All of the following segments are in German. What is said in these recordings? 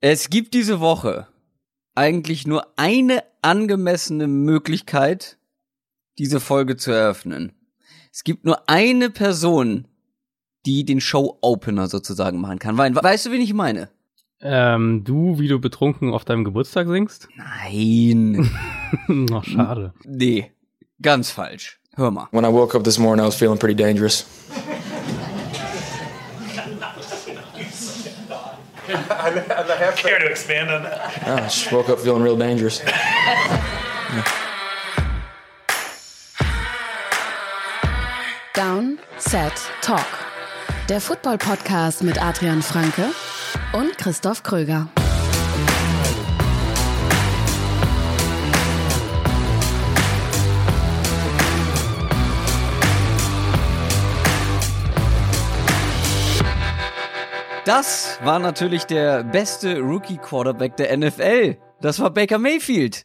Es gibt diese Woche eigentlich nur eine angemessene Möglichkeit, diese Folge zu eröffnen. Es gibt nur eine Person, die den Show-Opener sozusagen machen kann. Weißt du, wen ich meine? Ähm, du, wie du betrunken auf deinem Geburtstag singst? Nein. Ach, schade. Nee, ganz falsch. Hör mal. When I woke up this morning, I was feeling pretty dangerous. Care to expand on that? I just woke up feeling real dangerous. Down, Set, Talk. Der Football-Podcast mit Adrian Franke und Christoph Kröger. Das war natürlich der beste Rookie-Quarterback der NFL. Das war Baker Mayfield,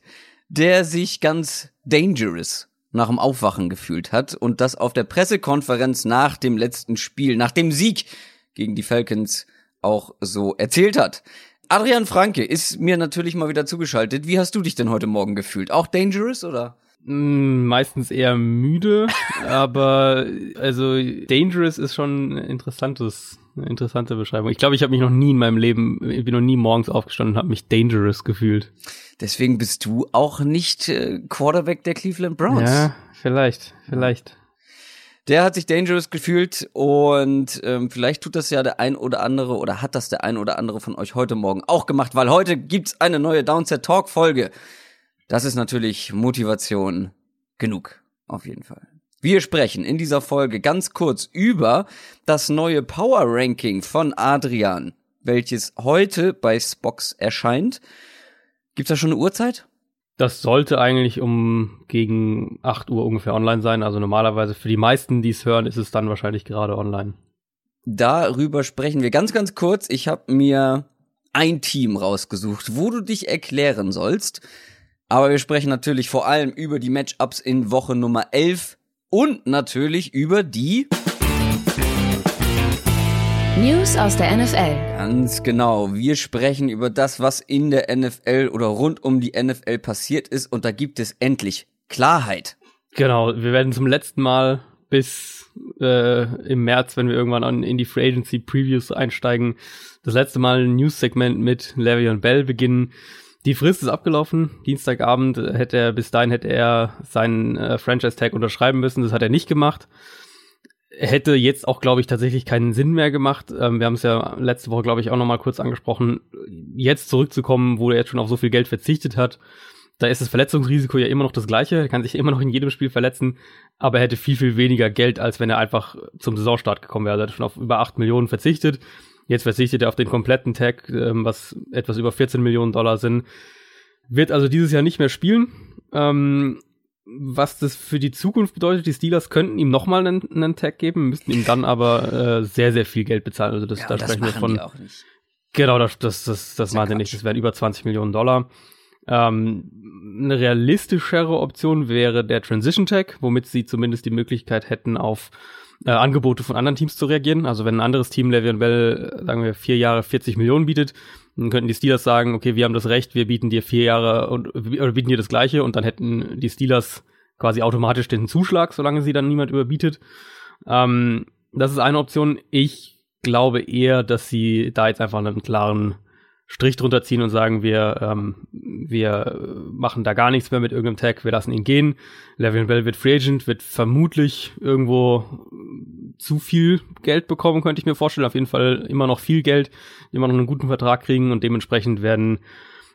der sich ganz dangerous nach dem Aufwachen gefühlt hat und das auf der Pressekonferenz nach dem letzten Spiel, nach dem Sieg gegen die Falcons auch so erzählt hat. Adrian Franke ist mir natürlich mal wieder zugeschaltet. Wie hast du dich denn heute Morgen gefühlt? Auch dangerous oder? Mm, meistens eher müde, aber also dangerous ist schon ein interessantes, eine interessante Beschreibung. Ich glaube, ich habe mich noch nie in meinem Leben, ich bin noch nie morgens aufgestanden und habe mich dangerous gefühlt. Deswegen bist du auch nicht äh, Quarterback der Cleveland Browns. Ja, vielleicht, vielleicht. Der hat sich dangerous gefühlt und ähm, vielleicht tut das ja der ein oder andere oder hat das der ein oder andere von euch heute Morgen auch gemacht, weil heute gibt's eine neue Downset Talk Folge. Das ist natürlich Motivation genug, auf jeden Fall. Wir sprechen in dieser Folge ganz kurz über das neue Power Ranking von Adrian, welches heute bei Spox erscheint. Gibt's da schon eine Uhrzeit? Das sollte eigentlich um gegen 8 Uhr ungefähr online sein. Also normalerweise für die meisten, die es hören, ist es dann wahrscheinlich gerade online. Darüber sprechen wir ganz, ganz kurz. Ich habe mir ein Team rausgesucht, wo du dich erklären sollst. Aber wir sprechen natürlich vor allem über die Matchups in Woche Nummer 11 und natürlich über die News aus der NFL. Ganz genau. Wir sprechen über das, was in der NFL oder rund um die NFL passiert ist und da gibt es endlich Klarheit. Genau, wir werden zum letzten Mal bis äh, im März, wenn wir irgendwann an, in die Free Agency Previews einsteigen, das letzte Mal ein News-Segment mit Le'Veon Bell beginnen. Die Frist ist abgelaufen. Dienstagabend hätte er, bis dahin hätte er seinen äh, Franchise-Tag unterschreiben müssen. Das hat er nicht gemacht. Hätte jetzt auch, glaube ich, tatsächlich keinen Sinn mehr gemacht. Ähm, wir haben es ja letzte Woche, glaube ich, auch noch mal kurz angesprochen. Jetzt zurückzukommen, wo er jetzt schon auf so viel Geld verzichtet hat, da ist das Verletzungsrisiko ja immer noch das gleiche. Er kann sich immer noch in jedem Spiel verletzen, aber er hätte viel, viel weniger Geld, als wenn er einfach zum Saisonstart gekommen wäre. Er hat schon auf über acht Millionen verzichtet Jetzt verzichtet er auf den kompletten Tag, ähm, was etwas über 14 Millionen Dollar sind. Wird also dieses Jahr nicht mehr spielen. Ähm, was das für die Zukunft bedeutet, die Steelers könnten ihm nochmal einen, einen Tag geben, müssten ihm dann aber äh, sehr, sehr viel Geld bezahlen. Also das, ja, da das sprechen wir von. auch nicht. Genau, das, das, das, das sie nicht. Das wären über 20 Millionen Dollar. Ähm, eine realistischere Option wäre der Transition Tag, womit sie zumindest die Möglichkeit hätten, auf äh, Angebote von anderen Teams zu reagieren. Also wenn ein anderes Team Le'Veon Bell, äh, sagen wir, vier Jahre 40 Millionen bietet, dann könnten die Steelers sagen, okay, wir haben das Recht, wir bieten dir vier Jahre und oder bieten dir das gleiche und dann hätten die Steelers quasi automatisch den Zuschlag, solange sie dann niemand überbietet. Ähm, das ist eine Option. Ich glaube eher, dass sie da jetzt einfach einen klaren Strich drunter ziehen und sagen, wir, ähm, wir machen da gar nichts mehr mit irgendeinem Tag, wir lassen ihn gehen. Le'Veon Bell wird Free Agent, wird vermutlich irgendwo zu viel Geld bekommen, könnte ich mir vorstellen. Auf jeden Fall immer noch viel Geld, immer noch einen guten Vertrag kriegen und dementsprechend werden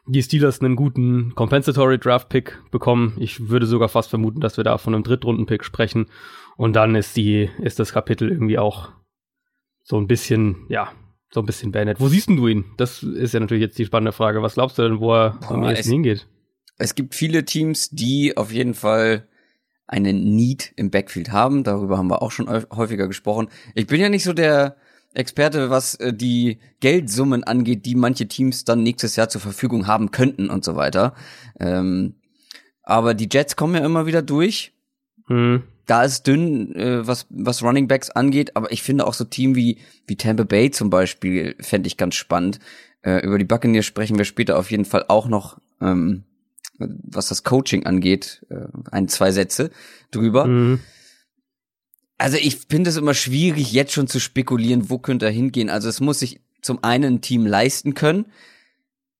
die Steelers einen guten Compensatory Draft Pick bekommen. Ich würde sogar fast vermuten, dass wir da von einem Drittrunden Pick sprechen. Und dann ist die, ist das Kapitel irgendwie auch so ein bisschen, ja, so ein bisschen beendet. Wo siehst du ihn? Das ist ja natürlich jetzt die spannende Frage. Was glaubst du denn, wo er am Boah, ehesten hingeht? Es gibt viele Teams, die auf jeden Fall einen Need im Backfield haben. Darüber haben wir auch schon häufiger gesprochen. Ich bin ja nicht so der Experte, was äh, die Geldsummen angeht, die manche Teams dann nächstes Jahr zur Verfügung haben könnten und so weiter. Ähm, aber die Jets kommen ja immer wieder durch. Hm. Da ist dünn, äh, was, was Running Backs angeht, aber ich finde auch so Team wie, wie Tampa Bay zum Beispiel, fände ich ganz spannend. Äh, über die Buccaneers sprechen wir später auf jeden Fall auch noch, ähm, was das Coaching angeht, äh, ein, zwei Sätze drüber. Mhm. Also ich finde es immer schwierig, jetzt schon zu spekulieren, wo könnte er hingehen. Also es muss sich zum einen ein Team leisten können.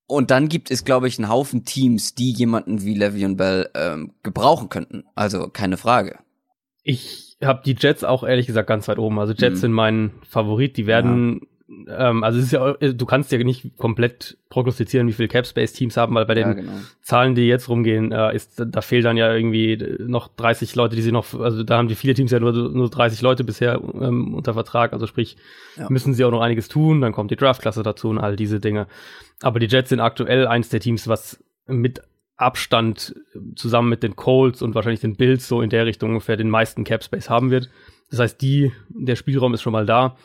Und dann gibt es, glaube ich, einen Haufen Teams, die jemanden wie Le'Veon Bell ähm, gebrauchen könnten. Also keine Frage. Ich habe die Jets auch ehrlich gesagt ganz weit oben. Also Jets mhm. sind mein Favorit. Die werden ähm, also es ist ja, du kannst ja nicht komplett prognostizieren, wie viel Capspace Teams haben, weil bei den ja, genau. Zahlen, die jetzt rumgehen, äh, ist, da fehlen dann ja irgendwie noch 30 Leute, die sie noch, also da haben die viele Teams ja nur, nur 30 Leute bisher ähm, unter Vertrag, also sprich, ja. müssen sie auch noch einiges tun, dann kommt die Draftklasse dazu und all diese Dinge. Aber die Jets sind aktuell eins der Teams, was mit Abstand zusammen mit den Colts und wahrscheinlich den Bills so in der Richtung ungefähr den meisten Capspace haben wird. Das heißt, die, der Spielraum ist schon mal da.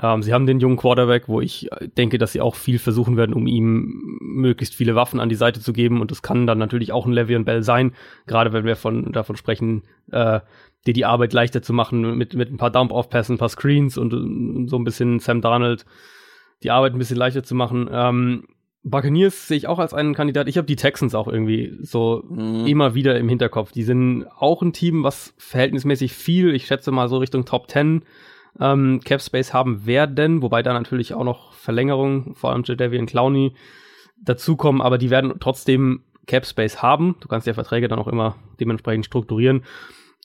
Ähm, sie haben den jungen Quarterback, wo ich äh, denke, dass sie auch viel versuchen werden, um ihm möglichst viele Waffen an die Seite zu geben. Und das kann dann natürlich auch ein Le'Veon Bell sein, gerade wenn wir von, davon sprechen, äh, dir die Arbeit leichter zu machen mit, mit ein paar Dump-Off-Passen, ein paar Screens und, und, so ein bisschen Sam Darnold die Arbeit ein bisschen leichter zu machen. Ähm, Buccaneers sehe ich auch als einen Kandidat. Ich habe die Texans auch irgendwie so mhm. immer wieder im Hinterkopf. Die sind auch ein Team, was verhältnismäßig viel, ich schätze mal so Richtung Top 10 ähm, Cap Space haben werden, wobei da natürlich auch noch Verlängerungen, vor allem Jadavian Clowney, dazukommen, aber die werden trotzdem Cap Space haben. Du kannst ja Verträge dann auch immer dementsprechend strukturieren.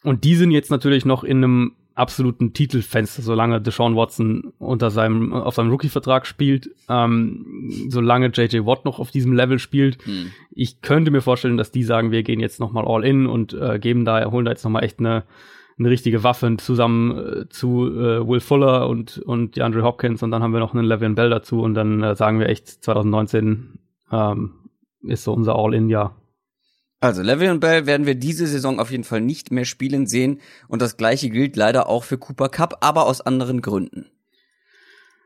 Und die sind jetzt natürlich noch in einem absoluten Titelfenster, solange Deshaun Watson unter seinem, auf seinem Rookie-Vertrag spielt, ähm, solange JJ Watt noch auf diesem Level spielt. Hm. Ich könnte mir vorstellen, dass die sagen, wir gehen jetzt nochmal all in und äh, geben da, holen da jetzt nochmal echt eine eine richtige Waffe zusammen äh, zu äh, Will Fuller und, und DeAndre Hopkins und dann haben wir noch einen Le'Veon Bell dazu und dann äh, sagen wir echt 2019 ähm, ist so unser All-In-Jahr. Also Le'Veon Bell werden wir diese Saison auf jeden Fall nicht mehr spielen sehen und das gleiche gilt leider auch für Cooper Cup, aber aus anderen Gründen.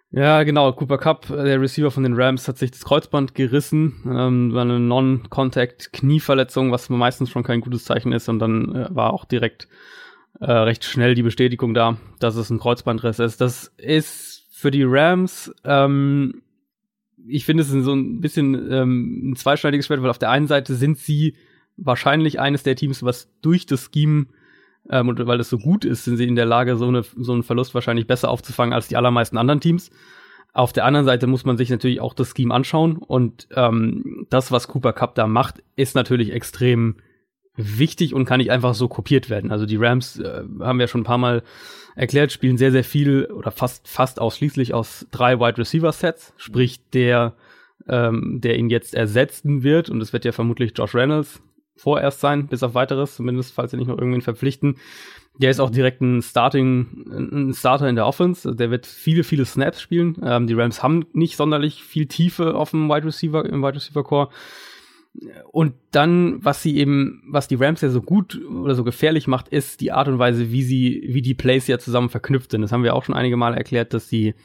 Ja, genau. Cooper Cup, der Receiver von den Rams, hat sich das Kreuzband gerissen. Ähm, war eine Non-Contact-Knieverletzung, was meistens schon kein gutes Zeichen ist. Und dann äh, war auch direkt äh, recht schnell die Bestätigung da, dass es ein Kreuzbandriss ist. Das ist für die Rams, ähm, ich finde es ist so ein bisschen ähm, ein zweischneidiges Schwert, weil auf der einen Seite sind sie wahrscheinlich eines der Teams, was durch das Scheme ähm, und weil es so gut ist, sind sie in der Lage, so, eine, so einen Verlust wahrscheinlich besser aufzufangen als die allermeisten anderen Teams. Auf der anderen Seite muss man sich natürlich auch das Scheme anschauen und ähm, das, was Cooper Cup da macht, ist natürlich extrem wichtig und kann nicht einfach so kopiert werden. Also die Rams äh, haben wir schon ein paar Mal erklärt, spielen sehr, sehr viel oder fast, fast ausschließlich aus drei Wide Receiver Sets, sprich der, ähm, der ihn jetzt ersetzen wird und es wird ja vermutlich Josh Reynolds vorerst sein, bis auf weiteres, zumindest falls sie nicht noch irgendwen verpflichten. Der ist auch direkt ein Starting, ein Starter in der Offense. Der wird viele, viele Snaps spielen. Ähm, die Rams haben nicht sonderlich viel Tiefe auf dem Wide Receiver, im Wide Receiver Core. Und dann, was sie eben, was die Rams ja so gut oder so gefährlich macht, ist die Art und Weise, wie sie, wie die Plays ja zusammen verknüpft sind. Das haben wir auch schon einige Male erklärt, dass die,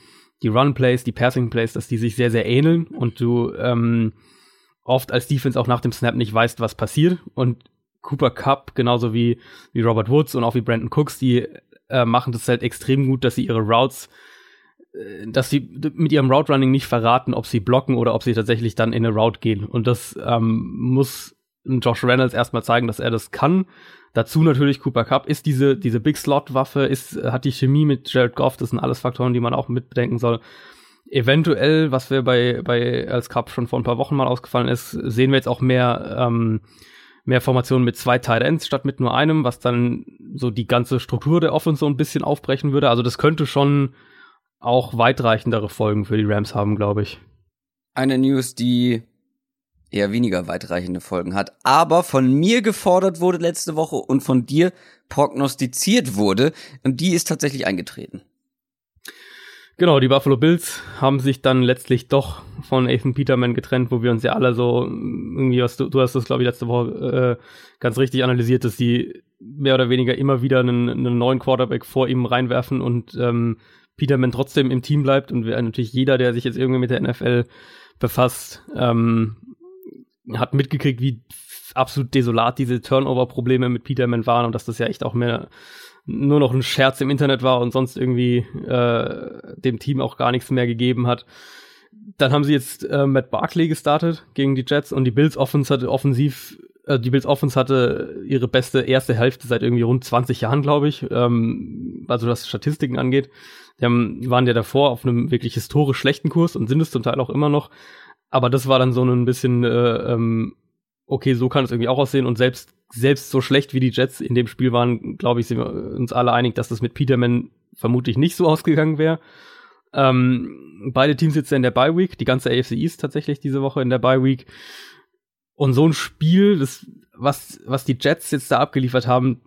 die Run-Plays, die Passing-Plays, dass die sich sehr, sehr ähneln und du ähm, oft als Defense auch nach dem Snap nicht weißt, was passiert. Und Cooper Cup, genauso wie, wie Robert Woods und auch wie Brandon Cooks, die äh, machen das halt extrem gut, dass sie ihre Routes äh, dass sie mit ihrem Route Running nicht verraten, ob sie blocken oder ob sie tatsächlich dann in eine Route gehen. Und das ähm, muss Josh Reynolds erstmal zeigen, dass er das kann. Dazu natürlich Cooper Cup ist diese, diese Big Slot Waffe, ist, hat die Chemie mit Jared Goff, das sind alles Faktoren, die man auch mitbedenken soll. Eventuell, was wir bei, bei als Cup schon vor ein paar Wochen mal ausgefallen ist, sehen wir jetzt auch mehr, ähm, mehr Formationen mit zwei Tight Ends statt mit nur einem, was dann so die ganze Struktur der Offense so ein bisschen aufbrechen würde. Also das könnte schon auch weitreichendere Folgen für die Rams haben, glaube ich. Eine News, die eher weniger weitreichende Folgen hat, aber von mir gefordert wurde letzte Woche und von dir prognostiziert wurde und die ist tatsächlich eingetreten. Genau, die Buffalo Bills haben sich dann letztlich doch von Ethan Peterman getrennt, wo wir uns ja alle so irgendwie, was du, du hast das glaube ich letzte Woche äh, ganz richtig analysiert, dass die mehr oder weniger immer wieder einen, einen neuen Quarterback vor ihm reinwerfen und ähm, Peterman trotzdem im Team bleibt und natürlich jeder, der sich jetzt irgendwie mit der NFL befasst, ähm, hat mitgekriegt, wie absolut desolat diese Turnover-Probleme mit Peterman waren und dass das ja echt auch mehr nur noch ein Scherz im Internet war und sonst irgendwie äh, dem Team auch gar nichts mehr gegeben hat. Dann haben sie jetzt äh, Matt Barkley gestartet gegen die Jets und die Bills Offense hatte offensiv äh, die Bills Offense hatte ihre beste erste Hälfte seit irgendwie rund 20 Jahren, glaube ich, ähm, also was Statistiken angeht. Die haben, waren ja davor auf einem wirklich historisch schlechten Kurs und sind es zum Teil auch immer noch. Aber das war dann so ein bisschen, äh, ähm, okay, so kann es irgendwie auch aussehen. Und selbst, selbst so schlecht wie die Jets in dem Spiel waren, glaube ich, sind wir uns alle einig, dass das mit Peterman vermutlich nicht so ausgegangen wäre. Ähm, beide Teams sitzen in der Bye Week, die ganze AFC East tatsächlich diese Woche in der Bye Week. Und so ein Spiel, das, was, was die Jets jetzt da abgeliefert haben,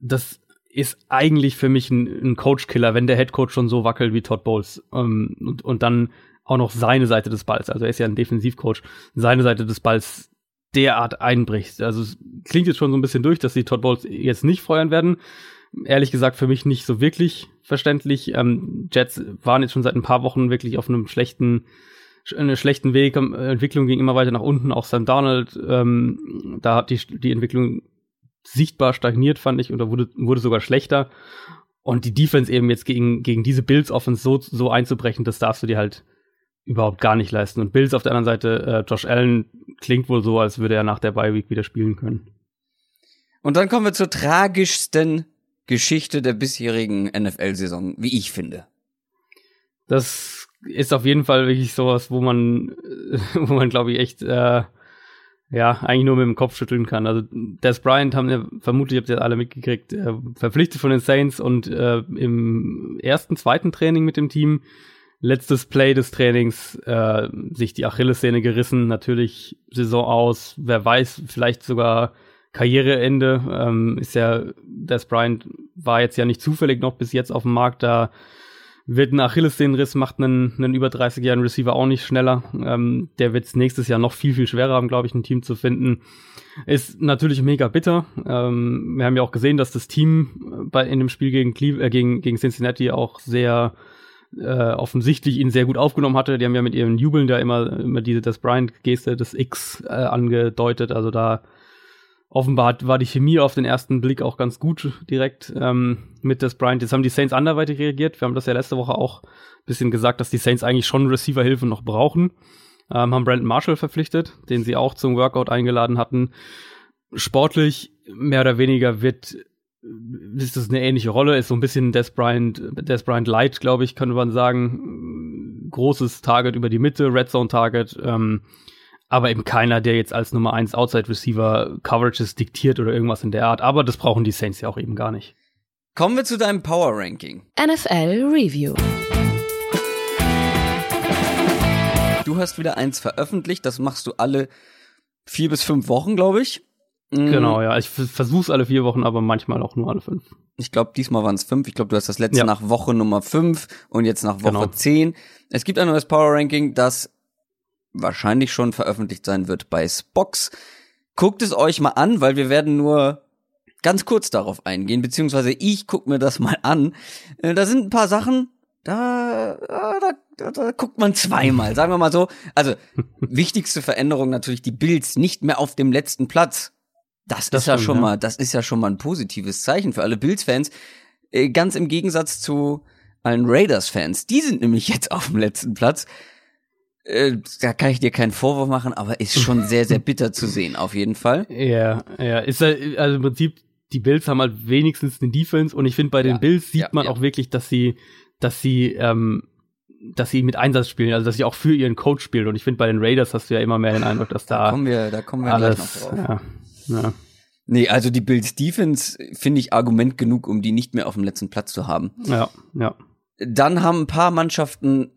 das ist eigentlich für mich ein, ein Coach-Killer, wenn der Headcoach schon so wackelt wie Todd Bowles. Ähm, und, und dann auch noch seine Seite des Balls, also er ist ja ein Defensivcoach, seine Seite des Balls derart einbricht. Also es klingt jetzt schon so ein bisschen durch, dass die Todd Bowles jetzt nicht feuern werden. Ehrlich gesagt für mich nicht so wirklich verständlich. Ähm, Jets waren jetzt schon seit ein paar Wochen wirklich auf einem schlechten einen schlechten Weg. Ähm, Entwicklung ging immer weiter nach unten. Auch Sam Donald, ähm, da hat die, die Entwicklung sichtbar stagniert, fand ich, und da wurde, wurde sogar schlechter. Und die Defense eben jetzt gegen, gegen diese Bills Offense so, so einzubrechen, das darfst du dir halt überhaupt gar nicht leisten. Und Bills auf der anderen Seite, äh, Josh Allen klingt wohl so, als würde er nach der Bye Week wieder spielen können. Und dann kommen wir zur tragischsten Geschichte der bisherigen NFL-Saison, wie ich finde. Das ist auf jeden Fall wirklich sowas, wo man, wo man glaube ich echt, äh, ja, eigentlich nur mit dem Kopf schütteln kann. Also Des Bryant haben ja, vermutlich habt ihr alle mitgekriegt, äh, verpflichtet von den Saints und äh, im ersten, zweiten Training mit dem Team, letztes Play des Trainings, äh, sich die Achillessehne gerissen, natürlich Saison aus, wer weiß, vielleicht sogar Karriereende, ähm, ist ja, Des Bryant war jetzt ja nicht zufällig noch bis jetzt auf dem Markt, da wird ein Achillessehnenriss, macht einen, einen über 30-jährigen Receiver auch nicht schneller. Ähm, der wird es nächstes Jahr noch viel, viel schwerer haben, glaube ich, ein Team zu finden. Ist natürlich mega bitter. Ähm, wir haben ja auch gesehen, dass das Team bei, in dem Spiel gegen, Cleve äh, gegen, gegen Cincinnati auch sehr äh, offensichtlich ihn sehr gut aufgenommen hatte. Die haben ja mit ihren Jubeln da immer, immer diese, das Bryant-Geste, das X äh, angedeutet. Also da offenbar war die Chemie auf den ersten Blick auch ganz gut direkt ähm, mit des Bryant. Jetzt haben die Saints anderweitig reagiert. Wir haben das ja letzte Woche auch ein bisschen gesagt, dass die Saints eigentlich schon Receiver-Hilfe noch brauchen. Ähm, haben Brandon Marshall verpflichtet, den sie auch zum Workout eingeladen hatten. Sportlich mehr oder weniger wird ist das eine ähnliche Rolle, ist so ein bisschen Des Bryant, Des Bryant Light, glaube ich, könnte man sagen. Großes Target über die Mitte, Red Zone Target. Ähm, aber eben keiner, der jetzt als Nummer 1 Outside Receiver Coverages diktiert oder irgendwas in der Art. Aber das brauchen die Saints ja auch eben gar nicht. Kommen wir zu deinem Power Ranking. NFL Review. Du hast wieder eins veröffentlicht, das machst du alle vier bis fünf Wochen, glaube ich. Mhm. Genau, ja. Ich versuch's alle vier Wochen, aber manchmal auch nur alle fünf. Ich glaube, diesmal waren es fünf. Ich glaube, du hast das letzte ja. nach Woche Nummer fünf und jetzt nach Woche genau. zehn. Es gibt ein neues Power Ranking, das wahrscheinlich schon veröffentlicht sein wird bei Spox. Guckt es euch mal an, weil wir werden nur ganz kurz darauf eingehen, beziehungsweise ich guck mir das mal an. Äh, da sind ein paar Sachen, da, da, da, da guckt man zweimal, sagen wir mal so. Also, wichtigste Veränderung natürlich die Bills nicht mehr auf dem letzten Platz. Das, das ist ja schon ja. mal, das ist ja schon mal ein positives Zeichen für alle Bills-Fans. Äh, ganz im Gegensatz zu allen Raiders-Fans. Die sind nämlich jetzt auf dem letzten Platz. Äh, da kann ich dir keinen Vorwurf machen, aber ist schon sehr, sehr bitter zu sehen, auf jeden Fall. Ja, ja, ist halt, also im Prinzip, die Bills haben halt wenigstens eine Defense und ich finde, bei den ja, Bills sieht ja, man auch wirklich, dass sie, dass sie, ähm, dass sie mit Einsatz spielen, also dass sie auch für ihren Coach spielen. Und ich finde, bei den Raiders hast du ja immer mehr den Eindruck, dass da. Da kommen wir, da kommen wir alles, gleich noch drauf. Ja, ja. Nee, also die Bills Defense finde ich Argument genug, um die nicht mehr auf dem letzten Platz zu haben. Ja, ja. Dann haben ein paar Mannschaften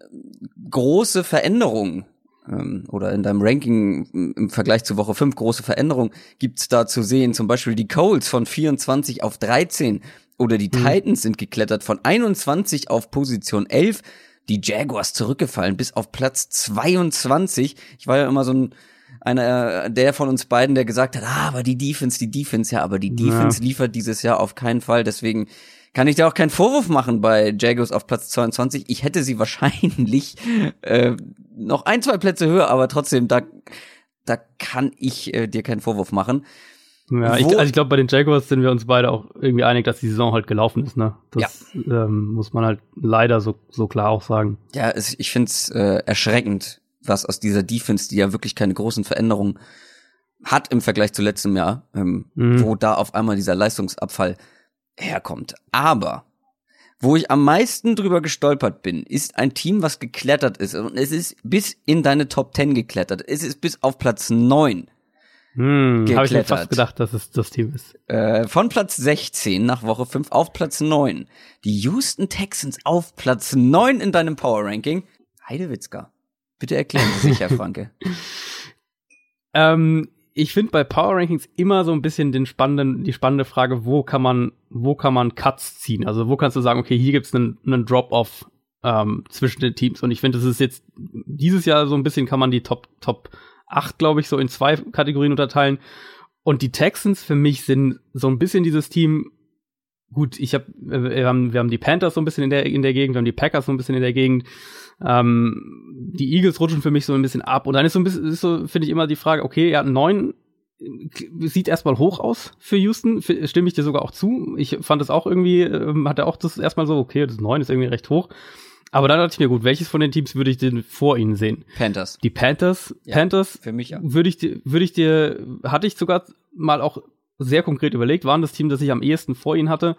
große Veränderungen ähm, oder in deinem Ranking im Vergleich zu Woche 5 große Veränderungen gibt's da zu sehen. Zum Beispiel die Colts von 24 auf 13 oder die mhm. Titans sind geklettert von 21 auf Position 11. Die Jaguars zurückgefallen bis auf Platz 22. Ich war ja immer so ein einer der von uns beiden, der gesagt hat, ah, aber die Defense, die Defense, ja, aber die Defense ja. liefert dieses Jahr auf keinen Fall. Deswegen kann ich dir auch keinen Vorwurf machen bei Jaguars auf Platz 22. Ich hätte sie wahrscheinlich äh, noch ein, zwei Plätze höher, aber trotzdem, da, da kann ich äh, dir keinen Vorwurf machen. Ja, ich, also ich glaube, bei den Jaguars sind wir uns beide auch irgendwie einig, dass die Saison halt gelaufen ist, ne? Das ja. ähm, muss man halt leider so, so klar auch sagen. Ja, es, ich find's äh, erschreckend, was aus dieser Defense, die ja wirklich keine großen Veränderungen hat im Vergleich zu letztem Jahr, ähm, mhm. wo da auf einmal dieser Leistungsabfall herkommt. Aber wo ich am meisten drüber gestolpert bin, ist ein Team, was geklettert ist. Und es ist bis in deine Top 10 geklettert. Es ist bis auf Platz 9 hm, Habe ich mir fast gedacht, dass es das Team ist. Äh, von Platz 16 nach Woche 5 auf Platz 9. Die Houston Texans auf Platz 9 in deinem Power Ranking. Heidewitzka. Bitte erklären Sie sich, Herr Franke. ähm, ich finde bei Power Rankings immer so ein bisschen den spannenden, die spannende Frage, wo kann man, wo kann man Cuts ziehen? Also wo kannst du sagen, okay, hier gibt's einen, einen Drop-off ähm, zwischen den Teams. Und ich finde, das ist jetzt dieses Jahr so ein bisschen kann man die Top, Top acht, glaube ich, so in zwei Kategorien unterteilen. Und die Texans für mich sind so ein bisschen dieses Team. Gut, ich habe, wir haben, wir haben die Panthers so ein bisschen in der in der Gegend, wir haben die Packers so ein bisschen in der Gegend. Ähm, die Eagles rutschen für mich so ein bisschen ab. Und dann ist so ein bisschen, ist so finde ich immer die Frage, okay, ja, neun sieht erstmal hoch aus für Houston, stimme ich dir sogar auch zu. Ich fand das auch irgendwie, ähm, hatte auch das erstmal so, okay, das neun ist irgendwie recht hoch. Aber dann dachte ich mir, gut, welches von den Teams würde ich denn vor ihnen sehen? Panthers. Die Panthers. Ja, Panthers. Für mich ja. Würde ich, dir, würde ich dir, hatte ich sogar mal auch sehr konkret überlegt, waren das Team, das ich am ehesten vor ihnen hatte.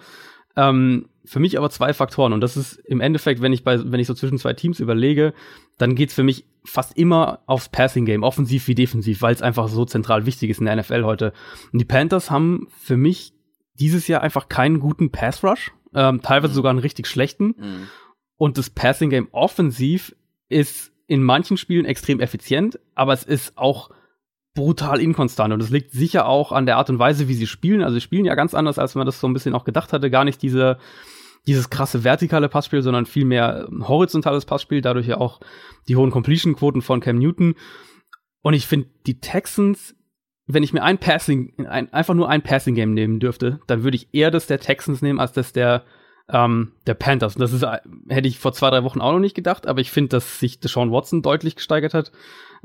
Ähm, für mich aber zwei Faktoren. Und das ist im Endeffekt, wenn ich bei, wenn ich so zwischen zwei Teams überlege, dann geht's für mich fast immer aufs Passing Game, offensiv wie defensiv, weil es einfach so zentral wichtig ist in der NFL heute. Und die Panthers haben für mich dieses Jahr einfach keinen guten Pass Rush, ähm, teilweise mhm. sogar einen richtig schlechten. Mhm. Und das Passing Game offensiv ist in manchen Spielen extrem effizient, aber es ist auch brutal inkonstant. Und es liegt sicher auch an der Art und Weise, wie sie spielen. Also sie spielen ja ganz anders, als man das so ein bisschen auch gedacht hatte. Gar nicht diese, dieses krasse vertikale Passspiel, sondern viel mehr horizontales Passspiel. Dadurch ja auch die hohen Completion-Quoten von Cam Newton. Und ich finde, die Texans, wenn ich mir ein Passing, ein, einfach nur ein Passing-Game nehmen dürfte, dann würde ich eher das der Texans nehmen, als das der ähm, der Panthers. Und das ist, hätte ich vor zwei, drei Wochen auch noch nicht gedacht, aber ich finde, dass sich Deshaun Watson deutlich gesteigert hat.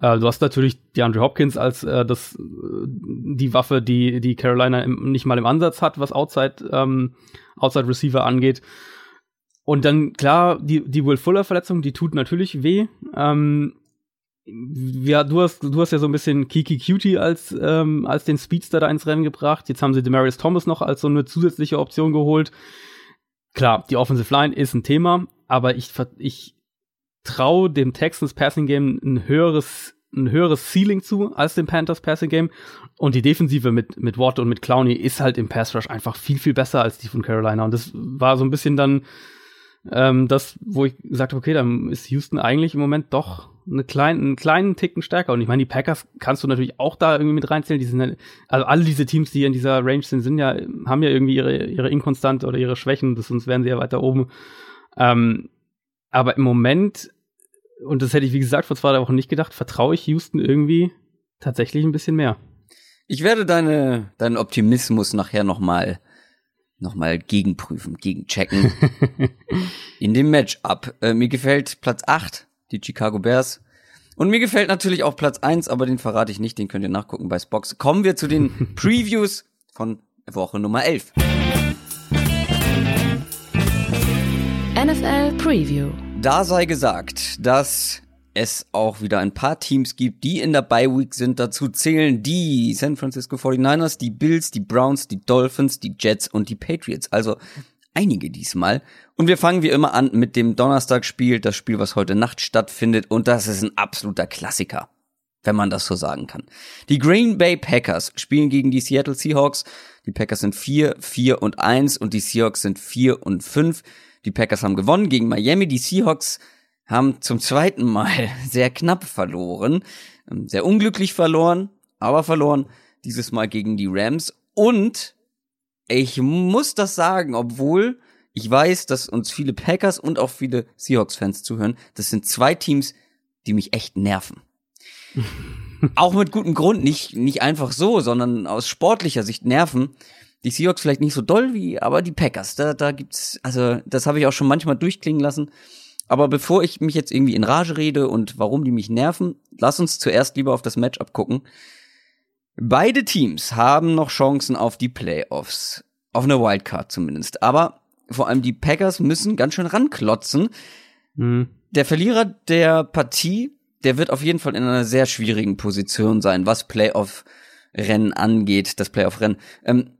Äh, du hast natürlich die Andrew Hopkins als äh, das, äh, die Waffe, die, die Carolina im, nicht mal im Ansatz hat, was Outside, ähm, Outside Receiver angeht. Und dann, klar, die, die Will Fuller Verletzung, die tut natürlich weh. Ähm, ja, du hast, du hast ja so ein bisschen Kiki Cutie als, ähm, als den Speedster da ins Rennen gebracht. Jetzt haben sie Demarius Thomas noch als so eine zusätzliche Option geholt. Klar, die Offensive Line ist ein Thema, aber ich, ich traue dem Texans Passing Game ein höheres ein höheres Ceiling zu als dem Panthers Passing Game. Und die Defensive mit mit Watt und mit Clowney ist halt im Pass Rush einfach viel viel besser als die von Carolina. Und das war so ein bisschen dann ähm, das, wo ich gesagt habe, okay, dann ist Houston eigentlich im Moment doch eine klein, einen kleinen Ticken stärker. Und ich meine, die Packers kannst du natürlich auch da irgendwie mit reinzählen. Die sind also alle diese Teams, die in dieser Range sind, sind ja, haben ja irgendwie ihre, ihre Inkonstante oder ihre Schwächen, das, sonst wären sie ja weiter oben. Ähm, aber im Moment, und das hätte ich wie gesagt vor zwei, Wochen nicht gedacht, vertraue ich Houston irgendwie tatsächlich ein bisschen mehr. Ich werde deine, deinen Optimismus nachher nochmal nochmal gegenprüfen, gegenchecken. in dem Matchup. Äh, mir gefällt Platz 8, die Chicago Bears. Und mir gefällt natürlich auch Platz 1, aber den verrate ich nicht, den könnt ihr nachgucken bei Spox. Kommen wir zu den Previews von Woche Nummer 11. NFL Preview. Da sei gesagt, dass es auch wieder ein paar Teams gibt, die in der Bye Week sind. Dazu zählen die San Francisco 49ers, die Bills, die Browns, die Dolphins, die Jets und die Patriots. Also einige diesmal. Und wir fangen wie immer an mit dem Donnerstagsspiel, das Spiel, was heute Nacht stattfindet. Und das ist ein absoluter Klassiker, wenn man das so sagen kann. Die Green Bay Packers spielen gegen die Seattle Seahawks. Die Packers sind 4, 4 und 1 und die Seahawks sind 4 und 5. Die Packers haben gewonnen gegen Miami. Die Seahawks haben zum zweiten Mal sehr knapp verloren, ähm, sehr unglücklich verloren, aber verloren dieses Mal gegen die Rams und ich muss das sagen, obwohl ich weiß, dass uns viele Packers und auch viele Seahawks-Fans zuhören. Das sind zwei Teams, die mich echt nerven. auch mit gutem Grund, nicht, nicht einfach so, sondern aus sportlicher Sicht nerven. Die Seahawks vielleicht nicht so doll wie, aber die Packers, da, da gibt's, also das habe ich auch schon manchmal durchklingen lassen. Aber bevor ich mich jetzt irgendwie in Rage rede und warum die mich nerven, lass uns zuerst lieber auf das Matchup gucken. Beide Teams haben noch Chancen auf die Playoffs. Auf eine Wildcard zumindest. Aber vor allem die Packers müssen ganz schön ranklotzen. Mhm. Der Verlierer der Partie, der wird auf jeden Fall in einer sehr schwierigen Position sein, was Playoff-Rennen angeht, das Playoff-Rennen. Ähm,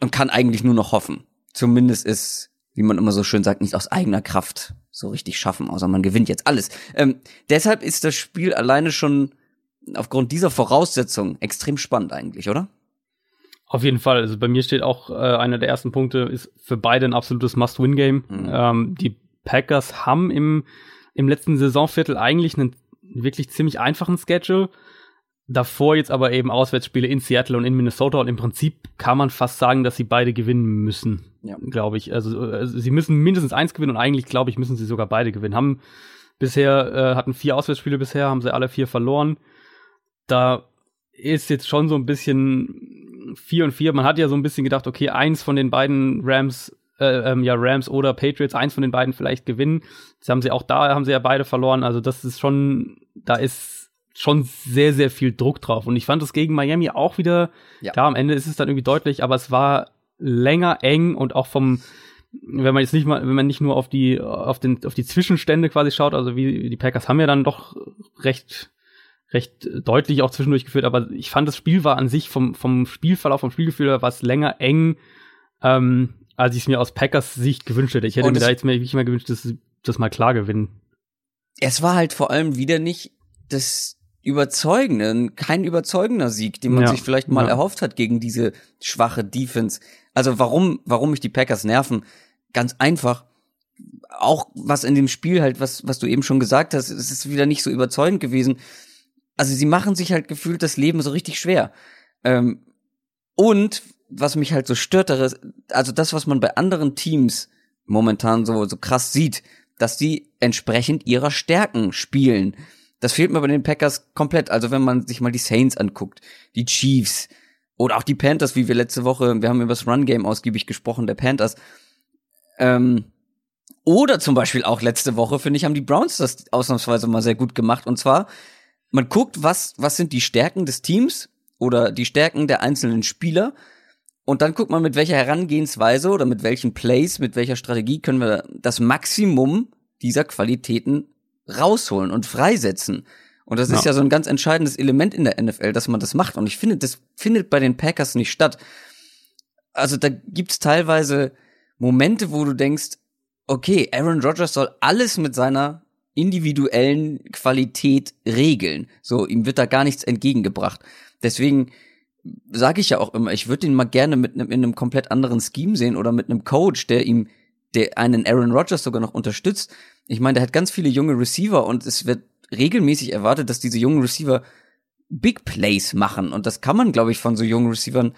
und kann eigentlich nur noch hoffen. Zumindest ist, wie man immer so schön sagt, nicht aus eigener Kraft so richtig schaffen, außer man gewinnt jetzt alles. Ähm, deshalb ist das Spiel alleine schon aufgrund dieser Voraussetzung extrem spannend eigentlich, oder? Auf jeden Fall. Also bei mir steht auch äh, einer der ersten Punkte ist für beide ein absolutes Must-Win-Game. Mhm. Ähm, die Packers haben im, im letzten Saisonviertel eigentlich einen wirklich ziemlich einfachen Schedule. Davor jetzt aber eben Auswärtsspiele in Seattle und in Minnesota und im Prinzip kann man fast sagen, dass sie beide gewinnen müssen, ja. glaube ich. Also, also, sie müssen mindestens eins gewinnen und eigentlich glaube ich müssen sie sogar beide gewinnen. Haben bisher äh, hatten vier Auswärtsspiele bisher, haben sie alle vier verloren. Da ist jetzt schon so ein bisschen vier und vier. Man hat ja so ein bisschen gedacht, okay, eins von den beiden Rams äh, ähm, ja Rams oder Patriots, eins von den beiden vielleicht gewinnen. Das haben sie auch da, haben sie ja beide verloren. Also das ist schon, da ist schon sehr, sehr viel Druck drauf. Und ich fand es gegen Miami auch wieder, ja. klar, am Ende ist es dann irgendwie deutlich, aber es war länger eng und auch vom, wenn man jetzt nicht mal, wenn man nicht nur auf die, auf den, auf die Zwischenstände quasi schaut, also wie die Packers haben ja dann doch recht, recht deutlich auch zwischendurch geführt, aber ich fand das Spiel war an sich vom, vom Spielverlauf, vom Spielgefühl her, war es länger eng, ähm, als ich es mir aus Packers Sicht gewünscht hätte. Ich hätte mir da jetzt mehr, ich mal gewünscht, dass das mal klar gewinnen. Es war halt vor allem wieder nicht das überzeugenden, kein überzeugender Sieg, den man ja, sich vielleicht mal ja. erhofft hat gegen diese schwache Defense. Also warum, warum mich die Packers nerven? Ganz einfach. Auch was in dem Spiel halt, was, was du eben schon gesagt hast, es ist wieder nicht so überzeugend gewesen. Also sie machen sich halt gefühlt das Leben so richtig schwer. Ähm, und was mich halt so stört, also das, was man bei anderen Teams momentan so, so krass sieht, dass die entsprechend ihrer Stärken spielen. Das fehlt mir bei den Packers komplett. Also wenn man sich mal die Saints anguckt, die Chiefs oder auch die Panthers, wie wir letzte Woche, wir haben über das Run-Game ausgiebig gesprochen, der Panthers. Ähm, oder zum Beispiel auch letzte Woche, finde ich, haben die Browns das ausnahmsweise mal sehr gut gemacht. Und zwar, man guckt, was, was sind die Stärken des Teams oder die Stärken der einzelnen Spieler. Und dann guckt man, mit welcher Herangehensweise oder mit welchen Plays, mit welcher Strategie können wir das Maximum dieser Qualitäten rausholen und freisetzen. Und das ja. ist ja so ein ganz entscheidendes Element in der NFL, dass man das macht. Und ich finde, das findet bei den Packers nicht statt. Also da gibt's teilweise Momente, wo du denkst, okay, Aaron Rodgers soll alles mit seiner individuellen Qualität regeln. So, ihm wird da gar nichts entgegengebracht. Deswegen sage ich ja auch immer, ich würde ihn mal gerne mit einem, in einem komplett anderen Scheme sehen oder mit einem Coach, der ihm, der einen Aaron Rodgers sogar noch unterstützt, ich meine, der hat ganz viele junge Receiver und es wird regelmäßig erwartet, dass diese jungen Receiver Big Plays machen. Und das kann man, glaube ich, von so jungen Receivern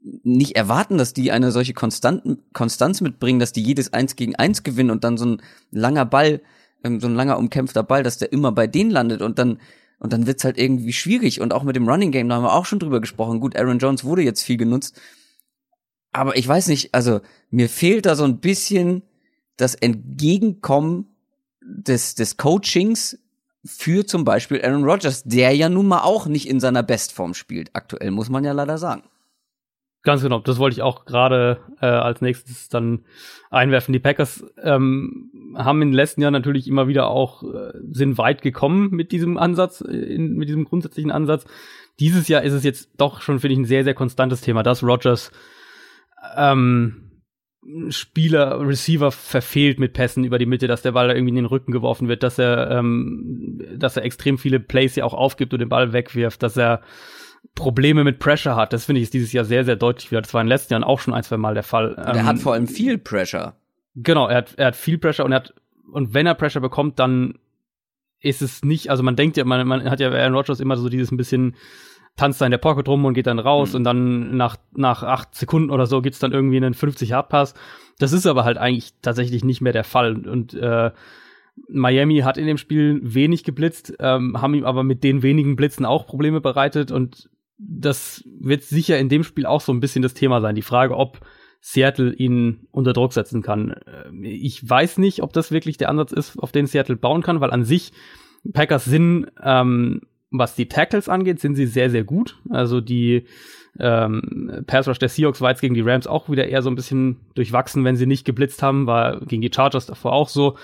nicht erwarten, dass die eine solche Konstanten, Konstanz mitbringen, dass die jedes Eins gegen Eins gewinnen und dann so ein langer Ball, ähm, so ein langer umkämpfter Ball, dass der immer bei denen landet und dann und dann wird's halt irgendwie schwierig und auch mit dem Running Game, da haben wir auch schon drüber gesprochen. Gut, Aaron Jones wurde jetzt viel genutzt, aber ich weiß nicht, also mir fehlt da so ein bisschen das Entgegenkommen des, des Coachings für zum Beispiel Aaron Rodgers, der ja nun mal auch nicht in seiner Bestform spielt. Aktuell muss man ja leider sagen. Ganz genau, das wollte ich auch gerade äh, als nächstes dann einwerfen. Die Packers ähm, haben in den letzten Jahren natürlich immer wieder auch äh, sind weit gekommen mit diesem Ansatz, äh, in, mit diesem grundsätzlichen Ansatz. Dieses Jahr ist es jetzt doch schon finde ich ein sehr sehr konstantes Thema, dass Rodgers ähm, Spieler, Receiver verfehlt mit Pässen über die Mitte, dass der Ball da irgendwie in den Rücken geworfen wird, dass er, ähm, dass er extrem viele Plays ja auch aufgibt und den Ball wegwirft, dass er Probleme mit Pressure hat. Das finde ich dieses Jahr sehr, sehr deutlich wieder. Das war in den letzten Jahren auch schon ein, zwei Mal der Fall. Und er hat ähm, vor allem viel Pressure. Genau, er hat, er hat viel Pressure und er hat, und wenn er Pressure bekommt, dann ist es nicht, also man denkt ja, man, man hat ja Aaron Rodgers immer so dieses ein bisschen tanzt da in der Pocket rum und geht dann raus mhm. und dann nach, nach acht Sekunden oder so gibt's dann irgendwie einen 50-Yard-Pass. Das ist aber halt eigentlich tatsächlich nicht mehr der Fall. Und äh, Miami hat in dem Spiel wenig geblitzt, ähm, haben ihm aber mit den wenigen Blitzen auch Probleme bereitet und das wird sicher in dem Spiel auch so ein bisschen das Thema sein. Die Frage, ob Seattle ihn unter Druck setzen kann. Äh, ich weiß nicht, ob das wirklich der Ansatz ist, auf den Seattle bauen kann, weil an sich Packers sind ähm, was die Tackles angeht, sind sie sehr, sehr gut. Also die ähm, Pass Rush der Seahawks war jetzt gegen die Rams auch wieder eher so ein bisschen durchwachsen, wenn sie nicht geblitzt haben, war gegen die Chargers davor auch so.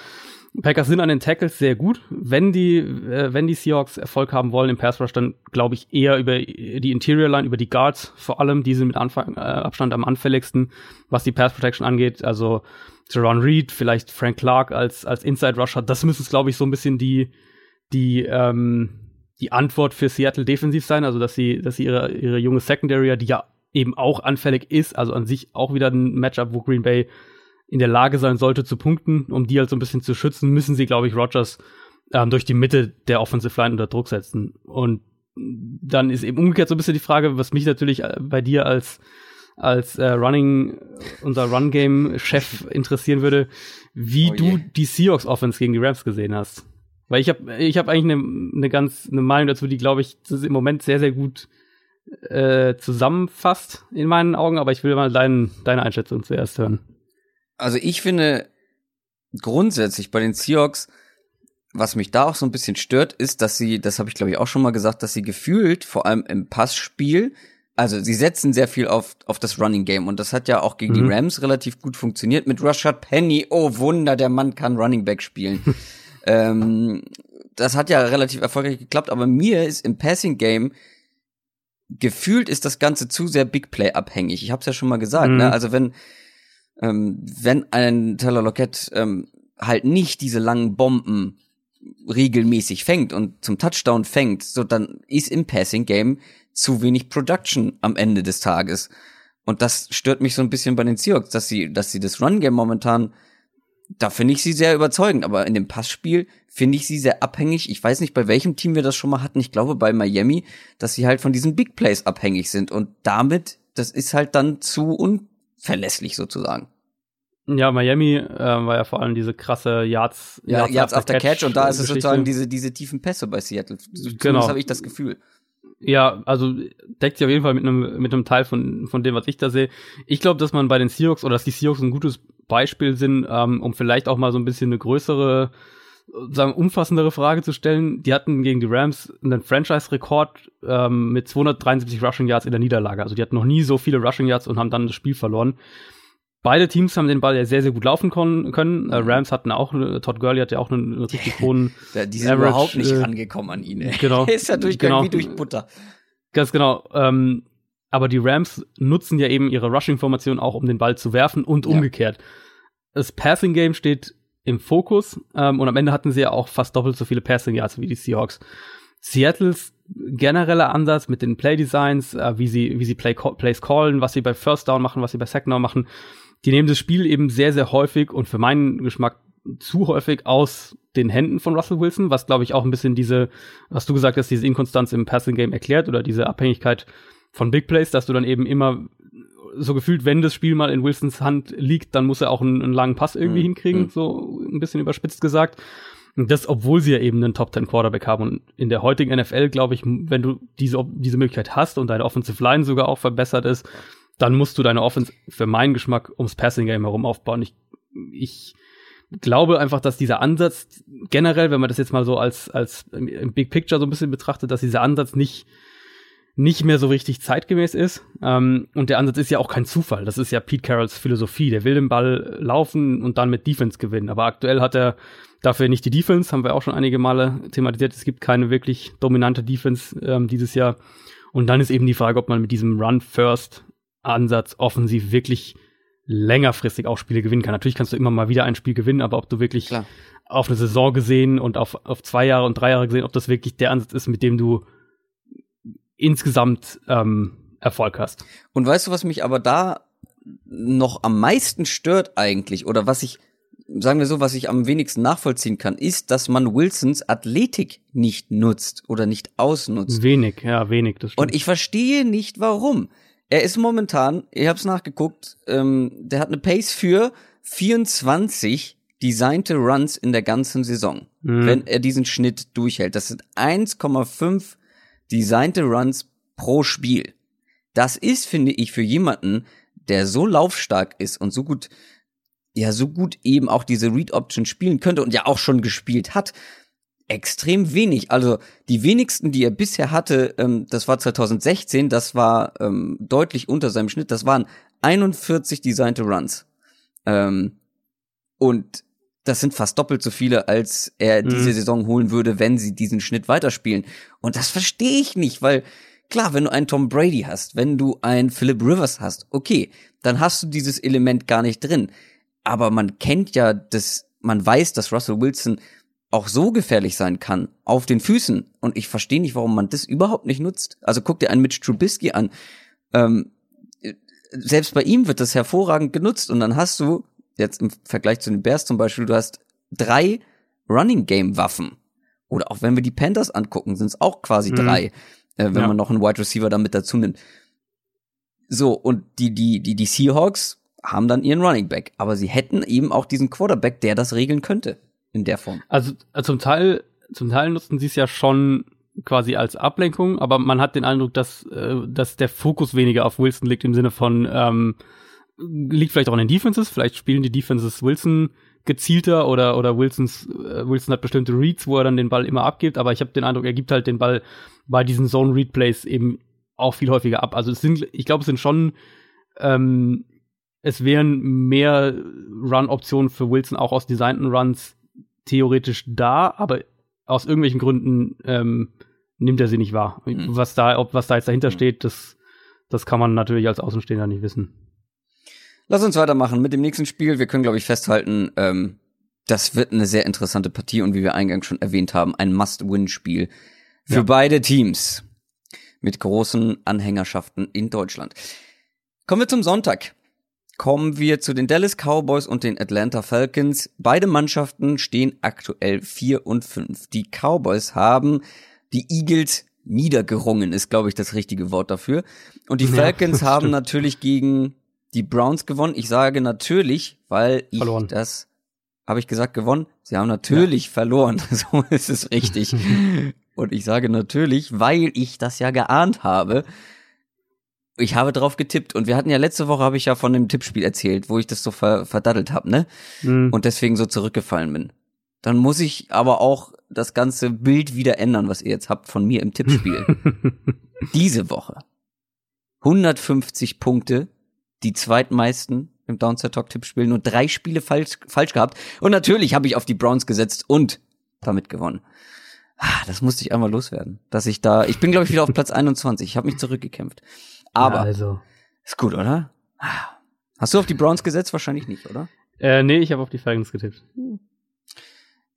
Packers sind an den Tackles sehr gut. Wenn die, äh, wenn die Seahawks Erfolg haben wollen im Pass Rush, dann glaube ich eher über die Interior Line, über die Guards vor allem. Die sind mit Anfang, äh, Abstand am anfälligsten, was die Pass Protection angeht. Also Jerron Reed, vielleicht Frank Clark als, als Inside Rusher. Das müssen es, glaube ich, so ein bisschen die, die, ähm, die Antwort für Seattle defensiv sein. Also, dass sie, dass sie ihre, ihre junge Secondary, die ja eben auch anfällig ist, also an sich auch wieder ein Matchup, wo Green Bay in der Lage sein sollte zu punkten, um die halt so ein bisschen zu schützen, müssen sie, glaube ich, Rogers ähm, durch die Mitte der Offensive Line unter Druck setzen. Und dann ist eben umgekehrt so ein bisschen die Frage, was mich natürlich äh, bei dir als als äh, Running unser Run Game Chef interessieren würde, wie oh du die Seahawks Offense gegen die Rams gesehen hast. Weil ich habe ich habe eigentlich eine ne ganz eine Meinung dazu, die glaube ich im Moment sehr sehr gut äh, zusammenfasst in meinen Augen, aber ich will mal dein, deine Einschätzung zuerst hören. Also ich finde grundsätzlich bei den Seahawks, was mich da auch so ein bisschen stört, ist, dass sie, das habe ich glaube ich auch schon mal gesagt, dass sie gefühlt, vor allem im Passspiel, also sie setzen sehr viel auf, auf das Running Game und das hat ja auch gegen mhm. die Rams relativ gut funktioniert mit Rashad Penny. Oh Wunder, der Mann kann Running Back spielen. ähm, das hat ja relativ erfolgreich geklappt, aber mir ist im Passing Game gefühlt ist das Ganze zu sehr Big Play abhängig. Ich habe es ja schon mal gesagt. Ne? Mhm. Ne? Also wenn ähm, wenn ein Taylor Lockett ähm, halt nicht diese langen Bomben regelmäßig fängt und zum Touchdown fängt, so dann ist im Passing Game zu wenig Production am Ende des Tages. Und das stört mich so ein bisschen bei den Seahawks, dass sie, dass sie das Run Game momentan, da finde ich sie sehr überzeugend, aber in dem Passspiel finde ich sie sehr abhängig. Ich weiß nicht, bei welchem Team wir das schon mal hatten. Ich glaube bei Miami, dass sie halt von diesen Big Plays abhängig sind und damit, das ist halt dann zu un verlässlich sozusagen. Ja, Miami äh, war ja vor allem diese krasse Yards, ja, Yards, Yards after, Catch, Catch und da ist es sozusagen diese diese tiefen Pässe bei Seattle. Genau. Das habe ich das Gefühl. Ja, also deckt sich auf jeden Fall mit einem mit einem Teil von von dem, was ich da sehe. Ich glaube, dass man bei den Seahawks oder dass die Seahawks ein gutes Beispiel sind, ähm, um vielleicht auch mal so ein bisschen eine größere sagen umfassendere Frage zu stellen. Die hatten gegen die Rams einen Franchise-Rekord ähm, mit 273 Rushing Yards in der Niederlage. Also die hatten noch nie so viele Rushing Yards und haben dann das Spiel verloren. Beide Teams haben den Ball ja sehr, sehr gut laufen können. Äh, Rams hatten auch, äh, Todd Gurley hat ja auch einen, einen richtig hohen Die sind Average, überhaupt nicht äh, rangekommen an ihn. Ey. Genau. ist ja durchgegangen genau, wie durch Butter. Ganz genau. Ähm, aber die Rams nutzen ja eben ihre Rushing-Formation auch, um den Ball zu werfen und umgekehrt. Ja. Das Passing-Game steht im Fokus ähm, und am Ende hatten sie ja auch fast doppelt so viele Passing Yards wie die Seahawks. Seattles genereller Ansatz mit den Play Designs, äh, wie sie wie sie Play Plays callen, was sie bei First Down machen, was sie bei Second Down machen, die nehmen das Spiel eben sehr sehr häufig und für meinen Geschmack zu häufig aus den Händen von Russell Wilson, was glaube ich auch ein bisschen diese, was du gesagt hast, diese Inkonstanz im Passing Game erklärt oder diese Abhängigkeit von Big Plays, dass du dann eben immer so gefühlt, wenn das Spiel mal in Wilsons Hand liegt, dann muss er auch einen, einen langen Pass irgendwie mhm. hinkriegen, mhm. so ein bisschen überspitzt gesagt. Und das, obwohl sie ja eben einen Top 10 Quarterback haben. Und in der heutigen NFL, glaube ich, wenn du diese, diese Möglichkeit hast und deine Offensive Line sogar auch verbessert ist, dann musst du deine Offense für meinen Geschmack ums Passing Game herum aufbauen. Ich, ich glaube einfach, dass dieser Ansatz generell, wenn man das jetzt mal so als, als im Big Picture so ein bisschen betrachtet, dass dieser Ansatz nicht nicht mehr so richtig zeitgemäß ist. Ähm, und der Ansatz ist ja auch kein Zufall. Das ist ja Pete Carrolls Philosophie. Der will den Ball laufen und dann mit Defense gewinnen. Aber aktuell hat er dafür nicht die Defense, haben wir auch schon einige Male thematisiert. Es gibt keine wirklich dominante Defense ähm, dieses Jahr. Und dann ist eben die Frage, ob man mit diesem Run-First-Ansatz offensiv wirklich längerfristig auch Spiele gewinnen kann. Natürlich kannst du immer mal wieder ein Spiel gewinnen, aber ob du wirklich Klar. auf eine Saison gesehen und auf, auf zwei Jahre und drei Jahre gesehen, ob das wirklich der Ansatz ist, mit dem du insgesamt ähm, Erfolg hast. Und weißt du, was mich aber da noch am meisten stört eigentlich, oder was ich, sagen wir so, was ich am wenigsten nachvollziehen kann, ist, dass man Wilsons Athletik nicht nutzt oder nicht ausnutzt. Wenig, ja, wenig. Das stimmt. Und ich verstehe nicht, warum. Er ist momentan, ich habe es nachgeguckt, ähm, der hat eine Pace für 24 designte Runs in der ganzen Saison, mhm. wenn er diesen Schnitt durchhält. Das sind 1,5 designte Runs pro Spiel. Das ist, finde ich, für jemanden, der so laufstark ist und so gut, ja, so gut eben auch diese Read Option spielen könnte und ja auch schon gespielt hat, extrem wenig. Also die wenigsten, die er bisher hatte, ähm, das war 2016, das war ähm, deutlich unter seinem Schnitt. Das waren 41 designte Runs. Ähm, und das sind fast doppelt so viele, als er mhm. diese Saison holen würde, wenn sie diesen Schnitt weiterspielen. Und das verstehe ich nicht, weil klar, wenn du einen Tom Brady hast, wenn du einen Philip Rivers hast, okay, dann hast du dieses Element gar nicht drin. Aber man kennt ja das, man weiß, dass Russell Wilson auch so gefährlich sein kann auf den Füßen. Und ich verstehe nicht, warum man das überhaupt nicht nutzt. Also guck dir einen Mitch Trubisky an. Ähm, selbst bei ihm wird das hervorragend genutzt. Und dann hast du, jetzt im Vergleich zu den Bears zum Beispiel, du hast drei Running Game Waffen. Oder auch wenn wir die Panthers angucken, sind es auch quasi mhm. drei, äh, wenn ja. man noch einen Wide Receiver damit dazu nimmt. So, und die, die, die, die Seahawks haben dann ihren Running Back. Aber sie hätten eben auch diesen Quarterback, der das regeln könnte in der Form. Also äh, zum Teil, zum Teil nutzen sie es ja schon quasi als Ablenkung, aber man hat den Eindruck, dass, äh, dass der Fokus weniger auf Wilson liegt im Sinne von ähm, liegt vielleicht auch in den Defenses, vielleicht spielen die Defenses Wilson gezielter oder oder Wilsons äh, Wilson hat bestimmte Reads, wo er dann den Ball immer abgibt, aber ich habe den Eindruck, er gibt halt den Ball bei diesen Zone Read Plays eben auch viel häufiger ab. Also es sind, ich glaube, es sind schon ähm, es wären mehr Run-Optionen für Wilson auch aus designten Runs theoretisch da, aber aus irgendwelchen Gründen ähm, nimmt er sie nicht wahr. Mhm. Was da, ob was da jetzt dahinter mhm. steht, das, das kann man natürlich als Außenstehender nicht wissen. Lass uns weitermachen mit dem nächsten Spiel. Wir können, glaube ich, festhalten, ähm, das wird eine sehr interessante Partie und wie wir eingangs schon erwähnt haben, ein Must-Win-Spiel für ja. beide Teams mit großen Anhängerschaften in Deutschland. Kommen wir zum Sonntag kommen wir zu den Dallas Cowboys und den Atlanta Falcons. Beide Mannschaften stehen aktuell 4 und 5. Die Cowboys haben die Eagles niedergerungen, ist glaube ich das richtige Wort dafür. Und die Falcons ja, haben natürlich gegen die Browns gewonnen. Ich sage natürlich, weil ich verloren. das habe ich gesagt gewonnen. Sie haben natürlich ja. verloren. So ist es richtig. und ich sage natürlich, weil ich das ja geahnt habe ich habe drauf getippt und wir hatten ja letzte Woche habe ich ja von dem Tippspiel erzählt, wo ich das so ver verdaddelt habe, ne? Mhm. Und deswegen so zurückgefallen bin. Dann muss ich aber auch das ganze Bild wieder ändern, was ihr jetzt habt von mir im Tippspiel. Diese Woche 150 Punkte, die zweitmeisten im Downset Talk Tippspiel, nur drei Spiele falsch, falsch gehabt und natürlich habe ich auf die Browns gesetzt und damit gewonnen. Ah, das musste ich einmal loswerden, dass ich da, ich bin glaube ich wieder auf Platz 21, ich habe mich zurückgekämpft. Aber ja, also. ist gut, oder? Hast du auf die Browns gesetzt? Wahrscheinlich nicht, oder? Äh, nee, ich habe auf die Falcons getippt.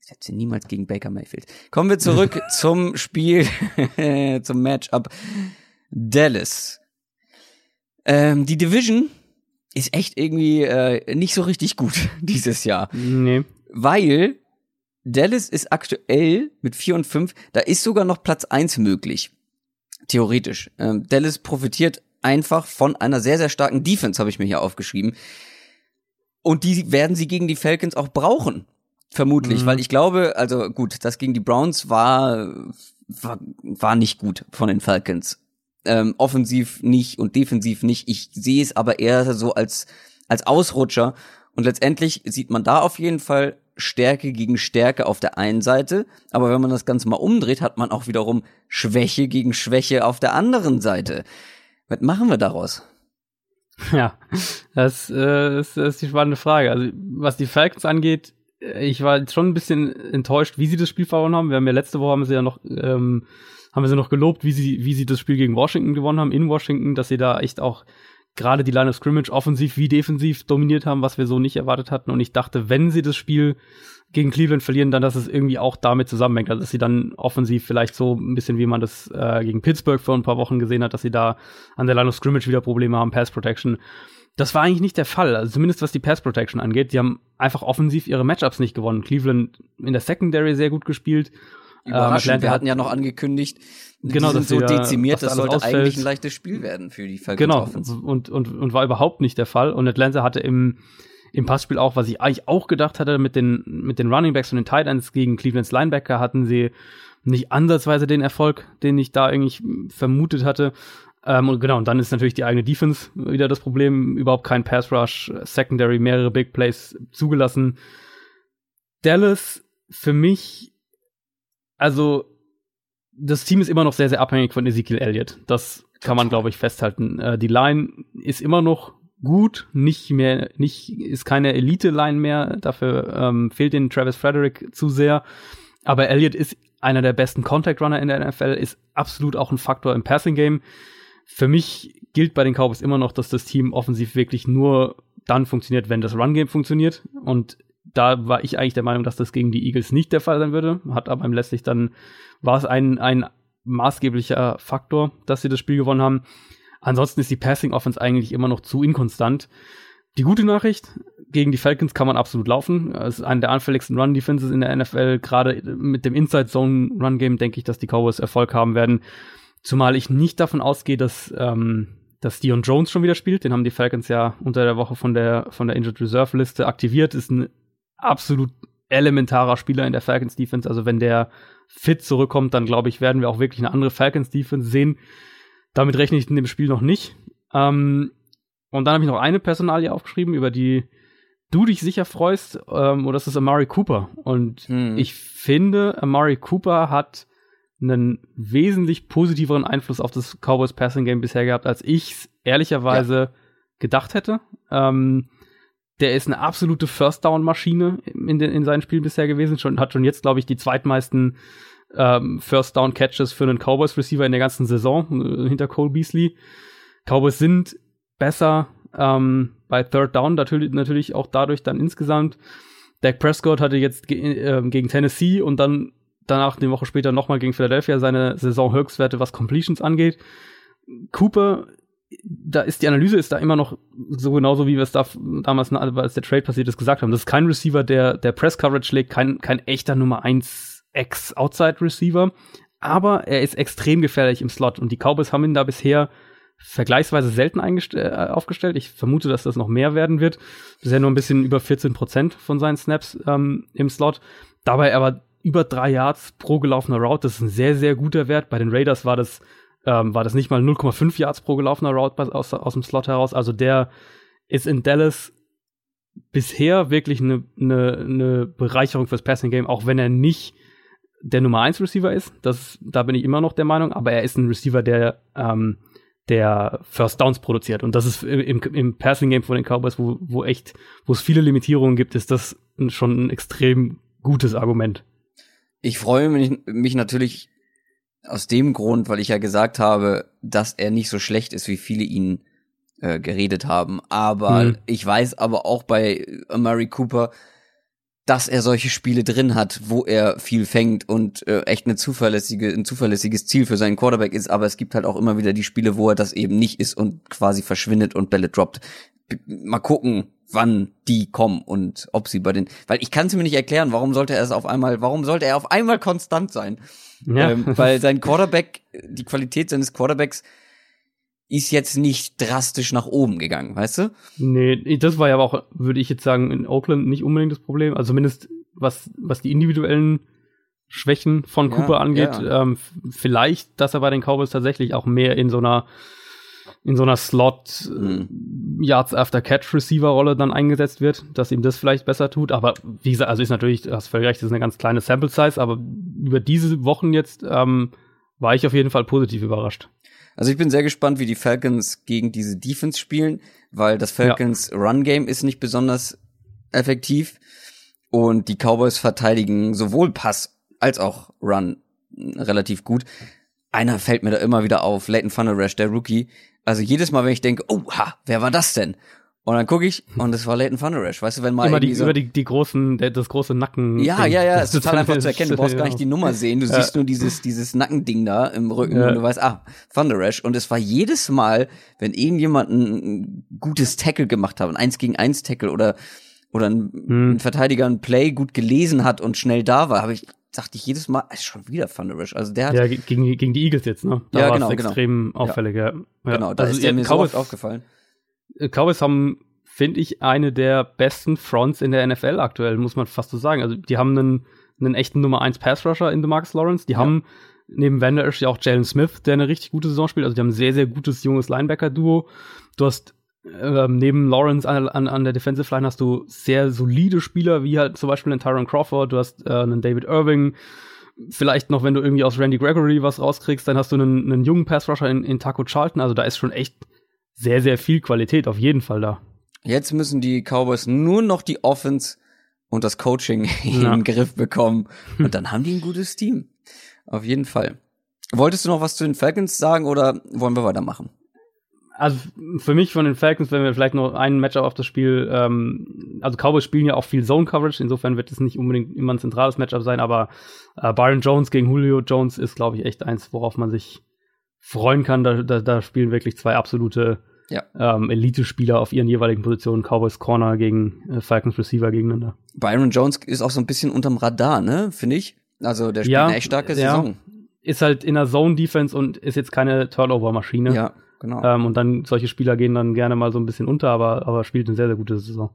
Ich setze niemals gegen Baker Mayfield. Kommen wir zurück zum Spiel, zum Matchup Dallas. Ähm, die Division ist echt irgendwie äh, nicht so richtig gut dieses Jahr. Nee. Weil Dallas ist aktuell mit 4 und 5, da ist sogar noch Platz 1 möglich. Theoretisch. Ähm, Dallas profitiert einfach von einer sehr, sehr starken Defense, habe ich mir hier aufgeschrieben. Und die werden sie gegen die Falcons auch brauchen. Vermutlich, mhm. weil ich glaube, also gut, das gegen die Browns war, war, war nicht gut von den Falcons. Ähm, offensiv nicht und defensiv nicht. Ich sehe es aber eher so als, als Ausrutscher. Und letztendlich sieht man da auf jeden Fall Stärke gegen Stärke auf der einen Seite, aber wenn man das Ganze mal umdreht, hat man auch wiederum Schwäche gegen Schwäche auf der anderen Seite. Was machen wir daraus? Ja, das, äh, ist, ist die spannende Frage. Also, was die Falcons angeht, äh, ich war schon ein bisschen enttäuscht, wie sie das Spiel verloren haben. Wir haben ja letzte Woche haben sie ja noch, ähm, haben wir sie noch gelobt, wie sie, wie sie das Spiel gegen Washington gewonnen haben, in Washington, dass sie da echt auch gerade die Line of Scrimmage offensiv wie defensiv dominiert haben, was wir so nicht erwartet hatten. Und ich dachte, wenn sie das Spiel gegen Cleveland verlieren, dann, dass es irgendwie auch damit zusammenhängt. Also, dass sie dann offensiv vielleicht so ein bisschen, wie man das äh, gegen Pittsburgh vor ein paar Wochen gesehen hat, dass sie da an der Line of Scrimmage wieder Probleme haben, Pass Protection. Das war eigentlich nicht der Fall, also zumindest was die Pass Protection angeht. Die haben einfach offensiv ihre Matchups nicht gewonnen. Cleveland in der Secondary sehr gut gespielt. Überraschend, ähm, wir hatten ja noch angekündigt, genau, die sind so dezimiert, das sollte ausfällt. eigentlich ein leichtes Spiel werden für die Falcons Genau, und, und, und war überhaupt nicht der Fall. Und Atlanta hatte im im Passspiel auch, was ich eigentlich auch gedacht hatte, mit den, mit den Running Backs und den Tight Ends gegen Clevelands Linebacker hatten sie nicht ansatzweise den Erfolg, den ich da eigentlich vermutet hatte. Ähm, und genau, und dann ist natürlich die eigene Defense wieder das Problem. Überhaupt kein Pass Rush, Secondary, mehrere Big Plays zugelassen. Dallas für mich also das Team ist immer noch sehr, sehr abhängig von Ezekiel Elliott. Das kann man, glaube ich, festhalten. Äh, die Line ist immer noch gut, nicht mehr, nicht, ist keine Elite-Line mehr. Dafür ähm, fehlt den Travis Frederick zu sehr. Aber Elliott ist einer der besten Contact Runner in der NFL, ist absolut auch ein Faktor im Passing Game. Für mich gilt bei den Cowboys immer noch, dass das Team offensiv wirklich nur dann funktioniert, wenn das Run Game funktioniert. Und da war ich eigentlich der Meinung, dass das gegen die Eagles nicht der Fall sein würde. Hat aber letztlich dann, war es ein, ein maßgeblicher Faktor, dass sie das Spiel gewonnen haben. Ansonsten ist die Passing Offense eigentlich immer noch zu inkonstant. Die gute Nachricht, gegen die Falcons kann man absolut laufen. Es ist eine der anfälligsten Run Defenses in der NFL. Gerade mit dem Inside Zone Run Game denke ich, dass die Cowboys Erfolg haben werden. Zumal ich nicht davon ausgehe, dass, ähm, dass Dion Jones schon wieder spielt. Den haben die Falcons ja unter der Woche von der, von der Injured Reserve Liste aktiviert. Ist ein absolut elementarer Spieler in der Falcons Defense. Also wenn der fit zurückkommt, dann glaube ich, werden wir auch wirklich eine andere Falcons Defense sehen. Damit rechne ich in dem Spiel noch nicht. Ähm, und dann habe ich noch eine Personalie aufgeschrieben, über die du dich sicher freust, ähm, und das ist Amari Cooper. Und hm. ich finde, Amari Cooper hat einen wesentlich positiveren Einfluss auf das Cowboys Passing Game bisher gehabt, als ich es ehrlicherweise ja. gedacht hätte. Ähm, der ist eine absolute First Down Maschine in, den, in seinen Spielen bisher gewesen. Schon hat schon jetzt glaube ich die zweitmeisten ähm, First Down Catches für einen Cowboys Receiver in der ganzen Saison äh, hinter Cole Beasley. Cowboys sind besser ähm, bei Third Down natürlich, natürlich auch dadurch dann insgesamt. Dak Prescott hatte jetzt ge äh, gegen Tennessee und dann danach eine Woche später nochmal gegen Philadelphia seine Saison-Höchstwerte, was Completions angeht. Cooper da ist die Analyse ist da immer noch so genauso, wie wir es da damals, als der Trade passiert ist, gesagt haben. Das ist kein Receiver, der, der Press-Coverage legt, kein, kein echter Nummer 1 Ex-Outside-Receiver. Aber er ist extrem gefährlich im Slot und die Cowboys haben ihn da bisher vergleichsweise selten äh, aufgestellt. Ich vermute, dass das noch mehr werden wird. Bisher nur ein bisschen über 14 Prozent von seinen Snaps ähm, im Slot. Dabei aber über drei Yards pro gelaufener Route. Das ist ein sehr, sehr guter Wert. Bei den Raiders war das ähm, war das nicht mal 0,5 Yards pro gelaufener Route aus, aus dem Slot heraus. Also der ist in Dallas bisher wirklich eine, eine, eine Bereicherung fürs Passing Game, auch wenn er nicht der Nummer 1 Receiver ist. Das, da bin ich immer noch der Meinung, aber er ist ein Receiver, der, ähm, der First Downs produziert. Und das ist im, im Passing Game von den Cowboys, wo, wo echt, wo es viele Limitierungen gibt, ist das schon ein extrem gutes Argument. Ich freue mich, mich natürlich aus dem Grund, weil ich ja gesagt habe, dass er nicht so schlecht ist, wie viele ihn äh, geredet haben. Aber mhm. ich weiß aber auch bei Murray Cooper, dass er solche Spiele drin hat, wo er viel fängt und äh, echt eine zuverlässige, ein zuverlässiges Ziel für seinen Quarterback ist. Aber es gibt halt auch immer wieder die Spiele, wo er das eben nicht ist und quasi verschwindet und Bälle droppt. Mal gucken, wann die kommen und ob sie bei den, weil ich kann es mir nicht erklären, warum sollte er es auf einmal, warum sollte er auf einmal konstant sein? Ja. Ähm, weil sein Quarterback, die Qualität seines Quarterbacks ist jetzt nicht drastisch nach oben gegangen, weißt du? Nee, das war ja auch, würde ich jetzt sagen, in Oakland nicht unbedingt das Problem. Also zumindest was, was die individuellen Schwächen von Cooper ja, angeht. Ja. Ähm, vielleicht, dass er bei den Cowboys tatsächlich auch mehr in so einer in so einer Slot mhm. Yards after Catch Receiver Rolle dann eingesetzt wird, dass ihm das vielleicht besser tut. Aber wie gesagt, also ist natürlich, du hast völlig recht, das ist eine ganz kleine Sample Size, aber über diese Wochen jetzt ähm, war ich auf jeden Fall positiv überrascht. Also ich bin sehr gespannt, wie die Falcons gegen diese Defense spielen, weil das Falcons ja. Run Game ist nicht besonders effektiv und die Cowboys verteidigen sowohl Pass als auch Run relativ gut. Einer fällt mir da immer wieder auf, Leighton Funnel Rash, der Rookie, also jedes Mal, wenn ich denke, oh, ha, wer war das denn? Und dann gucke ich und es war Leighton Thunder Rash. Weißt du, wenn mal immer die, so über die, die großen, das große Nacken. Ja, ja, ja, das ist total einfach zu erkennen. Du brauchst gar nicht die Nummer sehen. Du ja. siehst nur dieses, dieses Nackending da im Rücken ja. und du weißt, ah, Thunder Rash. Und es war jedes Mal, wenn irgendjemand ein gutes Tackle gemacht hat, ein Eins gegen Eins Tackle oder, oder ein, hm. ein Verteidiger ein Play gut gelesen hat und schnell da war, habe ich dachte ich jedes Mal, ist schon wieder Thunderish. Also der hat ja gegen, gegen die Eagles jetzt, ne? Da ja, war genau, es extrem genau. auffällig. Ja. ja. Genau, da also, ist der mir Cowboys, so aufgefallen. Äh, Cowboys haben, finde ich, eine der besten Fronts in der NFL aktuell, muss man fast so sagen. Also die haben einen, einen echten Nummer 1 Pass Rusher in Marcus Lawrence. Die ja. haben neben Esch ja auch Jalen Smith, der eine richtig gute Saison spielt. Also die haben ein sehr, sehr gutes junges Linebacker-Duo. Du hast ähm, neben Lawrence an, an, an, der Defensive Line hast du sehr solide Spieler, wie halt zum Beispiel einen Tyron Crawford, du hast äh, einen David Irving, vielleicht noch, wenn du irgendwie aus Randy Gregory was rauskriegst, dann hast du einen, einen jungen Pass-Rusher in, in Taco Charlton. Also da ist schon echt sehr, sehr viel Qualität auf jeden Fall da. Jetzt müssen die Cowboys nur noch die Offense und das Coaching ja. in den Griff bekommen. Und dann haben die ein gutes Team. Auf jeden Fall. Wolltest du noch was zu den Falcons sagen oder wollen wir weitermachen? Also für mich von den Falcons, wenn wir vielleicht noch einen Matchup auf das Spiel, ähm, also Cowboys spielen ja auch viel Zone Coverage, insofern wird es nicht unbedingt immer ein zentrales Matchup sein, aber äh, Byron Jones gegen Julio Jones ist, glaube ich, echt eins, worauf man sich freuen kann. Da, da, da spielen wirklich zwei absolute ja. ähm, Elite-Spieler auf ihren jeweiligen Positionen, Cowboys Corner gegen äh, Falcons Receiver gegeneinander. Byron Jones ist auch so ein bisschen unterm Radar, ne, finde ich. Also der spielt ja, eine echt starke Saison. Ja. Ist halt in der Zone-Defense und ist jetzt keine Turnover-Maschine. Ja, genau. Ähm, und dann solche Spieler gehen dann gerne mal so ein bisschen unter, aber, aber spielt eine sehr, sehr gute Saison.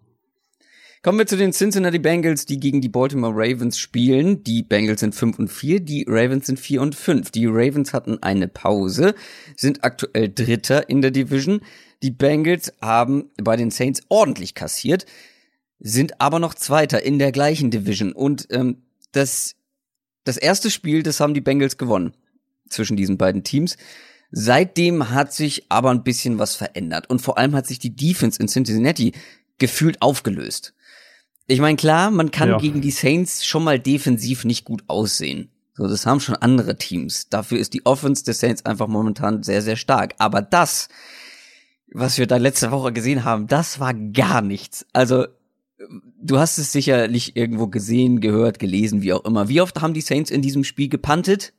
Kommen wir zu den Cincinnati Bengals, die gegen die Baltimore Ravens spielen. Die Bengals sind 5 und 4, die Ravens sind 4 und 5. Die Ravens hatten eine Pause, sind aktuell Dritter in der Division. Die Bengals haben bei den Saints ordentlich kassiert, sind aber noch Zweiter in der gleichen Division. Und ähm, das, das erste Spiel, das haben die Bengals gewonnen zwischen diesen beiden Teams. Seitdem hat sich aber ein bisschen was verändert. Und vor allem hat sich die Defense in Cincinnati gefühlt aufgelöst. Ich meine, klar, man kann ja. gegen die Saints schon mal defensiv nicht gut aussehen. So, das haben schon andere Teams. Dafür ist die Offense der Saints einfach momentan sehr, sehr stark. Aber das, was wir da letzte Woche gesehen haben, das war gar nichts. Also, du hast es sicherlich irgendwo gesehen, gehört, gelesen, wie auch immer. Wie oft haben die Saints in diesem Spiel gepantet?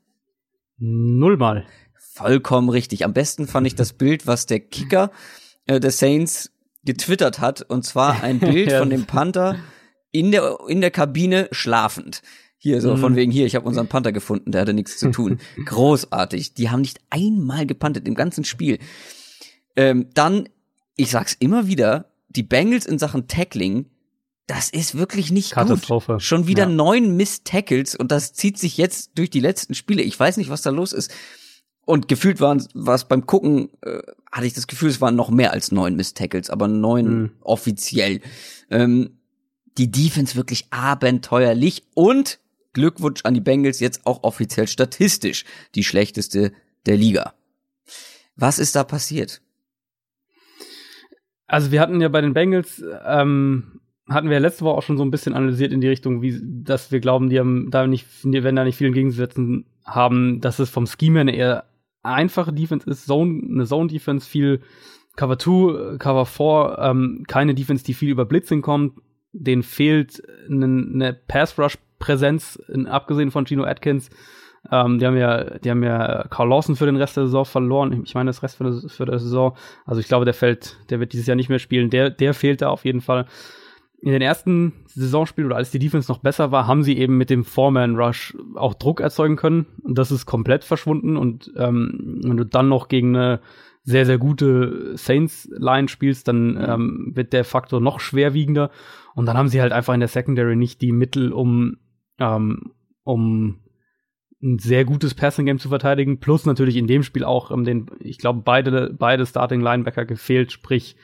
Nullmal. Vollkommen richtig. Am besten fand ich das Bild, was der Kicker äh, der Saints getwittert hat, und zwar ein Bild ja. von dem Panther in der, in der Kabine schlafend. Hier, so mhm. von wegen hier, ich habe unseren Panther gefunden, der hatte nichts zu tun. Großartig. Die haben nicht einmal gepantet im ganzen Spiel. Ähm, dann, ich sag's immer wieder, die Bengals in Sachen Tackling, das ist wirklich nicht Katastrophe. gut. Schon wieder ja. neun Miss-Tackles und das zieht sich jetzt durch die letzten Spiele. Ich weiß nicht, was da los ist. Und gefühlt waren was beim Gucken, äh, hatte ich das Gefühl, es waren noch mehr als neun Miss-Tackles, aber neun mhm. offiziell. Ähm, die Defense wirklich abenteuerlich und Glückwunsch an die Bengals jetzt auch offiziell statistisch die schlechteste der Liga. Was ist da passiert? Also wir hatten ja bei den Bengals ähm, hatten wir ja letzte Woche auch schon so ein bisschen analysiert in die Richtung, wie dass wir glauben, die haben da nicht, wenn da nicht viel entgegenzusetzen haben, dass es vom Scheme eine eher einfache Defense ist, Zone, eine Zone Defense, viel Cover 2, Cover 4, ähm, keine Defense, die viel über Blitzing kommt, denen fehlt eine, eine Pass-Rush-Präsenz, abgesehen von Gino Atkins. Ähm, die haben ja, die haben ja Carl Lawson für den Rest der Saison verloren. Ich meine, das Rest für, der, für der Saison. Also ich glaube, der fällt, der wird dieses Jahr nicht mehr spielen. Der, der fehlt da auf jeden Fall. In den ersten Saisonspielen oder als die Defense noch besser war, haben sie eben mit dem Foreman Rush auch Druck erzeugen können. Und das ist komplett verschwunden. Und ähm, wenn du dann noch gegen eine sehr, sehr gute Saints-Line spielst, dann ähm, wird der Faktor noch schwerwiegender. Und dann haben sie halt einfach in der Secondary nicht die Mittel, um, ähm, um ein sehr gutes Passing-Game zu verteidigen. Plus natürlich in dem Spiel auch, ähm, den, ich glaube, beide, beide Starting-Linebacker gefehlt. Sprich,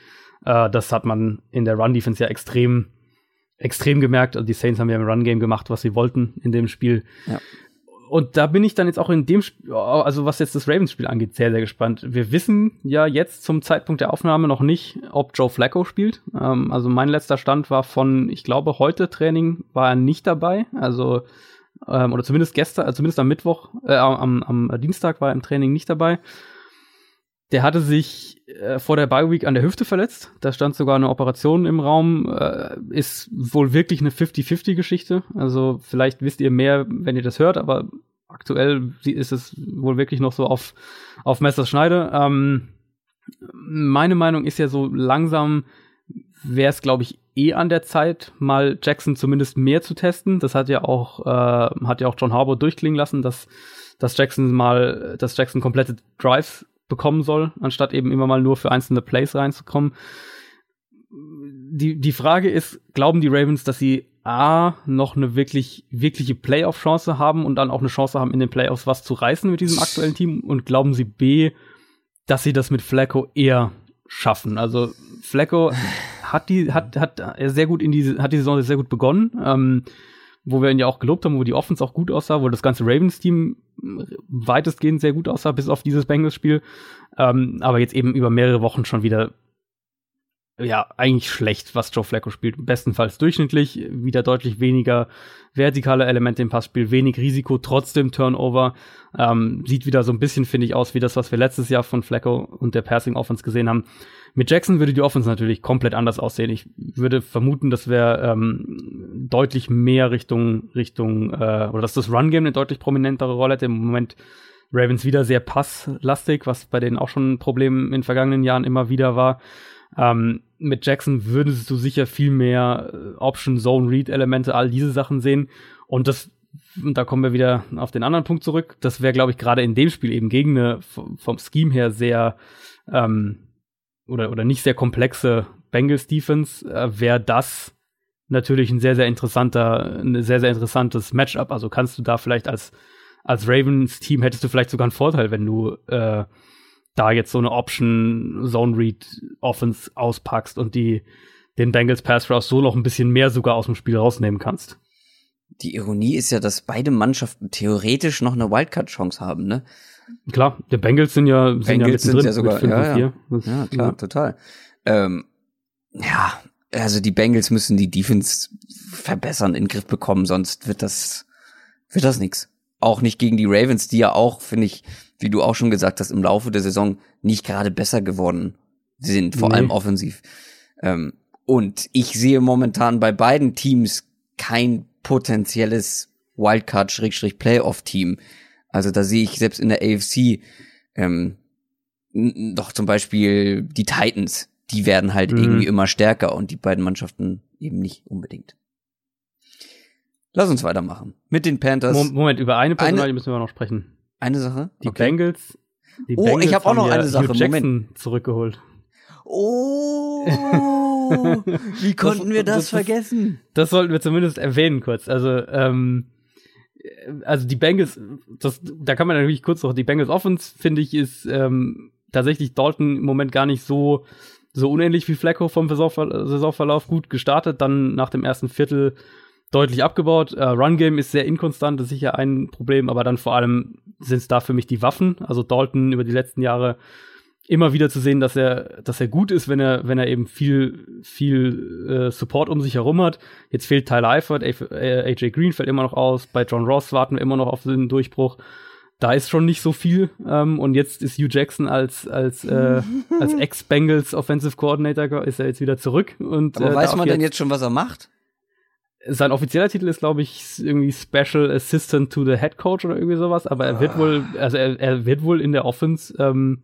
äh, das hat man in der Run-Defense ja extrem, extrem gemerkt. Also die Saints haben ja im Run-Game gemacht, was sie wollten in dem Spiel. Ja und da bin ich dann jetzt auch in dem, Spiel, also was jetzt das Ravens-Spiel angeht, sehr, sehr gespannt. Wir wissen ja jetzt zum Zeitpunkt der Aufnahme noch nicht, ob Joe Flacco spielt. Ähm, also mein letzter Stand war von, ich glaube, heute Training war er nicht dabei. Also, ähm, oder zumindest gestern, also zumindest am Mittwoch, äh, am, am Dienstag war er im Training nicht dabei. Der hatte sich äh, vor der Bye Week an der Hüfte verletzt. Da stand sogar eine Operation im Raum. Äh, ist wohl wirklich eine 50-50-Geschichte. Also vielleicht wisst ihr mehr, wenn ihr das hört, aber aktuell ist es wohl wirklich noch so auf, auf Messerschneide. Ähm, meine Meinung ist ja so langsam wäre es, glaube ich, eh an der Zeit, mal Jackson zumindest mehr zu testen. Das hat ja auch, äh, hat ja auch John Harbour durchklingen lassen, dass, dass Jackson mal, dass Jackson komplette Drives bekommen soll, anstatt eben immer mal nur für einzelne Plays reinzukommen. Die, die Frage ist, glauben die Ravens, dass sie A, noch eine wirklich, wirkliche Playoff-Chance haben und dann auch eine Chance haben, in den Playoffs was zu reißen mit diesem aktuellen Team? Und glauben sie B, dass sie das mit Flacco eher schaffen? Also, Flacco hat die, hat, hat sehr gut in diese, hat die Saison sehr gut begonnen. Ähm, wo wir ihn ja auch gelobt haben, wo die Offense auch gut aussah, wo das ganze Ravens-Team weitestgehend sehr gut aussah, bis auf dieses Bengals-Spiel. Ähm, aber jetzt eben über mehrere Wochen schon wieder ja, eigentlich schlecht, was Joe Flacco spielt. Bestenfalls durchschnittlich, wieder deutlich weniger vertikale Elemente im Passspiel, wenig Risiko, trotzdem Turnover. Ähm, sieht wieder so ein bisschen, finde ich, aus wie das, was wir letztes Jahr von Flacco und der Passing Offense gesehen haben. Mit Jackson würde die Offense natürlich komplett anders aussehen. Ich würde vermuten, dass wir ähm, deutlich mehr Richtung, Richtung, äh, oder dass das Run-Game eine deutlich prominentere Rolle hätte. Im Moment Ravens wieder sehr passlastig, was bei denen auch schon ein Problem in den vergangenen Jahren immer wieder war. Ähm, mit Jackson würdest du sicher viel mehr äh, Option, Zone, Read-Elemente, all diese Sachen sehen. Und das, und da kommen wir wieder auf den anderen Punkt zurück. Das wäre, glaube ich, gerade in dem Spiel eben gegen eine vom Scheme her sehr ähm, oder, oder nicht sehr komplexe Bengals Defense, äh, wäre das natürlich ein sehr, sehr interessanter, ein sehr, sehr interessantes Matchup. Also kannst du da vielleicht als, als Ravens Team hättest du vielleicht sogar einen Vorteil, wenn du äh, da jetzt so eine Option Zone Read Offense auspackst und die den Bengals Pass Rush so noch ein bisschen mehr sogar aus dem Spiel rausnehmen kannst. Die Ironie ist ja, dass beide Mannschaften theoretisch noch eine Wildcard-Chance haben, ne? Klar, die Bengals sind ja, sind Bengals ja sind ja sogar, ja, ja. Das, ja, klar, ja. total. Ähm, ja, also die Bengals müssen die Defense verbessern, in den Griff bekommen, sonst wird das, wird das nix. Auch nicht gegen die Ravens, die ja auch, finde ich, wie du auch schon gesagt hast, im Laufe der Saison nicht gerade besser geworden sind, vor nee. allem offensiv. Ähm, und ich sehe momentan bei beiden Teams kein potenzielles Wildcard-Playoff-Team. Also da sehe ich selbst in der AFC ähm, doch zum Beispiel die Titans, die werden halt mhm. irgendwie immer stärker und die beiden Mannschaften eben nicht unbedingt. Lass uns weitermachen. Mit den Panthers. Moment, über eine Personalie müssen wir noch sprechen. Eine Sache? Die okay. Bengals. Die oh, Bengals ich habe auch noch eine Sache. Hugh Jackson Moment. zurückgeholt. Oh, wie konnten das, wir das, das, vergessen? Das sollten wir zumindest erwähnen kurz. Also, ähm, also die Bengals, das, da kann man natürlich kurz noch, die Bengals Offense, finde ich, ist ähm, tatsächlich Dalton im Moment gar nicht so, so unähnlich wie Flacco vom Saisonverlauf gut gestartet, dann nach dem ersten Viertel deutlich abgebaut. Uh, Run Game ist sehr inkonstant, das ist sicher ein Problem, aber dann vor allem sind es da für mich die Waffen. Also Dalton über die letzten Jahre immer wieder zu sehen, dass er, dass er gut ist, wenn er, wenn er eben viel, viel äh, Support um sich herum hat. Jetzt fehlt Tyler Eifert, AJ Green fällt immer noch aus. Bei John Ross warten wir immer noch auf den Durchbruch. Da ist schon nicht so viel. Ähm, und jetzt ist Hugh Jackson als, als, äh, als Ex-Bengals Offensive Coordinator ist er jetzt wieder zurück. Und, Aber äh, weiß man denn jetzt schon, was er macht? Sein offizieller Titel ist, glaube ich, irgendwie Special Assistant to the Head Coach oder irgendwie sowas, aber er wird ah. wohl, also er, er wird wohl in der Offense, ähm,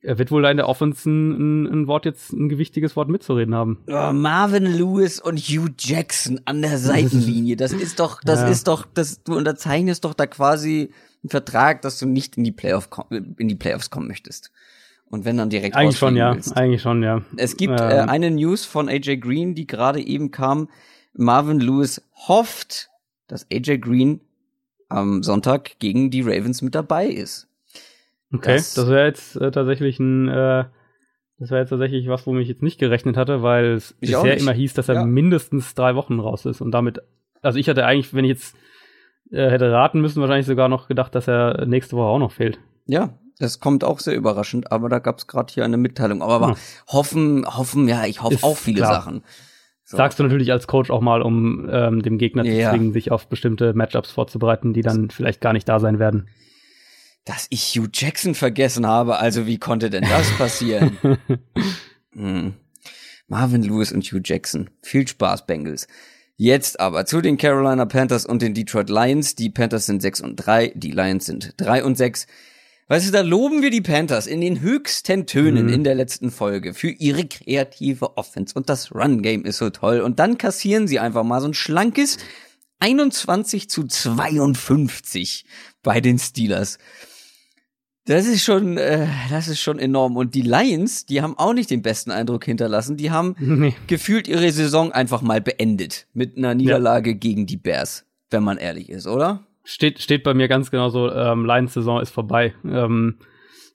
er wird wohl da in der Offense ein, ein, Wort jetzt, ein gewichtiges Wort mitzureden haben. Oh, Marvin Lewis und Hugh Jackson an der Seitenlinie, das ist doch, das ja. ist doch, das, du unterzeichnest doch da quasi einen Vertrag, dass du nicht in die Playoff, in die Playoffs kommen möchtest. Und wenn dann direkt Eigentlich schon, ja. Willst. Eigentlich schon, ja. Es gibt äh, eine News von AJ Green, die gerade eben kam, Marvin Lewis hofft, dass AJ Green am Sonntag gegen die Ravens mit dabei ist. Okay, das, das wäre jetzt äh, tatsächlich ein, äh, das wäre jetzt tatsächlich was, womit ich jetzt nicht gerechnet hatte, weil es bisher immer hieß, dass er ja. mindestens drei Wochen raus ist und damit, also ich hatte eigentlich, wenn ich jetzt äh, hätte raten müssen, wahrscheinlich sogar noch gedacht, dass er nächste Woche auch noch fehlt. Ja, das kommt auch sehr überraschend, aber da gab es gerade hier eine Mitteilung. Aber hm. hoffen, hoffen, ja, ich hoffe auch viele klar. Sachen. So. Sagst du natürlich als Coach auch mal, um ähm, dem Gegner zu ja. zwingen, sich auf bestimmte Matchups vorzubereiten, die dann vielleicht gar nicht da sein werden. Dass ich Hugh Jackson vergessen habe, also wie konnte denn das passieren? hm. Marvin Lewis und Hugh Jackson. Viel Spaß, Bengals. Jetzt aber zu den Carolina Panthers und den Detroit Lions. Die Panthers sind 6 und 3, die Lions sind 3 und 6. Weißt du, da loben wir die Panthers in den höchsten Tönen mhm. in der letzten Folge für ihre kreative Offense und das Run-Game ist so toll. Und dann kassieren sie einfach mal so ein schlankes 21 zu 52 bei den Steelers. Das ist schon, äh, das ist schon enorm. Und die Lions, die haben auch nicht den besten Eindruck hinterlassen. Die haben nee. gefühlt ihre Saison einfach mal beendet mit einer Niederlage ja. gegen die Bears, wenn man ehrlich ist, oder? Steht, steht bei mir ganz genau so, ähm, Lions-Saison ist vorbei. Ähm,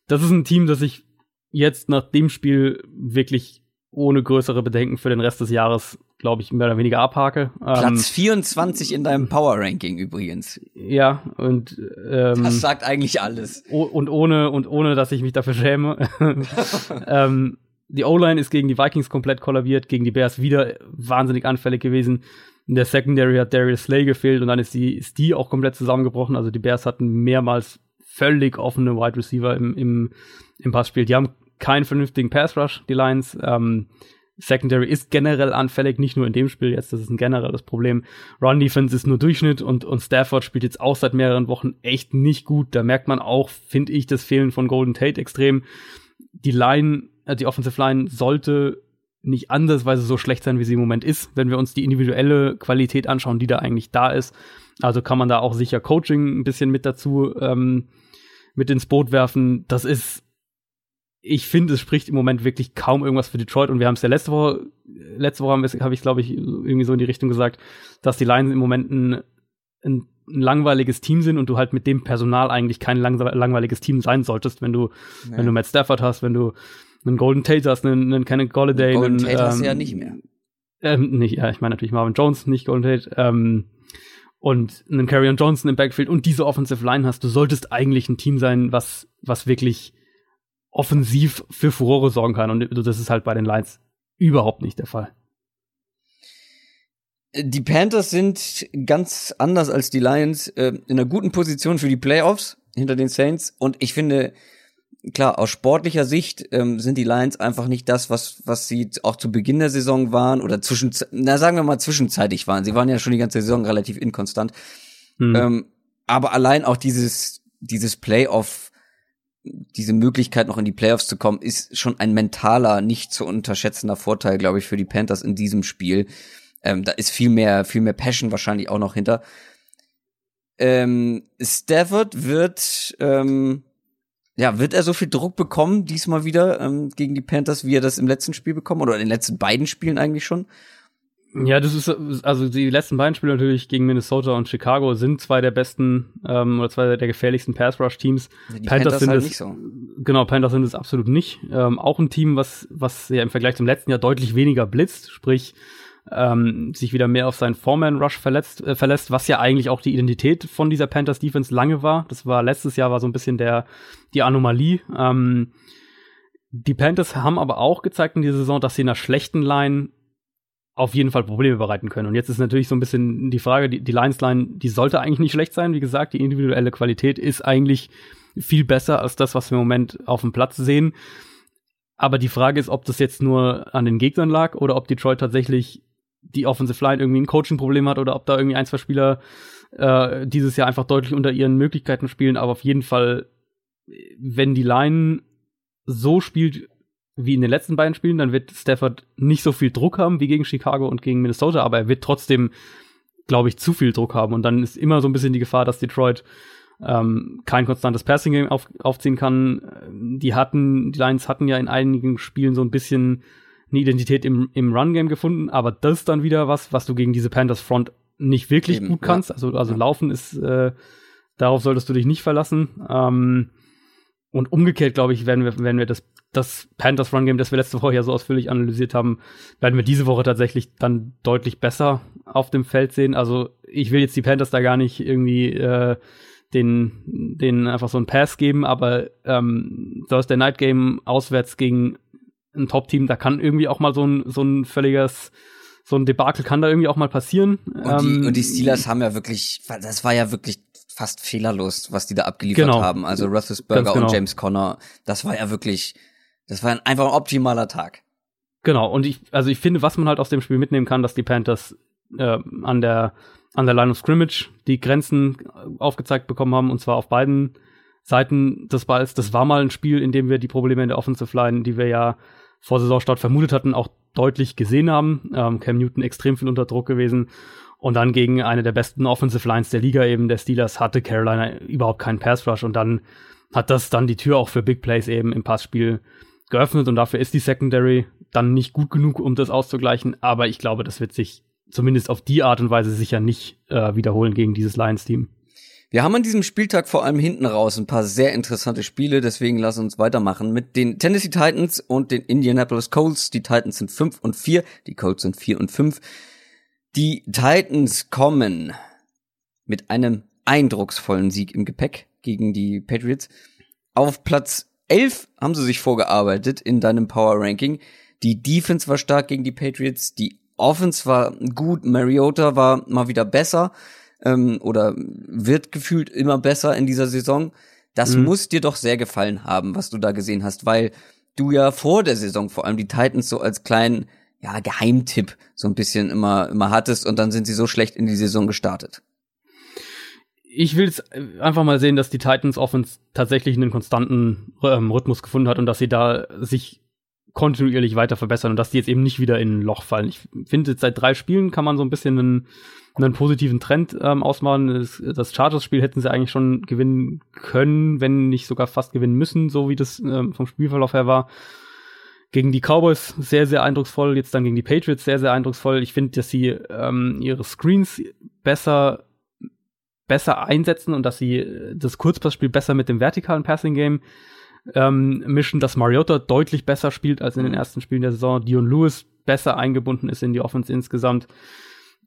das ist ein Team, das ich jetzt nach dem Spiel wirklich ohne größere Bedenken für den Rest des Jahres, glaube ich, mehr oder weniger abhake. Platz ähm, 24 in deinem Power Ranking übrigens. Ja, und ähm, das sagt eigentlich alles. Und ohne und ohne, dass ich mich dafür schäme. ähm, die O-Line ist gegen die Vikings komplett kollabiert, gegen die Bears wieder wahnsinnig anfällig gewesen. In der Secondary hat Darius Slay gefehlt und dann ist die, ist die auch komplett zusammengebrochen. Also die Bears hatten mehrmals völlig offene Wide Receiver im, im, im Passspiel. Die haben keinen vernünftigen Pass Rush, die Lions. Ähm, Secondary ist generell anfällig, nicht nur in dem Spiel jetzt, das ist ein generelles Problem. Run Defense ist nur Durchschnitt und, und Stafford spielt jetzt auch seit mehreren Wochen echt nicht gut. Da merkt man auch, finde ich, das Fehlen von Golden Tate extrem. Die Line, äh, die Offensive Line sollte nicht andersweise so schlecht sein, wie sie im Moment ist, wenn wir uns die individuelle Qualität anschauen, die da eigentlich da ist. Also kann man da auch sicher Coaching ein bisschen mit dazu ähm, mit ins Boot werfen. Das ist ich finde, es spricht im Moment wirklich kaum irgendwas für Detroit und wir haben es ja letzte Woche, letzte Woche habe ich, glaube ich, irgendwie so in die Richtung gesagt, dass die Lions im Moment ein, ein, ein, langweiliges Team sind und du halt mit dem Personal eigentlich kein lang, langweiliges Team sein solltest, wenn du, nee. wenn du Matt Stafford hast, wenn du einen Golden Tate hast, einen, einen Kenneth Golladay, Golden einen, Tate ähm, hast du ja nicht mehr. Ähm, nicht, ja, ich meine natürlich Marvin Jones, nicht Golden Tate, ähm, und einen Carrion Johnson im Backfield und diese Offensive Line hast, du solltest eigentlich ein Team sein, was, was wirklich offensiv für Furore sorgen kann. Und das ist halt bei den Lions überhaupt nicht der Fall. Die Panthers sind ganz anders als die Lions äh, in einer guten Position für die Playoffs hinter den Saints. Und ich finde, klar, aus sportlicher Sicht ähm, sind die Lions einfach nicht das, was, was sie auch zu Beginn der Saison waren oder zwischen, na sagen wir mal zwischenzeitig waren. Sie waren ja schon die ganze Saison relativ inkonstant. Hm. Ähm, aber allein auch dieses, dieses Playoff diese Möglichkeit noch in die Playoffs zu kommen, ist schon ein mentaler, nicht zu unterschätzender Vorteil, glaube ich, für die Panthers in diesem Spiel. Ähm, da ist viel mehr, viel mehr Passion wahrscheinlich auch noch hinter. Ähm, Stafford wird, ähm, ja, wird er so viel Druck bekommen diesmal wieder ähm, gegen die Panthers, wie er das im letzten Spiel bekommen oder in den letzten beiden Spielen eigentlich schon? Ja, das ist also die letzten beiden Spiele natürlich gegen Minnesota und Chicago sind zwei der besten ähm, oder zwei der gefährlichsten Pass Rush Teams. Die Panthers, Panthers sind halt es so. genau Panthers sind es absolut nicht. Ähm, auch ein Team, was was ja im Vergleich zum letzten Jahr deutlich weniger blitzt, sprich ähm, sich wieder mehr auf seinen Foreman Rush verletzt, äh, verlässt, was ja eigentlich auch die Identität von dieser Panthers Defense lange war. Das war letztes Jahr war so ein bisschen der die Anomalie. Ähm, die Panthers haben aber auch gezeigt in dieser Saison, dass sie in einer schlechten Line auf jeden Fall Probleme bereiten können. Und jetzt ist natürlich so ein bisschen die Frage, die, die Lions-Line, die sollte eigentlich nicht schlecht sein. Wie gesagt, die individuelle Qualität ist eigentlich viel besser als das, was wir im Moment auf dem Platz sehen. Aber die Frage ist, ob das jetzt nur an den Gegnern lag oder ob Detroit tatsächlich die Offensive Line irgendwie ein Coaching-Problem hat oder ob da irgendwie ein, zwei Spieler äh, dieses Jahr einfach deutlich unter ihren Möglichkeiten spielen. Aber auf jeden Fall, wenn die Line so spielt, wie in den letzten beiden Spielen, dann wird Stafford nicht so viel Druck haben wie gegen Chicago und gegen Minnesota, aber er wird trotzdem, glaube ich, zu viel Druck haben. Und dann ist immer so ein bisschen die Gefahr, dass Detroit ähm, kein konstantes Passing-Game auf, aufziehen kann. Die hatten, die Lions hatten ja in einigen Spielen so ein bisschen eine Identität im, im Run-Game gefunden, aber das ist dann wieder was, was du gegen diese Panthers Front nicht wirklich Eben, gut kannst. Ja. Also, also ja. Laufen ist, äh, darauf solltest du dich nicht verlassen. Ähm, und umgekehrt, glaube ich, werden wir, werden wir das das Panthers Run Game, das wir letzte Woche ja so ausführlich analysiert haben, werden wir diese Woche tatsächlich dann deutlich besser auf dem Feld sehen. Also ich will jetzt die Panthers da gar nicht irgendwie äh, den, den einfach so einen Pass geben, aber ähm, Thursday Night Game auswärts gegen ein Top-Team, da kann irgendwie auch mal so ein, so ein völliges so ein Debakel kann da irgendwie auch mal passieren. Und die, ähm, und die Steelers haben ja wirklich, das war ja wirklich fast fehlerlos, was die da abgeliefert genau. haben. Also Roethlisberger genau. und James Conner, das war ja wirklich, das war ein, einfach ein optimaler Tag. Genau, und ich, also ich finde, was man halt aus dem Spiel mitnehmen kann, dass die Panthers äh, an der an der Line of Scrimmage die Grenzen aufgezeigt bekommen haben, und zwar auf beiden Seiten des Balls. Das war mal ein Spiel, in dem wir die Probleme in der Offensive Line, die wir ja vor Saisonstart vermutet hatten, auch deutlich gesehen haben. Ähm, Cam Newton extrem viel unter Druck gewesen. Und dann gegen eine der besten Offensive Lines der Liga eben, der Steelers, hatte Carolina überhaupt keinen Pass Rush. Und dann hat das dann die Tür auch für Big Plays eben im Passspiel geöffnet und dafür ist die Secondary dann nicht gut genug, um das auszugleichen. Aber ich glaube, das wird sich zumindest auf die Art und Weise sicher nicht äh, wiederholen gegen dieses Lions-Team. Wir haben an diesem Spieltag vor allem hinten raus ein paar sehr interessante Spiele, deswegen lass uns weitermachen mit den Tennessee Titans und den Indianapolis Colts. Die Titans sind 5 und 4, die Colts sind 4 und 5. Die Titans kommen mit einem eindrucksvollen Sieg im Gepäck gegen die Patriots. Auf Platz 11 haben sie sich vorgearbeitet in deinem Power Ranking. Die Defense war stark gegen die Patriots, die Offense war gut, Mariota war mal wieder besser ähm, oder wird gefühlt immer besser in dieser Saison. Das mhm. muss dir doch sehr gefallen haben, was du da gesehen hast, weil du ja vor der Saison vor allem die Titans so als kleinen ja, Geheimtipp so ein bisschen immer, immer hattest und dann sind sie so schlecht in die Saison gestartet. Ich will es einfach mal sehen, dass die Titans Offense tatsächlich einen konstanten ähm, Rhythmus gefunden hat und dass sie da sich kontinuierlich weiter verbessern und dass die jetzt eben nicht wieder in ein Loch fallen. Ich finde, seit drei Spielen kann man so ein bisschen einen einen positiven Trend ähm, ausmalen. Das, das Chargers-Spiel hätten sie eigentlich schon gewinnen können, wenn nicht sogar fast gewinnen müssen, so wie das ähm, vom Spielverlauf her war. Gegen die Cowboys sehr, sehr eindrucksvoll, jetzt dann gegen die Patriots sehr, sehr eindrucksvoll. Ich finde, dass sie ähm, ihre Screens besser besser einsetzen und dass sie das Kurzpassspiel besser mit dem vertikalen Passing Game ähm, mischen, dass Mariota deutlich besser spielt als in den ersten Spielen der Saison, Dion Lewis besser eingebunden ist in die Offense insgesamt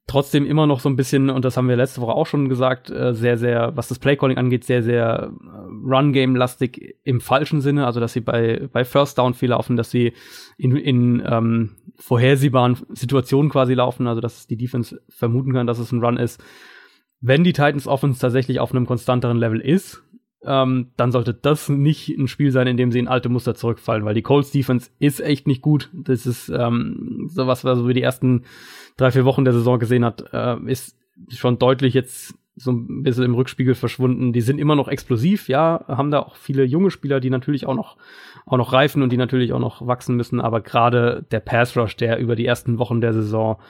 trotzdem immer noch so ein bisschen, und das haben wir letzte Woche auch schon gesagt, äh, sehr, sehr, was das Playcalling angeht, sehr, sehr äh, Run-Game-lastig im falschen Sinne, also dass sie bei, bei First Down viel laufen, dass sie in, in ähm, vorhersehbaren Situationen quasi laufen, also dass die Defense vermuten kann, dass es ein Run ist. Wenn die Titans Offense tatsächlich auf einem konstanteren Level ist, ähm, dann sollte das nicht ein Spiel sein, in dem sie in alte Muster zurückfallen, weil die Colts Defense ist echt nicht gut. Das ist ähm, sowas, was wir die ersten drei, vier Wochen der Saison gesehen hat, äh, ist schon deutlich jetzt so ein bisschen im Rückspiegel verschwunden. Die sind immer noch explosiv, ja, haben da auch viele junge Spieler, die natürlich auch noch, auch noch reifen und die natürlich auch noch wachsen müssen, aber gerade der Pass Rush, der über die ersten Wochen der Saison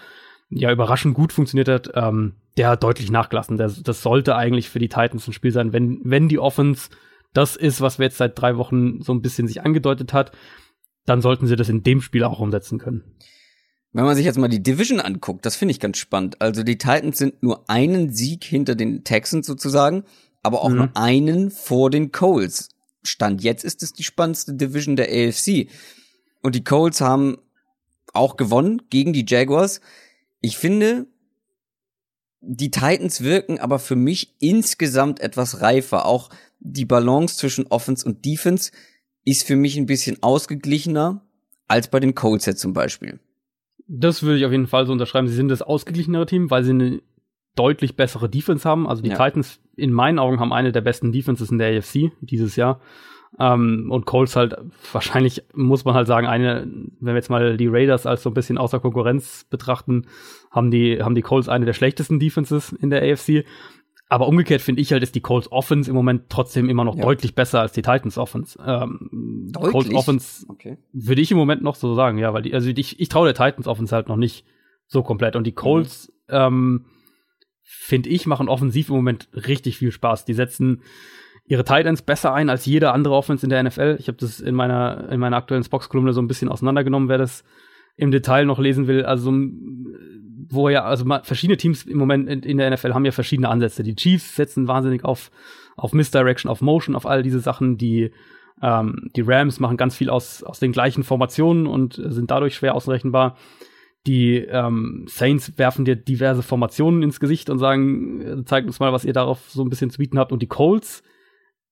ja überraschend gut funktioniert hat, ähm, der hat deutlich nachgelassen. Das, das sollte eigentlich für die Titans ein Spiel sein, wenn, wenn die Offense das ist, was wir jetzt seit drei Wochen so ein bisschen sich angedeutet hat, dann sollten sie das in dem Spiel auch umsetzen können. Wenn man sich jetzt mal die Division anguckt, das finde ich ganz spannend. Also die Titans sind nur einen Sieg hinter den Texans sozusagen, aber auch mhm. nur einen vor den Coles. Stand jetzt ist es die spannendste Division der AFC. Und die Coles haben auch gewonnen gegen die Jaguars. Ich finde, die Titans wirken aber für mich insgesamt etwas reifer. Auch die Balance zwischen Offense und Defense ist für mich ein bisschen ausgeglichener als bei den Colts jetzt zum Beispiel. Das würde ich auf jeden Fall so unterschreiben. Sie sind das ausgeglichenere Team, weil sie eine deutlich bessere Defense haben. Also die ja. Titans in meinen Augen haben eine der besten Defenses in der AFC dieses Jahr. Ähm, und Colts halt wahrscheinlich muss man halt sagen, eine, wenn wir jetzt mal die Raiders als so ein bisschen außer Konkurrenz betrachten, haben die, haben die Colts eine der schlechtesten Defenses in der AFC. Aber umgekehrt finde ich halt, ist die Colts Offense im Moment trotzdem immer noch ja. deutlich besser als die Titans Offense. Ähm, deutlich? Colts Offense okay. würde ich im Moment noch so sagen, ja, weil die, also ich, ich traue der Titans Offense halt noch nicht so komplett. Und die Colts, mhm. ähm, finde ich, machen offensiv im Moment richtig viel Spaß. Die setzen ihre Titans besser ein als jede andere Offense in der NFL. Ich habe das in meiner, in meiner aktuellen Spox-Kolumne so ein bisschen auseinandergenommen, wer das im Detail noch lesen will. Also wo ja, also verschiedene Teams im Moment in, in, der NFL haben ja verschiedene Ansätze. Die Chiefs setzen wahnsinnig auf, auf Misdirection, auf Motion, auf all diese Sachen. Die, ähm, die Rams machen ganz viel aus, aus den gleichen Formationen und sind dadurch schwer ausrechenbar. Die ähm, Saints werfen dir diverse Formationen ins Gesicht und sagen, äh, zeigt uns mal, was ihr darauf so ein bisschen zu bieten habt. Und die Colts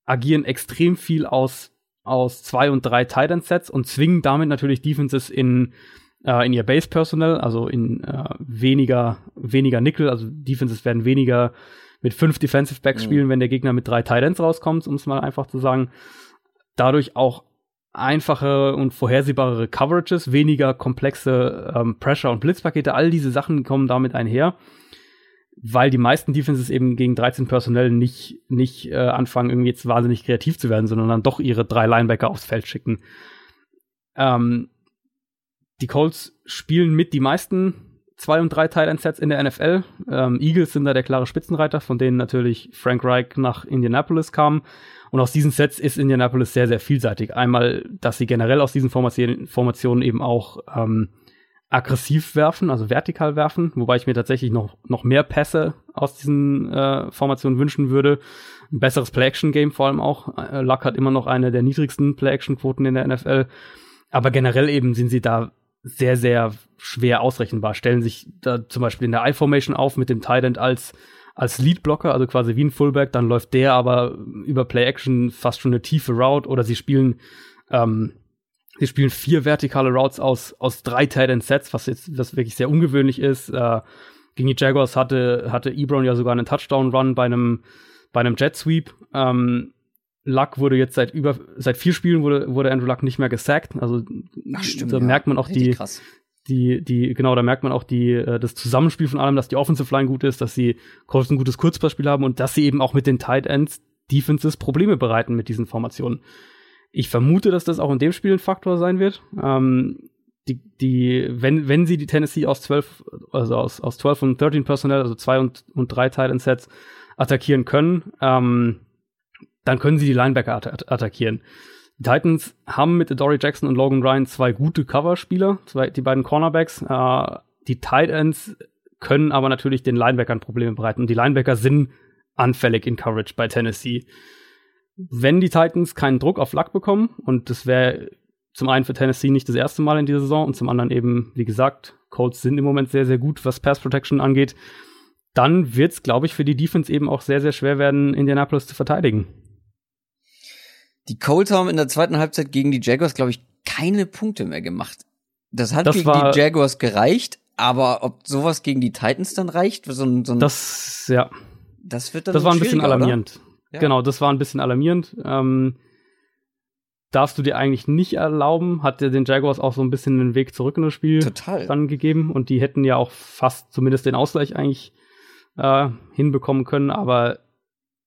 agieren extrem viel aus, aus zwei und drei Tight Sets und zwingen damit natürlich Defenses in äh, in ihr Base Personnel, also in äh, weniger, weniger Nickel, also Defenses werden weniger mit fünf Defensive Backs mhm. spielen, wenn der Gegner mit drei Titans rauskommt, um es mal einfach zu sagen. Dadurch auch einfache und vorhersehbare Coverages, weniger komplexe ähm, Pressure- und Blitzpakete, all diese Sachen kommen damit einher, weil die meisten Defenses eben gegen 13 Personell nicht, nicht äh, anfangen, irgendwie jetzt wahnsinnig kreativ zu werden, sondern dann doch ihre drei Linebacker aufs Feld schicken. Ähm, die Colts spielen mit die meisten zwei und drei Tight Sets in der NFL. Ähm, Eagles sind da der klare Spitzenreiter, von denen natürlich Frank Reich nach Indianapolis kam. Und aus diesen Sets ist Indianapolis sehr, sehr vielseitig. Einmal, dass sie generell aus diesen Formationen eben auch ähm, aggressiv werfen, also vertikal werfen, wobei ich mir tatsächlich noch, noch mehr Pässe aus diesen äh, Formationen wünschen würde. Ein besseres Play-Action-Game vor allem auch. Äh, Luck hat immer noch eine der niedrigsten Play-Action-Quoten in der NFL. Aber generell eben sind sie da sehr, sehr schwer ausrechenbar. Stellen sich da zum Beispiel in der I-Formation auf mit dem Tight als, als Lead-Blocker, also quasi wie ein Fullback, dann läuft der aber über Play-Action fast schon eine tiefe Route oder sie spielen ähm, Sie spielen vier vertikale Routes aus, aus drei Tight End Sets, was jetzt, was wirklich sehr ungewöhnlich ist. Äh, gegen die Jaguars hatte, hatte Ebron ja sogar einen Touchdown-Run bei einem, bei einem Jet Sweep. Ähm, Luck wurde jetzt seit über, seit vier Spielen wurde, wurde Andrew Luck nicht mehr gesackt. Also, Ach, stimmt, da ja. merkt man auch Richtig die, krass. die, die, genau, da merkt man auch die, äh, das Zusammenspiel von allem, dass die Offensive Line gut ist, dass sie Colts ein gutes Kurzpassspiel haben und dass sie eben auch mit den Tight Ends Defenses Probleme bereiten mit diesen Formationen. Ich vermute, dass das auch in dem Spiel ein Faktor sein wird. Ähm, die, die, wenn, wenn sie die Tennessee aus 12, also aus, aus 12 und 13 Personnel, also zwei und, und drei Tight End Sets attackieren können, ähm, dann können sie die Linebacker at attackieren. Die Titans haben mit Dory Jackson und Logan Ryan zwei gute Coverspieler, zwei, die beiden Cornerbacks. Äh, die Tight Ends können aber natürlich den Linebackern Probleme bereiten. Und die Linebacker sind anfällig in Coverage bei Tennessee. Wenn die Titans keinen Druck auf Luck bekommen, und das wäre zum einen für Tennessee nicht das erste Mal in dieser Saison und zum anderen eben, wie gesagt, Colts sind im Moment sehr, sehr gut, was Pass Protection angeht, dann wird es, glaube ich, für die Defense eben auch sehr, sehr schwer werden, Indianapolis zu verteidigen. Die Colts haben in der zweiten Halbzeit gegen die Jaguars, glaube ich, keine Punkte mehr gemacht. Das hat Das gegen die Jaguars gereicht, aber ob sowas gegen die Titans dann reicht, so ein, so ein Das, ja, das wird dann das war ein bisschen alarmierend. Ja. Genau, das war ein bisschen alarmierend. Ähm, darfst du dir eigentlich nicht erlauben, hat dir den Jaguars auch so ein bisschen den Weg zurück in das Spiel Total. dann gegeben und die hätten ja auch fast zumindest den Ausgleich eigentlich äh, hinbekommen können, aber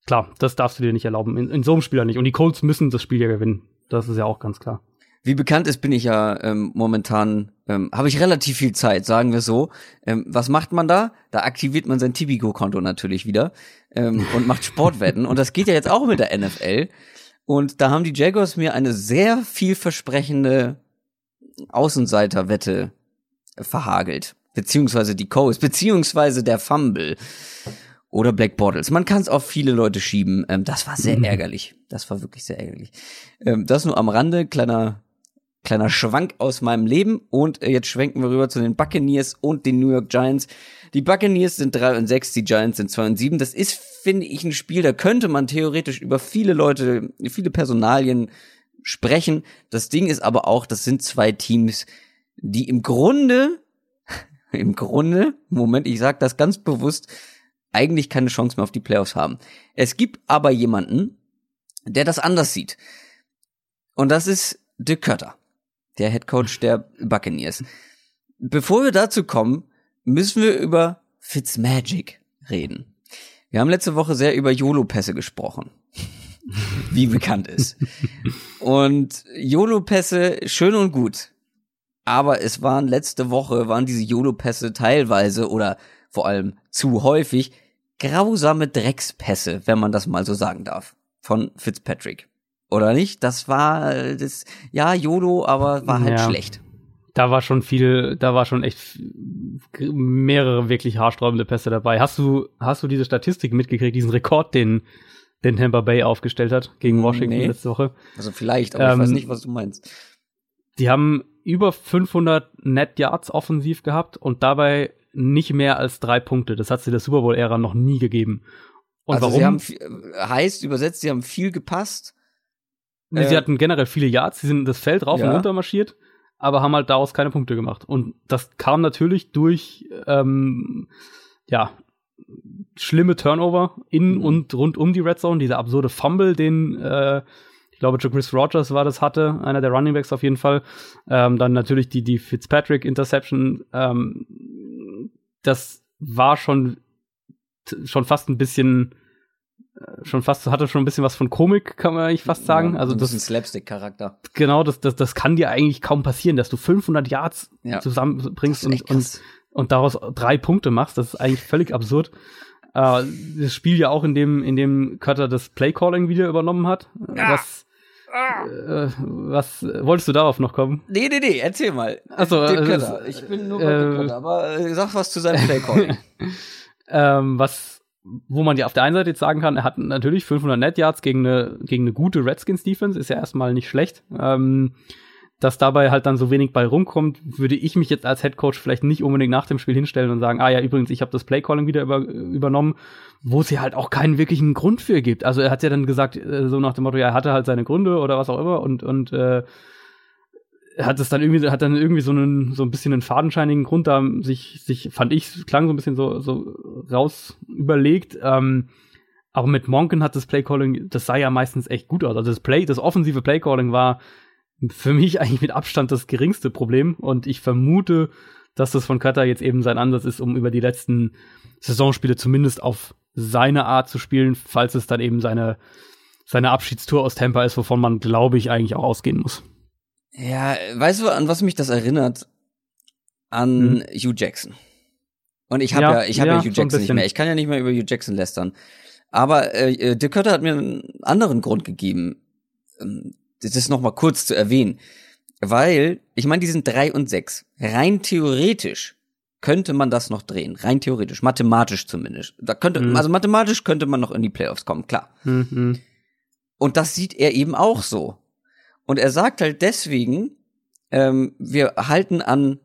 klar, das darfst du dir nicht erlauben. In, in so einem Spiel ja nicht. Und die Colts müssen das Spiel ja gewinnen. Das ist ja auch ganz klar. Wie bekannt ist, bin ich ja ähm, momentan, ähm, habe ich relativ viel Zeit, sagen wir so. Ähm, was macht man da? Da aktiviert man sein Tibico-Konto natürlich wieder ähm, und macht Sportwetten. und das geht ja jetzt auch mit der NFL. Und da haben die Jaguars mir eine sehr vielversprechende Außenseiterwette verhagelt. Beziehungsweise die Coast, beziehungsweise der Fumble. Oder Black Bottles. Man kann es auf viele Leute schieben. Ähm, das war sehr ärgerlich. Das war wirklich sehr ärgerlich. Ähm, das nur am Rande, kleiner kleiner Schwank aus meinem Leben und äh, jetzt schwenken wir rüber zu den Buccaneers und den New York Giants. Die Buccaneers sind 3 und 6, die Giants sind 2 und 7. Das ist, finde ich, ein Spiel, da könnte man theoretisch über viele Leute, viele Personalien sprechen. Das Ding ist aber auch, das sind zwei Teams, die im Grunde, im Grunde, Moment, ich sag das ganz bewusst, eigentlich keine Chance mehr auf die Playoffs haben. Es gibt aber jemanden, der das anders sieht. Und das ist Dirk Kötter, der Head Coach der Buccaneers. Bevor wir dazu kommen, müssen wir über Fitzmagic reden. Wir haben letzte Woche sehr über YOLO-Pässe gesprochen. Wie bekannt ist. Und YOLO-Pässe, schön und gut. Aber es waren letzte Woche, waren diese YOLO-Pässe teilweise oder vor allem zu häufig grausame Dreckspässe, wenn man das mal so sagen darf, von Fitzpatrick. Oder nicht? Das war das, ja, YOLO, aber war halt Ja. schlecht. Da war schon viel, da war schon echt mehrere wirklich haarsträubende Pässe dabei. Hast du, hast du diese Statistik mitgekriegt, diesen Rekord, den, den Tampa Bay aufgestellt hat gegen Washington Nee. letzte Woche? Also vielleicht, aber ich Ähm, weiß nicht, was du meinst. Die haben über 500 Net Yards offensiv gehabt und dabei nicht mehr als drei Punkte. Das hat sie der Super Bowl-Ära noch nie gegeben. Und also warum? sie haben viel- äh, heißt übersetzt, sie haben viel gepasst. Nee, sie äh, hatten generell viele Yards, sie sind das Feld rauf Ja. und runter marschiert, aber haben halt daraus keine Punkte gemacht. Und das kam natürlich durch, ähm, ja, schlimme Turnover in Mhm. und rund um die Red Zone, dieser absurde Fumble, den, äh, ich glaube, Chris Rogers war das hatte, einer der Running Backs auf jeden Fall. Ähm, dann natürlich die, die Fitzpatrick Interception, ähm, das war schon, schon fast ein bisschen, äh, schon fast, hatte schon ein bisschen was von Komik, kann man eigentlich fast sagen. Ja, also so ein das bisschen Slapstick-Charakter. genau, das, das, das kann dir eigentlich kaum passieren, dass du 500 Yards Ja. zusammenbringst ist und, und, und daraus drei Punkte machst. Das ist eigentlich völlig absurd. Äh, das Spiel ja auch, in dem, in dem Cutter das Playcalling wieder übernommen hat. Was, äh, was wolltest du darauf noch kommen? Nee, nee, nee, erzähl mal. Achso, äh, Cutter. Ich bin nur bei äh, Dick Cutter, aber äh, sag was zu seinem Playcalling. ähm, was, wo man ja auf der einen Seite jetzt sagen kann, er hat natürlich 500 Net Yards gegen eine, gegen eine gute Redskins Defense, ist ja erstmal nicht schlecht. Ähm, dass dabei halt dann so wenig bei rumkommt, würde ich mich jetzt als Head Coach vielleicht nicht unbedingt nach dem Spiel hinstellen und sagen, ah ja, übrigens, ich habe das Playcalling wieder über, übernommen, wo es ja halt auch keinen wirklichen Grund für gibt. Also er hat ja dann gesagt, äh, so nach dem Motto, ja, er hatte halt seine Gründe oder was auch immer und, und äh, hat es dann irgendwie, hat dann irgendwie so einen, so ein bisschen einen fadenscheinigen Grund da sich, sich, fand ich, klang so ein bisschen so, so raus überlegt. Ähm, aber mit Monken hat das Playcalling, das sah ja meistens echt gut aus. Also das Play, das offensive Playcalling war für mich eigentlich mit Abstand das geringste Problem. Und ich vermute, dass das von Cutter jetzt eben sein Ansatz ist, um über die letzten Saisonspiele zumindest auf seine Art zu spielen, falls es dann eben seine, seine Abschiedstour aus Tampa ist, wovon man, glaube ich, eigentlich auch ausgehen muss. Ja, weißt du, an was mich das erinnert? An Hugh Jackson. Und ich habe ja, Ja, ich habe ja, ja, Hugh Jackson nicht mehr. Ich kann ja nicht mehr über Hugh Jackson lästern. Aber äh, äh, Dirk Cutter hat mir einen anderen Grund gegeben, ähm, das ist noch mal kurz zu erwähnen. Weil, ich meine, die sind drei und sechs. Rein theoretisch könnte man das noch drehen. Rein theoretisch. Mathematisch zumindest. Da könnte, Mhm. also mathematisch könnte man noch in die Playoffs kommen, klar. Mhm. Und das sieht er eben auch so. Und er sagt halt deswegen, ähm, wir halten an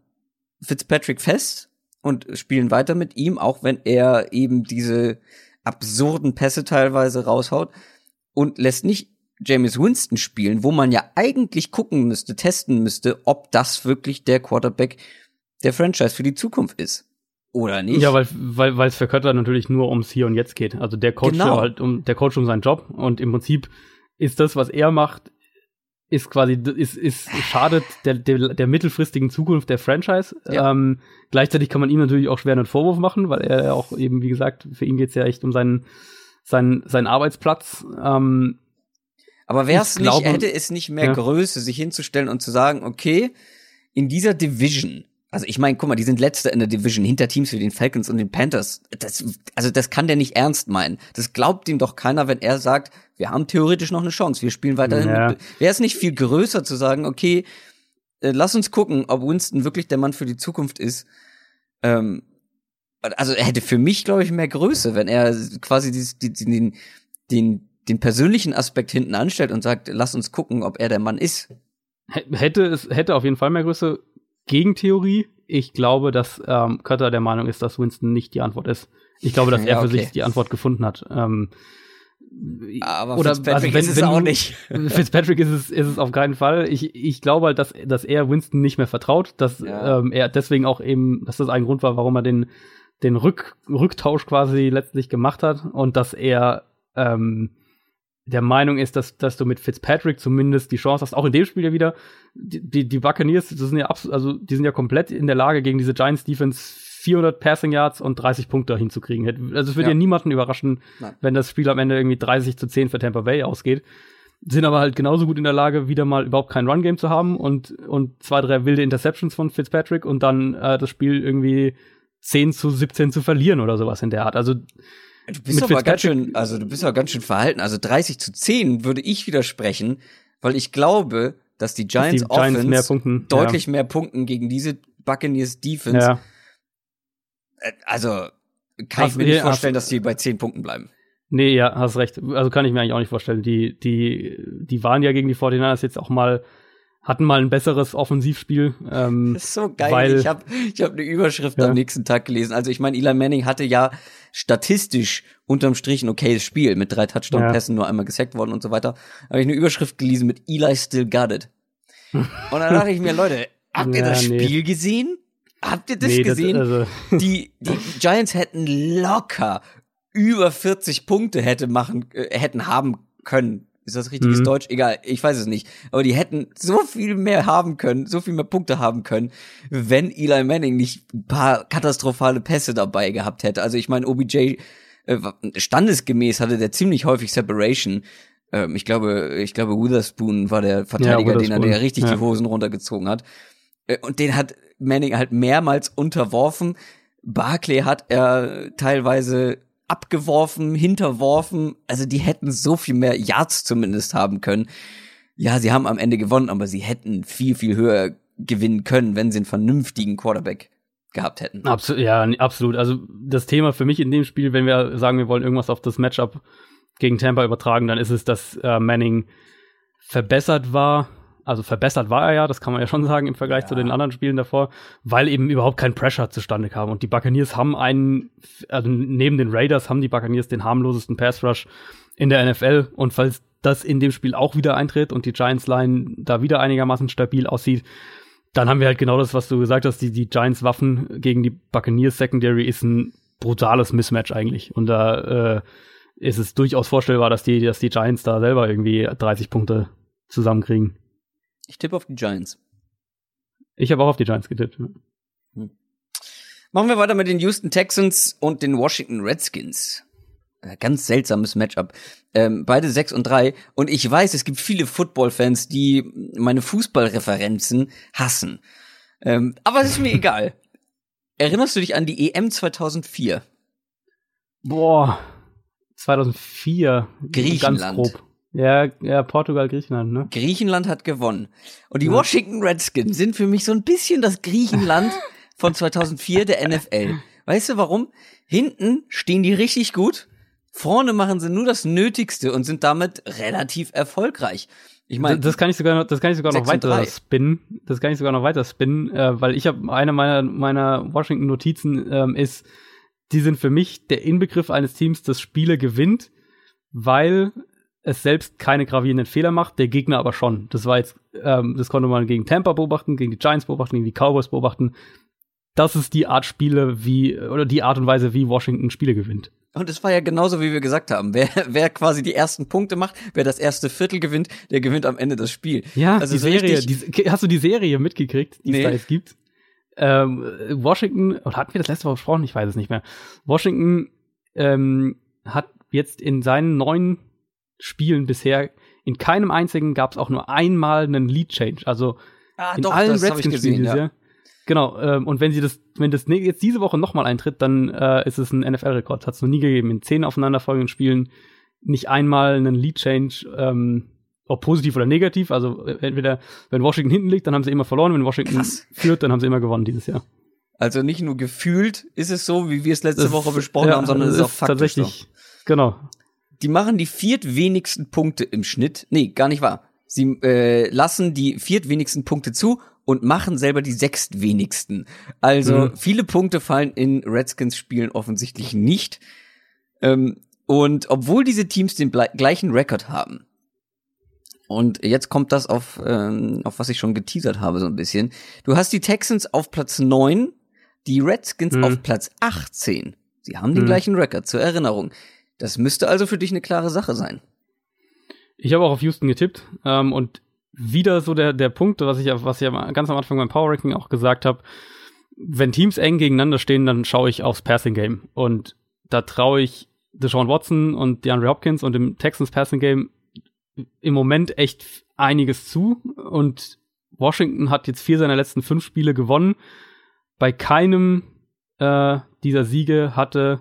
Fitzpatrick fest und spielen weiter mit ihm, auch wenn er eben diese absurden Pässe teilweise raushaut und lässt nicht James Winston spielen, wo man ja eigentlich gucken müsste, testen müsste, ob das wirklich der Quarterback der Franchise für die Zukunft ist. Oder nicht? Ja, weil weil weil es für Kötter natürlich nur ums Hier und Jetzt geht. Also der coacht Genau. ja halt um der coacht um seinen Job und im Prinzip ist das, was er macht, ist quasi ist ist schadet der der, der mittelfristigen Zukunft der Franchise. Ja. Ähm, gleichzeitig kann man ihm natürlich auch schwer einen Vorwurf machen, weil er ja auch eben wie gesagt für ihn geht's ja echt um seinen seinen seinen Arbeitsplatz. Ähm, Aber wäre es Ich nicht, hätte es nicht mehr Ja. Größe, sich hinzustellen und zu sagen, okay, in dieser Division, also ich meine, guck mal, die sind letzter in der Division hinter Teams wie den Falcons und den Panthers. Das, also das kann der nicht ernst meinen. Das glaubt ihm doch keiner, wenn er sagt, wir haben theoretisch noch eine Chance, wir spielen weiterhin. Ja. Wäre es nicht viel größer zu sagen, okay, äh, lass uns gucken, ob Winston wirklich der Mann für die Zukunft ist. Ähm, also er hätte für mich, glaube ich, mehr Größe, wenn er quasi dieses, die- die- den, den, den persönlichen Aspekt hinten anstellt und sagt, lass uns gucken, ob er der Mann ist. Hätte es hätte auf jeden Fall mehr Größe. Gegentheorie, ich glaube, dass ähm, Cutter der Meinung ist, dass Winston nicht die Antwort ist. Ich glaube, dass Ja, er für okay. sich die Antwort gefunden hat. Ähm, Aber oder Fitzpatrick also wenn, ist es wenn auch nicht. Fitzpatrick ist es, ist es auf keinen Fall. Ich, ich glaube halt, dass, dass er Winston nicht mehr vertraut, dass Ja. ähm, er deswegen auch eben, dass das ein Grund war, warum er den, den Rück, Rücktausch quasi letztlich gemacht hat und dass er ähm, der Meinung ist, dass, dass du mit Fitzpatrick zumindest die Chance hast, auch in dem Spiel ja wieder, die, die, Buccaneers, das sind ja absolut, also die sind ja komplett in der Lage, gegen diese Giants Defense 400 Passing Yards und 30 Punkte hinzukriegen. Also es würde Ja. ja niemanden überraschen, Nein. wenn das Spiel am Ende irgendwie 30 zu 10 für Tampa Bay ausgeht. Sind aber halt genauso gut in der Lage, wieder mal überhaupt kein Run-Game zu haben und, und zwei, drei wilde Interceptions von Fitzpatrick und dann äh, das Spiel irgendwie 10 zu 17 zu verlieren oder sowas in der Art. Also Du bist aber ganz schön, also du bist aber ganz schön verhalten. Also 30 zu 10 würde ich widersprechen, weil ich glaube, dass die Giants, die Giants Offense mehr punkten, deutlich mehr punkten gegen diese Buccaneers Defense. ja. Äh, Also kann Hast- ich mir nicht ja, vorstellen, dass die bei 10 Punkten bleiben. Nee, ja, hast recht. Also kann ich mir eigentlich auch nicht vorstellen. Die, die, die waren ja gegen die 49ers jetzt auch mal, hatten mal ein besseres Offensivspiel. Ähm, Das ist so geil. Weil- ich habe ich hab eine Überschrift Ja. am nächsten Tag gelesen. Also ich meine, Eli Manning hatte ja statistisch unterm Strich ein okayes Spiel mit drei Touchdown-Pässen, nur einmal gesackt worden und so weiter. Habe ich eine Überschrift gelesen mit Eli still got it. Und dann dachte ich mir, Leute, habt ihr Ja, das nee. Spiel gesehen? Habt ihr das nee, gesehen? also, die, die Giants hätten locker über 40 Punkte hätte machen, äh, hätten haben können. Ist das richtiges Mhm. Deutsch? Egal, ich weiß es nicht. Aber die hätten so viel mehr haben können, so viel mehr Punkte haben können, wenn Eli Manning nicht ein paar katastrophale Pässe dabei gehabt hätte. Also ich meine, OBJ äh, standesgemäß hatte der ziemlich häufig Separation. Ähm, ich glaube, ich glaube, Witherspoon war der Verteidiger, den er der richtig ja. die Hosen runtergezogen hat. Äh, Und den hat Manning halt mehrmals unterworfen. Barclay hat er teilweise abgeworfen, hinterworfen. Also die hätten so viel mehr Yards zumindest haben können. Ja, sie haben am Ende gewonnen, aber sie hätten viel, viel höher gewinnen können, wenn sie einen vernünftigen Quarterback gehabt hätten. Absolut, ja, absolut. Also das Thema für mich in dem Spiel, wenn wir sagen, wir wollen irgendwas auf das Matchup gegen Tampa übertragen, dann ist es, dass äh, Manning verbessert war. Also verbessert war er ja, das kann man ja schon sagen im Vergleich ja. zu den anderen Spielen davor, weil eben überhaupt kein Pressure zustande kam. Und die Buccaneers haben einen, also neben den Raiders haben die Buccaneers den harmlosesten Pass Rush in der NFL. Und falls das in dem Spiel auch wieder eintritt und die Giants Line da wieder einigermaßen stabil aussieht, dann haben wir halt genau das, was du gesagt hast, die, die Giants Waffen gegen die Buccaneers Secondary ist ein brutales Mismatch eigentlich. Und da äh, ist es durchaus vorstellbar, dass die, dass die Giants da selber irgendwie 30 Punkte zusammenkriegen. Ich tippe auf die Giants. Ich habe auch auf die Giants getippt. Hm. Machen wir weiter mit den Houston Texans und den Washington Redskins. Äh, ganz seltsames Matchup. Ähm, beide 6 und 3. Und ich weiß, es gibt viele Football-Fans, die meine Fußballreferenzen hassen. Ähm, aber es ist mir egal. Erinnerst du dich an die EM 2004? Boah, 2004. Griechenland. Ganz grob. Ja, ja, Portugal, Griechenland, ne? Griechenland hat gewonnen. Und die ja. Washington Redskins sind für mich so ein bisschen das Griechenland von 2004 der NFL. Weißt du warum? Hinten stehen die richtig gut Vorne machen sie nur das Nötigste und sind damit relativ erfolgreich. Ich meine, das, kann ich sogar noch, das kann ich sogar noch weiter spinnen. Das kann ich sogar noch weiter spinnen, äh, weil ich habe eine meiner meiner Washington Notizen ähm, ist, die sind für mich der Inbegriff eines Teams, das Spiele gewinnt, weil es selbst keine gravierenden Fehler macht, der Gegner aber schon. Das war jetzt, ähm, das konnte man gegen Tampa beobachten, gegen die Giants beobachten, gegen die Cowboys beobachten. Das ist die Art Spiele, wie oder die Art und Weise, wie Washington Spiele gewinnt. Und es war ja genauso, wie wir gesagt haben. Wer, wer quasi die ersten Punkte macht, wer das erste Viertel gewinnt, der gewinnt am Ende das Spiel. Ja, also die Serie, die, hast du die Serie mitgekriegt, die nee. es da jetzt gibt? Ähm, Washington, oder hatten wir das letzte Mal besprochen? Ich weiß es nicht mehr. Washington ähm, hat jetzt in seinen neun Spielen bisher in keinem einzigen gab es auch nur einmal einen Lead Change. Also ah, in doch, allen Redskins-Spielen ja. Genau, ähm, und wenn sie das, wenn das jetzt diese Woche nochmal eintritt, dann äh, ist es ein NFL-Rekord. Hat es noch nie gegeben. In zehn aufeinanderfolgenden Spielen nicht einmal einen Lead-Change, ähm, ob positiv oder negativ. Also äh, entweder, wenn Washington hinten liegt, dann haben sie immer verloren. Wenn Washington Krass. führt, dann haben sie immer gewonnen dieses Jahr. Also nicht nur gefühlt ist es so, wie wir es letzte das, Woche besprochen ja, haben, sondern es ist auch faktisch tatsächlich. So. Genau. Die machen die viertwenigsten Punkte im Schnitt. Nee, gar nicht wahr. Sie äh, lassen die viertwenigsten Punkte zu und machen selber die sechstwenigsten. Also mhm. viele Punkte fallen in Redskins-Spielen offensichtlich nicht. Ähm, und obwohl diese Teams den gleichen Rekord haben, und jetzt kommt das auf, ähm, auf was ich schon geteasert habe, so ein bisschen. Du hast die Texans auf Platz 9, die Redskins mhm. auf Platz 18. Sie haben den mhm. gleichen Rekord, zur Erinnerung. Das müsste also für dich eine klare Sache sein. Ich habe auch auf Houston getippt ähm, und wieder so der, der Punkt, was ich, was ich ganz am Anfang beim Power Ranking auch gesagt habe, wenn Teams eng gegeneinander stehen, dann schaue ich aufs Passing Game. Und da traue ich Deshaun Watson und DeAndre Hopkins und dem Texans Passing Game im Moment echt einiges zu. Und Washington hat jetzt vier seiner letzten fünf Spiele gewonnen. Bei keinem äh, dieser Siege hatte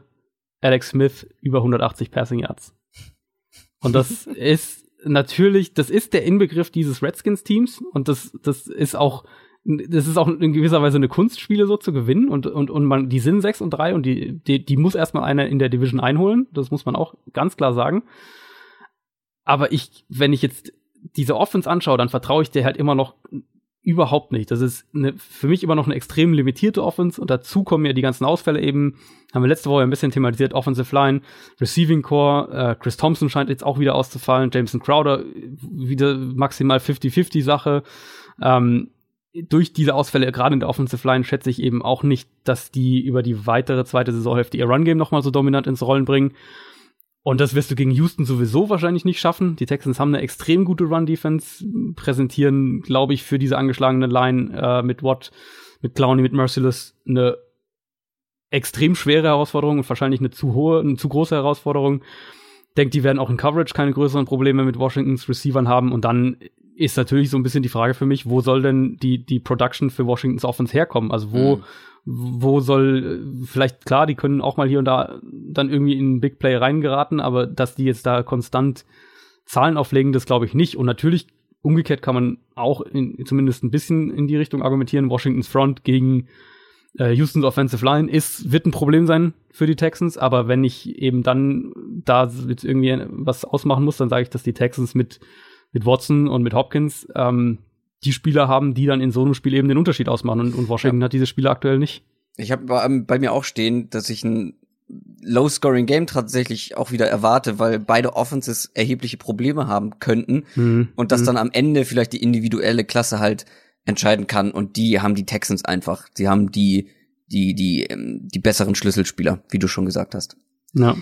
Alex Smith über 180 Passing Yards. Und das ist natürlich, das ist der Inbegriff dieses Redskins-Teams und das, das ist auch, das ist auch in gewisser Weise eine Kunstspiele so zu gewinnen und, und, und man, die sind 6 und 3 und die, die, die muss erstmal einer in der Division einholen. Das muss man auch ganz klar sagen. Aber ich, wenn ich jetzt diese Offense anschaue, dann vertraue ich dir halt immer noch überhaupt nicht. Das ist eine, für mich immer noch eine extrem limitierte Offense und dazu kommen ja die ganzen Ausfälle eben. Haben wir letzte Woche ein bisschen thematisiert. Offensive Line, Receiving Core, äh, Chris Thompson scheint jetzt auch wieder auszufallen, Jameson Crowder wieder maximal 50-50 Sache. Ähm, durch diese Ausfälle, gerade in der Offensive Line, schätze ich eben auch nicht, dass die über die weitere zweite Saisonhälfte ihr Run-Game nochmal so dominant ins Rollen bringen. Und das wirst du gegen Houston sowieso wahrscheinlich nicht schaffen. Die Texans haben eine extrem gute Run-Defense, präsentieren, glaube ich, für diese angeschlagene Line äh, mit Watt, mit Clowney, mit Merciless eine extrem schwere Herausforderung und wahrscheinlich eine zu hohe, eine zu große Herausforderung. Denkt, die werden auch in Coverage keine größeren Probleme mit Washingtons Receivern haben. Und dann ist natürlich so ein bisschen die Frage für mich, wo soll denn die, die Production für Washingtons Offense herkommen? Also wo, mhm wo soll, vielleicht klar, die können auch mal hier und da dann irgendwie in einen Big Play reingeraten, aber dass die jetzt da konstant Zahlen auflegen, das glaube ich nicht. Und natürlich umgekehrt kann man auch in, zumindest ein bisschen in die Richtung argumentieren. Washingtons Front gegen äh, Houstons Offensive Line ist, wird ein Problem sein für die Texans, aber wenn ich eben dann da jetzt irgendwie was ausmachen muss, dann sage ich, dass die Texans mit, mit Watson und mit Hopkins ähm, die Spieler haben, die dann in so einem Spiel eben den Unterschied ausmachen und, und Washington ja. hat diese Spieler aktuell nicht. Ich habe bei mir auch stehen, dass ich ein Low-Scoring-Game tatsächlich auch wieder erwarte, weil beide Offenses erhebliche Probleme haben könnten mhm. und dass mhm. dann am Ende vielleicht die individuelle Klasse halt entscheiden kann und die haben die Texans einfach. Sie haben die die die ähm, die besseren Schlüsselspieler, wie du schon gesagt hast. Ja.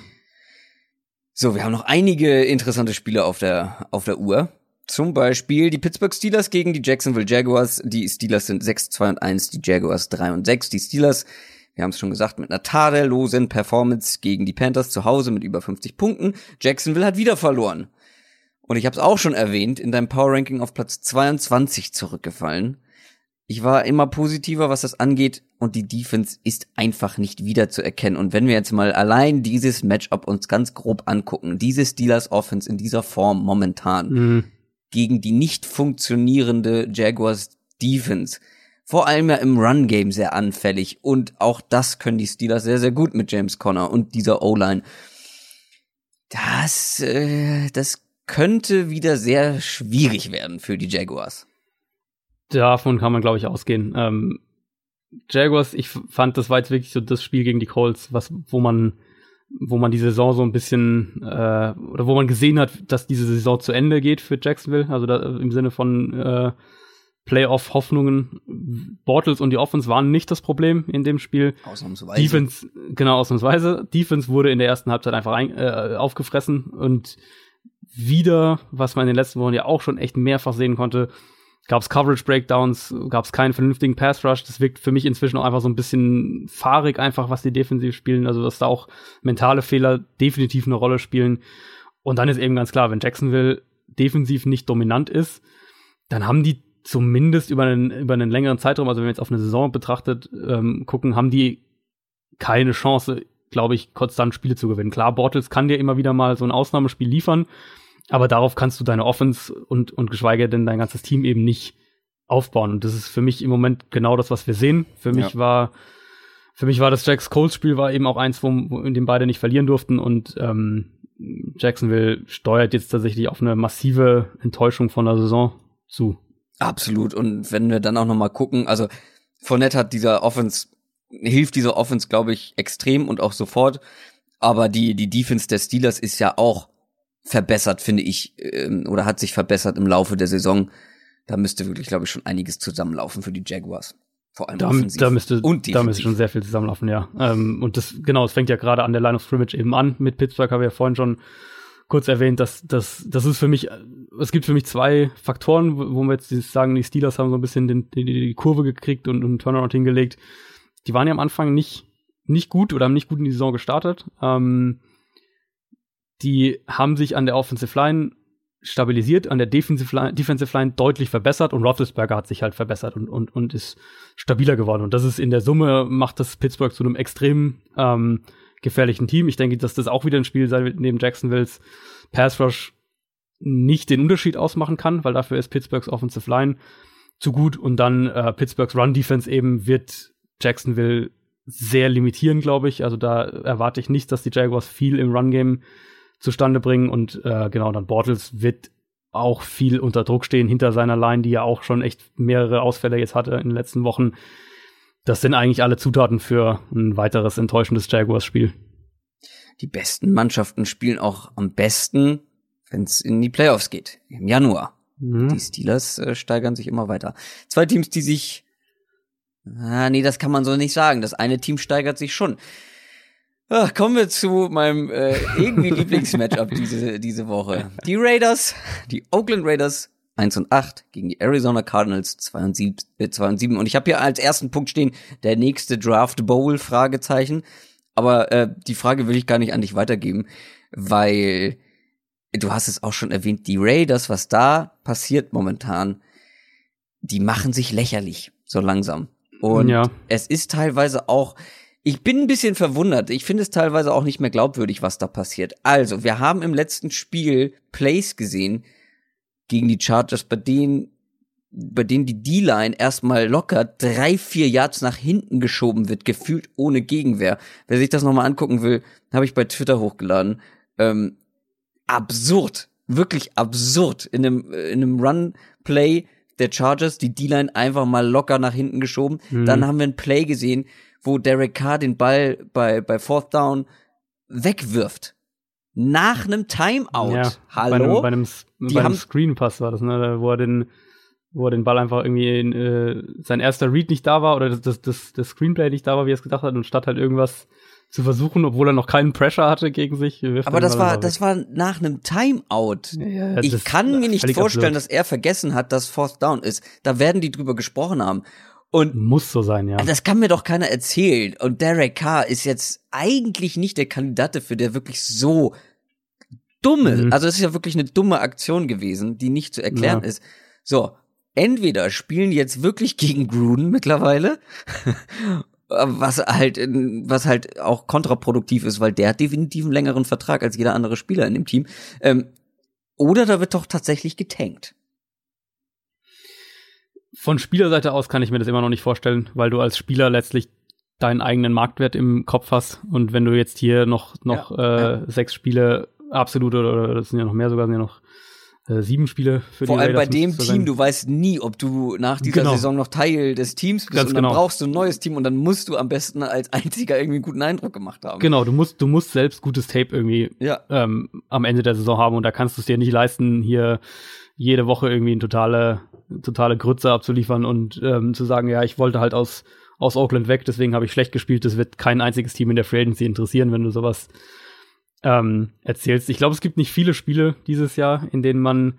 So, wir haben noch einige interessante Spiele auf der auf der Uhr. Zum Beispiel die Pittsburgh Steelers gegen die Jacksonville Jaguars. Die Steelers sind 6, 2 und 1, die Jaguars 3 und 6. Die Steelers, wir haben es schon gesagt, mit einer tadellosen Performance gegen die Panthers zu Hause mit über 50 Punkten. Jacksonville hat wieder verloren. Und ich habe es auch schon erwähnt, in deinem Power Ranking auf Platz 22 zurückgefallen. Ich war immer positiver, was das angeht, und die Defense ist einfach nicht wiederzuerkennen. Und wenn wir jetzt mal allein dieses Matchup uns ganz grob angucken, diese Steelers Offense in dieser Form momentan mhm. gegen die nicht funktionierende Jaguars Defense, vor allem ja im Run Game sehr anfällig und auch das können die Steelers sehr sehr gut mit James Conner und dieser O-Line. Das äh, das könnte wieder sehr schwierig werden für die Jaguars. Davon kann man, glaube ich, ausgehen. Ähm, Jaguars, ich fand, das war jetzt wirklich so das Spiel gegen die Colts, was, wo man, wo man die Saison so ein bisschen, äh, oder wo man gesehen hat, dass diese Saison zu Ende geht für Jacksonville, also da, im Sinne von äh, Playoff-Hoffnungen. Bortles und die Offense waren nicht das Problem in dem Spiel. Ausnahmsweise. Defense, genau, ausnahmsweise. Defense wurde in der ersten Halbzeit einfach ein, äh, aufgefressen und wieder, was man in den letzten Wochen ja auch schon echt mehrfach sehen konnte, gab es Coverage Breakdowns, gab es keinen vernünftigen Pass Rush. Das wirkt für mich inzwischen auch einfach so ein bisschen fahrig einfach, was die defensiv spielen. Also dass da auch mentale Fehler definitiv eine Rolle spielen. Und dann ist eben ganz klar, wenn Jacksonville defensiv nicht dominant ist, dann haben die zumindest über einen, über einen längeren Zeitraum, also wenn wir jetzt auf eine Saison betrachtet ähm, gucken, haben die keine Chance, glaube ich, konstant Spiele zu gewinnen. Klar, Bortles kann dir immer wieder mal so ein Ausnahmespiel liefern, aber darauf kannst du deine Offense und, und geschweige denn dein ganzes Team eben nicht aufbauen. Und das ist für mich im Moment genau das, was wir sehen. Für mich ja. war, für mich war das Jacks Coles Spiel war eben auch eins, wo, wo in dem beide nicht verlieren durften und ähm, Jacksonville steuert jetzt tatsächlich auf eine massive Enttäuschung von der Saison zu. Absolut. Und wenn wir dann auch noch mal gucken, also Fournette hat dieser Offense hilft dieser Offense, glaube ich, extrem und auch sofort. Aber die die Defense der Steelers ist ja auch verbessert, finde ich, ähm, oder hat sich verbessert im Laufe der Saison. Da müsste wirklich, glaube ich, schon einiges zusammenlaufen für die Jaguars. Vor allem da, offensiv. Da müsste, und da müsste schon sehr viel zusammenlaufen, ja. Ähm, und das, genau, es fängt ja gerade an der Line of Scrimmage eben an. Mit Pittsburgh habe ich ja vorhin schon kurz erwähnt, dass dass das ist für mich, es gibt für mich zwei Faktoren, wo wir jetzt sagen, die Steelers haben so ein bisschen den, die, die Kurve gekriegt und einen Turnaround hingelegt. Die waren ja am Anfang nicht, nicht gut oder haben nicht gut in die Saison gestartet. Ähm, die haben sich an der Offensive Line stabilisiert, an der Defensive Line, Defensive Line deutlich verbessert und Roethlisberger hat sich halt verbessert und, und, und ist stabiler geworden. Und das ist in der Summe, macht das Pittsburgh zu einem extrem ähm, gefährlichen Team. Ich denke, dass das auch wieder ein Spiel sein wird, neben Jacksonville's Pass Rush nicht den Unterschied ausmachen kann, weil dafür ist Pittsburghs Offensive Line zu gut und dann äh, Pittsburghs Run Defense eben wird Jacksonville sehr limitieren, glaube ich. Also da erwarte ich nicht, dass die Jaguars viel im Run Game zustande bringen und äh, genau, dann Bortles wird auch viel unter Druck stehen hinter seiner Line, die ja auch schon echt mehrere Ausfälle jetzt hatte in den letzten Wochen. Das sind eigentlich alle Zutaten für ein weiteres enttäuschendes Jaguars-Spiel. Die besten Mannschaften spielen auch am besten, wenn es in die Playoffs geht, im Januar. Mhm. Die Steelers äh, steigern sich immer weiter. Zwei Teams, die sich Ah, nee, das kann man so nicht sagen. Das eine Team steigert sich schon. Ach, kommen wir zu meinem äh, irgendwie Lieblingsmatchup diese, diese Woche. Die Raiders, die Oakland Raiders 1 und 8 gegen die Arizona Cardinals 2 und 7. Äh, 2 und 7. Und ich habe hier als ersten Punkt stehen, der nächste Draft Bowl, Fragezeichen. Aber äh, die Frage will ich gar nicht an dich weitergeben, weil du hast es auch schon erwähnt, die Raiders, was da passiert momentan, die machen sich lächerlich, so langsam. Und ja. es ist teilweise auch, ich bin ein bisschen verwundert. Ich finde es teilweise auch nicht mehr glaubwürdig, was da passiert. Also, wir haben im letzten Spiel Plays gesehen, gegen die Chargers, bei denen bei denen die D-Line erstmal locker drei, vier Yards nach hinten geschoben wird, gefühlt ohne Gegenwehr. Wer sich das nochmal angucken will, habe ich bei Twitter hochgeladen. Ähm, absurd, wirklich absurd. In einem, in einem Run-Play der Chargers die D-Line einfach mal locker nach hinten geschoben. Mhm. Dann haben wir ein Play gesehen, wo Derek Carr den Ball bei, bei Fourth Down wegwirft. Nach einem Timeout. Ja, Hallo? Bei einem, bei einem, einem Screen Pass war das, ne? Wo er den, wo er den Ball einfach irgendwie in, äh, sein erster Read nicht da war oder das, das, das, das Screenplay nicht da war, wie er es gedacht hat, und statt halt irgendwas zu versuchen, obwohl er noch keinen Pressure hatte gegen sich. Aber das war, das war nach einem Timeout. Ja, ja, ich kann mir nicht vorstellen, absurd. dass er vergessen hat, dass Fourth Down ist. Da werden die drüber gesprochen haben. Und muss so sein, ja. Das kann mir doch keiner erzählen. Und Derek Carr ist jetzt eigentlich nicht der Kandidat dafür, der wirklich so dumme, mhm. also es ist ja wirklich eine dumme Aktion gewesen, die nicht zu erklären ja. ist. So, entweder spielen jetzt wirklich gegen Gruden mittlerweile, was halt, was halt auch kontraproduktiv ist, weil der hat definitiv einen längeren Vertrag als jeder andere Spieler in dem Team. Ähm, oder da wird doch tatsächlich getankt. Von Spielerseite aus kann ich mir das immer noch nicht vorstellen, weil du als Spieler letztlich deinen eigenen Marktwert im Kopf hast und wenn du jetzt hier noch noch ja, äh, ja. sechs Spiele absolut oder das sind ja noch mehr sogar sind ja noch äh, sieben Spiele für Vor die allem bei dem Team, du weißt nie, ob du nach dieser genau. Saison noch Teil des Teams bist Ganz und dann genau. brauchst du ein neues Team und dann musst du am besten als einziger irgendwie einen guten Eindruck gemacht haben. Genau, du musst, du musst selbst gutes Tape irgendwie ja. ähm, am Ende der Saison haben und da kannst du es dir nicht leisten, hier jede Woche irgendwie eine totale, totale Grütze abzuliefern und ähm, zu sagen, ja, ich wollte halt aus, aus Oakland weg, deswegen habe ich schlecht gespielt, das wird kein einziges Team in der Free Agency interessieren, wenn du sowas ähm, erzählst. Ich glaube, es gibt nicht viele Spiele dieses Jahr, in denen man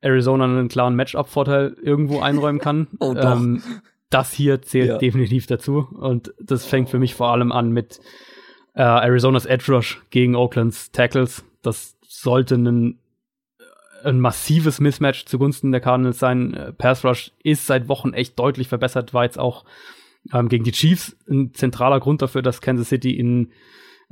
Arizona einen klaren Matchup-Vorteil irgendwo einräumen kann. oh, doch. Ähm, das hier zählt ja. definitiv dazu. Und das fängt für mich vor allem an mit äh, Arizonas Edge Rush gegen Oaklands Tackles. Das sollte ein, ein massives Mismatch zugunsten der Cardinals sein. Äh, Pass Rush ist seit Wochen echt deutlich verbessert, war jetzt auch ähm, gegen die Chiefs ein zentraler Grund dafür, dass Kansas City in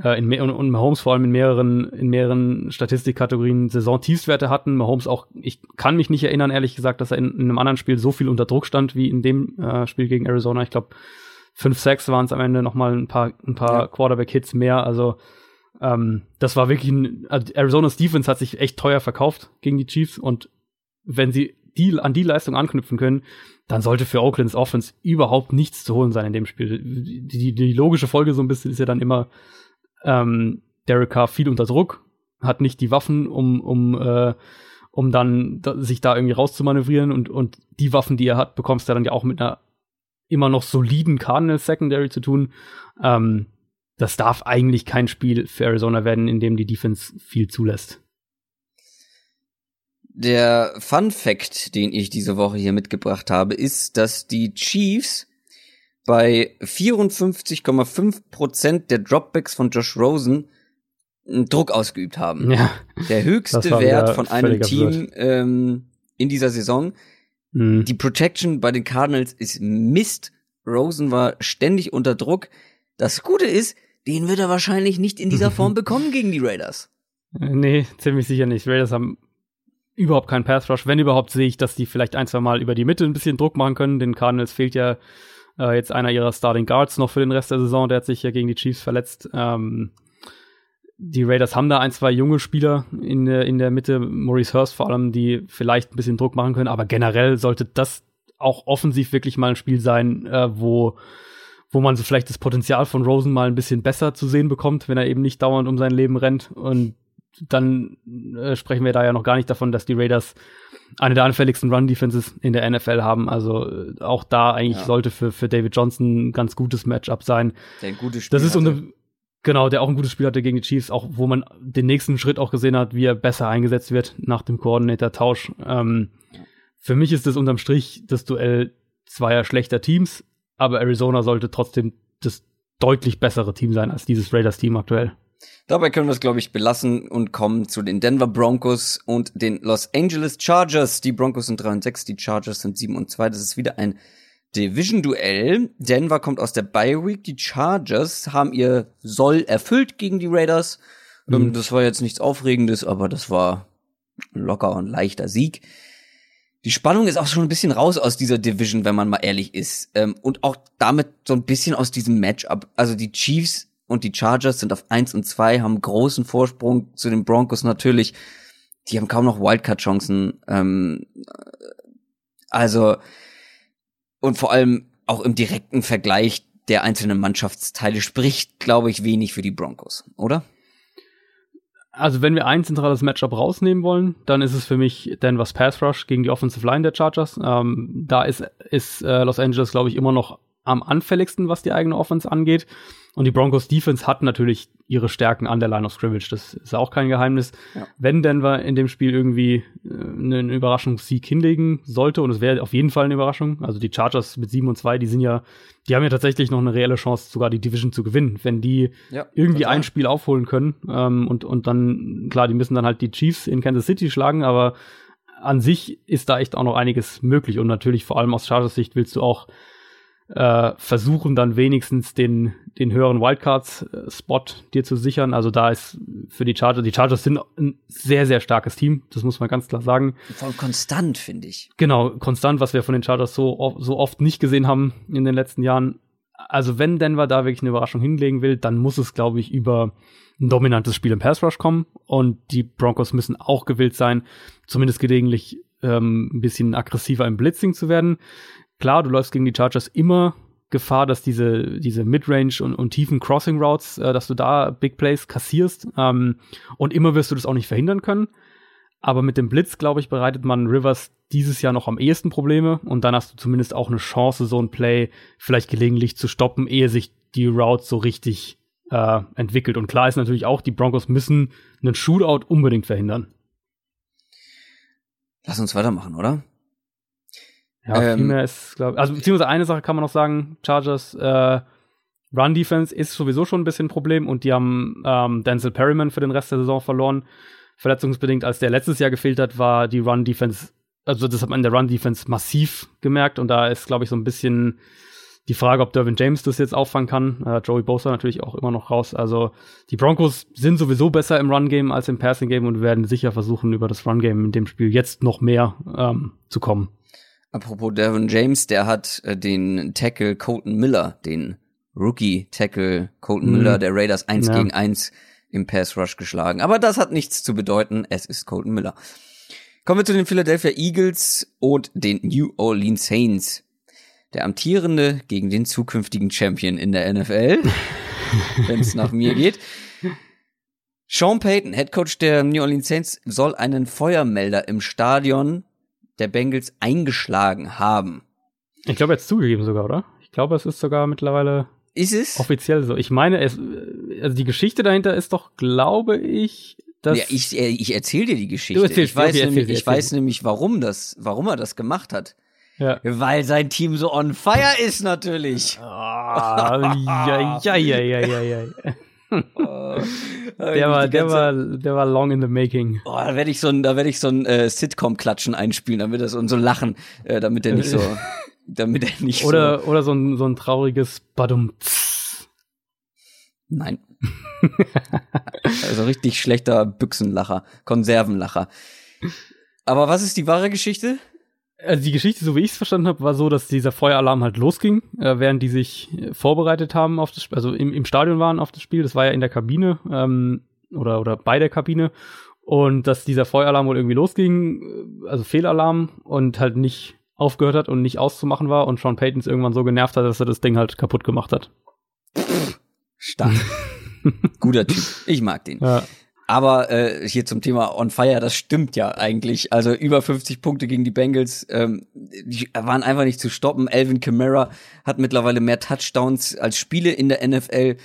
äh, in und, und Mahomes vor allem in mehreren, in mehreren Statistikkategorien Saison-Tiefstwerte hatten. Mahomes auch, ich kann mich nicht erinnern, ehrlich gesagt, dass er in, in einem anderen Spiel so viel unter Druck stand wie in dem äh, Spiel gegen Arizona. Ich glaube, 5-6 waren es am Ende nochmal ein paar, ein paar ja. Quarterback-Hits mehr. Also ähm, das war wirklich ein, also Arizona's Defense hat sich echt teuer verkauft gegen die Chiefs und wenn sie die, an die Leistung anknüpfen können, dann sollte für Oaklands Offense überhaupt nichts zu holen sein in dem Spiel. Die, die, logische Folge so ein bisschen ist ja dann immer, ähm, Derek Carr viel unter Druck, hat nicht die Waffen, um, um, äh, um dann da, sich da irgendwie rauszumanövrieren und, und die Waffen, die er hat, bekommst du dann ja auch mit einer immer noch soliden Cardinal Secondary zu tun. Ähm, das darf eigentlich kein Spiel für Arizona werden, in dem die Defense viel zulässt. Der Fun Fact, den ich diese Woche hier mitgebracht habe, ist, dass die Chiefs bei 54,5 Prozent der Dropbacks von Josh Rosen Druck ausgeübt haben. Ja, der höchste Wert von einem Team ähm, in dieser Saison. Mhm. Die Protection bei den Cardinals ist Mist. Rosen war ständig unter Druck. Das Gute ist, den wird er wahrscheinlich nicht in dieser Form bekommen gegen die Raiders. Äh, nee, ziemlich sicher nicht. Raiders haben überhaupt keinen Pass Rush. Wenn überhaupt sehe ich, dass die vielleicht ein, zwei Mal über die Mitte ein bisschen Druck machen können. Den Cardinals fehlt ja äh, jetzt einer ihrer Starting Guards noch für den Rest der Saison, der hat sich ja gegen die Chiefs verletzt. Ähm, die Raiders haben da ein, zwei junge Spieler in der, in der Mitte, Maurice Hurst vor allem, die vielleicht ein bisschen Druck machen können, aber generell sollte das auch offensiv wirklich mal ein Spiel sein, äh, wo, wo man so vielleicht das Potenzial von Rosen mal ein bisschen besser zu sehen bekommt, wenn er eben nicht dauernd um sein Leben rennt. Und dann äh, sprechen wir da ja noch gar nicht davon, dass die Raiders eine der anfälligsten Run-Defenses in der NFL haben. Also äh, auch da eigentlich ja. sollte für, für David Johnson ein ganz gutes Matchup sein. Der ein gutes Spiel das ist unter, genau, der auch ein gutes Spiel hatte gegen die Chiefs, auch wo man den nächsten Schritt auch gesehen hat, wie er besser eingesetzt wird nach dem Koordinator-Tausch. Ähm, für mich ist das unterm Strich das Duell zweier schlechter Teams, aber Arizona sollte trotzdem das deutlich bessere Team sein als dieses Raiders-Team aktuell. Dabei können wir es, glaube ich, belassen und kommen zu den Denver Broncos und den Los Angeles Chargers. Die Broncos sind 3 und 6, die Chargers sind 7 und 2. Das ist wieder ein Division-Duell. Denver kommt aus der Bye Week. Die Chargers haben ihr Soll erfüllt gegen die Raiders. Ähm, mhm. Das war jetzt nichts Aufregendes, aber das war ein locker und leichter Sieg. Die Spannung ist auch schon ein bisschen raus aus dieser Division, wenn man mal ehrlich ist. Ähm, und auch damit so ein bisschen aus diesem Matchup. Also die Chiefs und die Chargers sind auf eins und zwei, haben großen Vorsprung zu den Broncos natürlich. Die haben kaum noch Wildcard-Chancen. Ähm, also, und vor allem auch im direkten Vergleich der einzelnen Mannschaftsteile spricht, glaube ich, wenig für die Broncos, oder? Also wenn wir ein zentrales Matchup rausnehmen wollen, dann ist es für mich Denver's Pass Rush gegen die Offensive Line der Chargers. Ähm, da ist, ist äh, Los Angeles, glaube ich, immer noch am anfälligsten, was die eigene Offense angeht. Und die Broncos Defense hat natürlich ihre Stärken an der Line of Scrimmage. Das ist auch kein Geheimnis. Ja. Wenn Denver in dem Spiel irgendwie äh, einen Überraschungssieg hinlegen sollte, und es wäre auf jeden Fall eine Überraschung, also die Chargers mit 7 und 2, die sind ja, die haben ja tatsächlich noch eine reelle Chance, sogar die Division zu gewinnen. Wenn die ja, irgendwie total. ein Spiel aufholen können, ähm, und, und dann, klar, die müssen dann halt die Chiefs in Kansas City schlagen, aber an sich ist da echt auch noch einiges möglich. Und natürlich vor allem aus Chargers Sicht willst du auch äh, versuchen dann wenigstens den, den höheren Wildcards-Spot dir zu sichern. Also da ist für die Chargers, die Chargers sind ein sehr, sehr starkes Team, das muss man ganz klar sagen. Voll konstant, finde ich. Genau, konstant, was wir von den Chargers so, so oft nicht gesehen haben in den letzten Jahren. Also wenn Denver da wirklich eine Überraschung hinlegen will, dann muss es, glaube ich, über ein dominantes Spiel im Pass Rush kommen und die Broncos müssen auch gewillt sein, zumindest gelegentlich ähm, ein bisschen aggressiver im Blitzing zu werden klar, du läufst gegen die Chargers immer Gefahr, dass diese, diese Midrange und, und tiefen Crossing Routes, äh, dass du da Big Plays kassierst. Ähm, und immer wirst du das auch nicht verhindern können. Aber mit dem Blitz, glaube ich, bereitet man Rivers dieses Jahr noch am ehesten Probleme. Und dann hast du zumindest auch eine Chance, so ein Play vielleicht gelegentlich zu stoppen, ehe sich die Route so richtig äh, entwickelt. Und klar ist natürlich auch, die Broncos müssen einen Shootout unbedingt verhindern. Lass uns weitermachen, oder? Ja, ähm, viel mehr ist, glaube also beziehungsweise eine Sache kann man noch sagen, Chargers äh, Run Defense ist sowieso schon ein bisschen ein Problem und die haben ähm, Denzel Perryman für den Rest der Saison verloren. Verletzungsbedingt, als der letztes Jahr gefehlt hat, war die Run Defense, also das hat man in der Run Defense massiv gemerkt und da ist, glaube ich, so ein bisschen die Frage, ob Dervin James das jetzt auffangen kann. Äh, Joey Bosa natürlich auch immer noch raus. Also die Broncos sind sowieso besser im Run-Game als im Passing-Game und werden sicher versuchen, über das Run-Game in dem Spiel jetzt noch mehr ähm, zu kommen. Apropos Devin James, der hat äh, den Tackle Colton Miller, den Rookie-Tackle Colton mhm. Miller der Raiders 1 ja. gegen 1 im Pass Rush geschlagen. Aber das hat nichts zu bedeuten. Es ist Colton Miller. Kommen wir zu den Philadelphia Eagles und den New Orleans Saints. Der amtierende gegen den zukünftigen Champion in der NFL, wenn es nach mir geht. Sean Payton, Head Coach der New Orleans Saints, soll einen Feuermelder im Stadion der Bengals eingeschlagen haben. Ich glaube, er hat zugegeben sogar, oder? Ich glaube, es ist sogar mittlerweile ist es? offiziell so. Ich meine, es, also die Geschichte dahinter ist doch, glaube ich, dass ja, ich, äh, ich erzähle dir die Geschichte. Du erzählst, ich weiß, okay, nämlich, ich weiß nämlich, warum das, warum er das gemacht hat. Ja. Weil sein Team so on fire ist natürlich. Ah, ja, ja, ja, ja, ja, ja. Oh, der, war, der, war, der war long in the making. Oh, da werde ich so ein, da werde ich so ein äh, Sitcom-Klatschen einspielen, damit so, und so lachen, äh, damit er nicht so, damit er nicht oder, so. Oder so ein, so ein trauriges Badum. Nein. also richtig schlechter Büchsenlacher, Konservenlacher. Aber was ist die wahre Geschichte? Also die Geschichte, so wie ich es verstanden habe, war so, dass dieser Feueralarm halt losging, äh, während die sich äh, vorbereitet haben auf das Spiel, also im, im Stadion waren auf das Spiel. Das war ja in der Kabine ähm, oder oder bei der Kabine und dass dieser Feueralarm wohl irgendwie losging, äh, also Fehlalarm und halt nicht aufgehört hat und nicht auszumachen war und Sean Paytons irgendwann so genervt hat, dass er das Ding halt kaputt gemacht hat. Stark. Guter Typ. Ich mag den. Ja. Aber äh, hier zum Thema On Fire, das stimmt ja eigentlich. Also über 50 Punkte gegen die Bengals, ähm, die waren einfach nicht zu stoppen. Alvin Kamara hat mittlerweile mehr Touchdowns als Spiele in der NFL.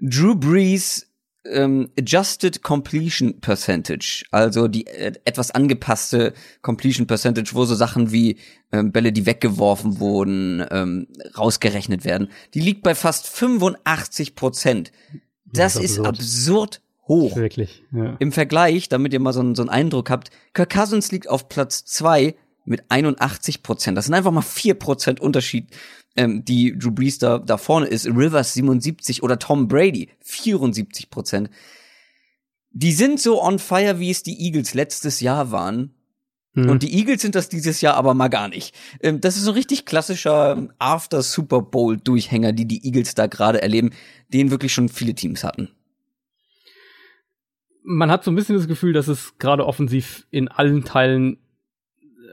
Drew Brees ähm, Adjusted Completion Percentage, also die äh, etwas angepasste Completion Percentage, wo so Sachen wie ähm, Bälle, die weggeworfen wurden, ähm, rausgerechnet werden. Die liegt bei fast 85 Prozent. Das, das ist absurd. absurd hoch. Wirklich, ja. Im Vergleich, damit ihr mal so, einen, so einen Eindruck habt, Kirk Cousins liegt auf Platz zwei mit 81 Prozent. Das sind einfach mal vier Prozent Unterschied, ähm, die Drew Brees da, da vorne ist. Rivers 77 oder Tom Brady 74 Prozent. Die sind so on fire, wie es die Eagles letztes Jahr waren. Mhm. Und die Eagles sind das dieses Jahr aber mal gar nicht. Ähm, das ist so ein richtig klassischer After Super Bowl Durchhänger, die die Eagles da gerade erleben, den wirklich schon viele Teams hatten. Man hat so ein bisschen das Gefühl, dass es gerade offensiv in allen Teilen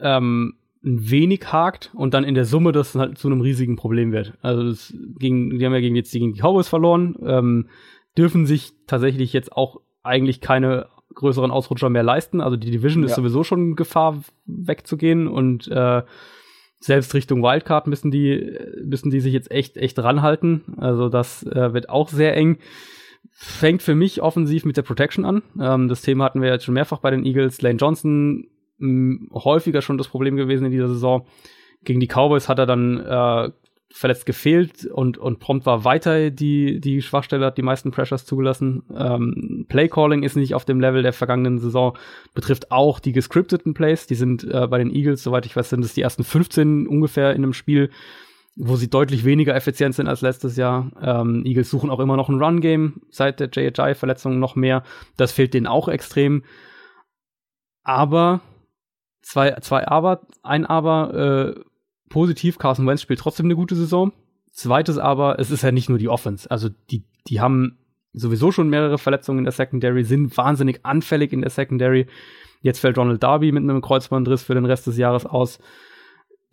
ähm, ein wenig hakt und dann in der Summe das halt zu einem riesigen Problem wird. Also das ging, die haben ja gegen jetzt gegen die Cowboys verloren, ähm, dürfen sich tatsächlich jetzt auch eigentlich keine größeren Ausrutscher mehr leisten. Also die Division ja. ist sowieso schon Gefahr wegzugehen und äh, selbst Richtung Wildcard müssen die müssen die sich jetzt echt echt ranhalten. Also das äh, wird auch sehr eng. Fängt für mich offensiv mit der Protection an. Ähm, das Thema hatten wir jetzt schon mehrfach bei den Eagles. Lane Johnson mh, häufiger schon das Problem gewesen in dieser Saison. Gegen die Cowboys hat er dann äh, verletzt gefehlt und, und prompt war weiter die, die Schwachstelle, hat die meisten Pressures zugelassen. Ähm, Playcalling ist nicht auf dem Level der vergangenen Saison, betrifft auch die gescripteten Plays. Die sind äh, bei den Eagles, soweit ich weiß, sind es die ersten 15 ungefähr in einem Spiel, wo sie deutlich weniger effizient sind als letztes Jahr. Ähm, Eagles suchen auch immer noch ein Run-Game seit der JHI-Verletzung noch mehr. Das fehlt denen auch extrem. Aber zwei, zwei Aber, ein Aber, äh, positiv, Carson Wentz spielt trotzdem eine gute Saison. Zweites aber, es ist ja nicht nur die Offense. Also die, die haben sowieso schon mehrere Verletzungen in der Secondary, sind wahnsinnig anfällig in der Secondary. Jetzt fällt Ronald Darby mit einem Kreuzbandriss für den Rest des Jahres aus.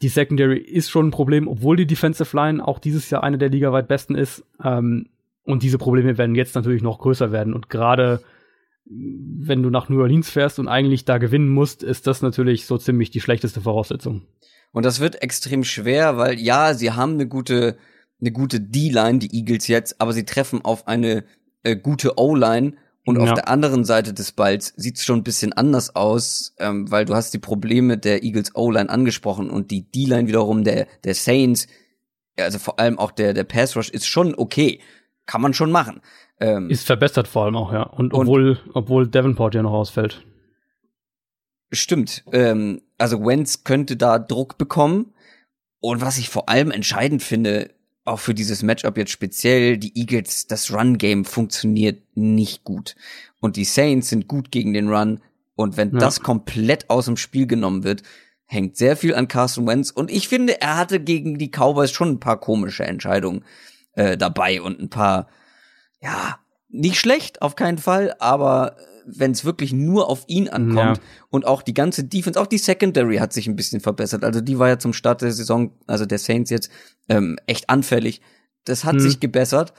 Die Secondary ist schon ein Problem, obwohl die Defensive Line auch dieses Jahr eine der ligaweit besten ist. Ähm, und diese Probleme werden jetzt natürlich noch größer werden. Und gerade wenn du nach New Orleans fährst und eigentlich da gewinnen musst, ist das natürlich so ziemlich die schlechteste Voraussetzung. Und das wird extrem schwer, weil ja, sie haben eine gute, eine gute D-Line, die Eagles jetzt, aber sie treffen auf eine äh, gute O-Line. Und ja. auf der anderen Seite des Balls sieht's schon ein bisschen anders aus, ähm, weil du hast die Probleme der Eagles O-Line angesprochen und die D-Line wiederum der, der Saints, also vor allem auch der, der Pass Rush ist schon okay. Kann man schon machen. Ähm, ist verbessert vor allem auch, ja. Und obwohl, und, obwohl Davenport ja noch ausfällt. Stimmt. Ähm, also Wentz könnte da Druck bekommen. Und was ich vor allem entscheidend finde, auch für dieses Matchup jetzt speziell, die Eagles, das Run-Game funktioniert nicht gut. Und die Saints sind gut gegen den Run. Und wenn ja. das komplett aus dem Spiel genommen wird, hängt sehr viel an Carson Wentz. Und ich finde, er hatte gegen die Cowboys schon ein paar komische Entscheidungen äh, dabei und ein paar, ja, nicht schlecht, auf keinen Fall, aber wenn es wirklich nur auf ihn ankommt ja. und auch die ganze Defense, auch die Secondary hat sich ein bisschen verbessert. Also die war ja zum Start der Saison, also der Saints jetzt, ähm, echt anfällig. Das hat mhm. sich gebessert.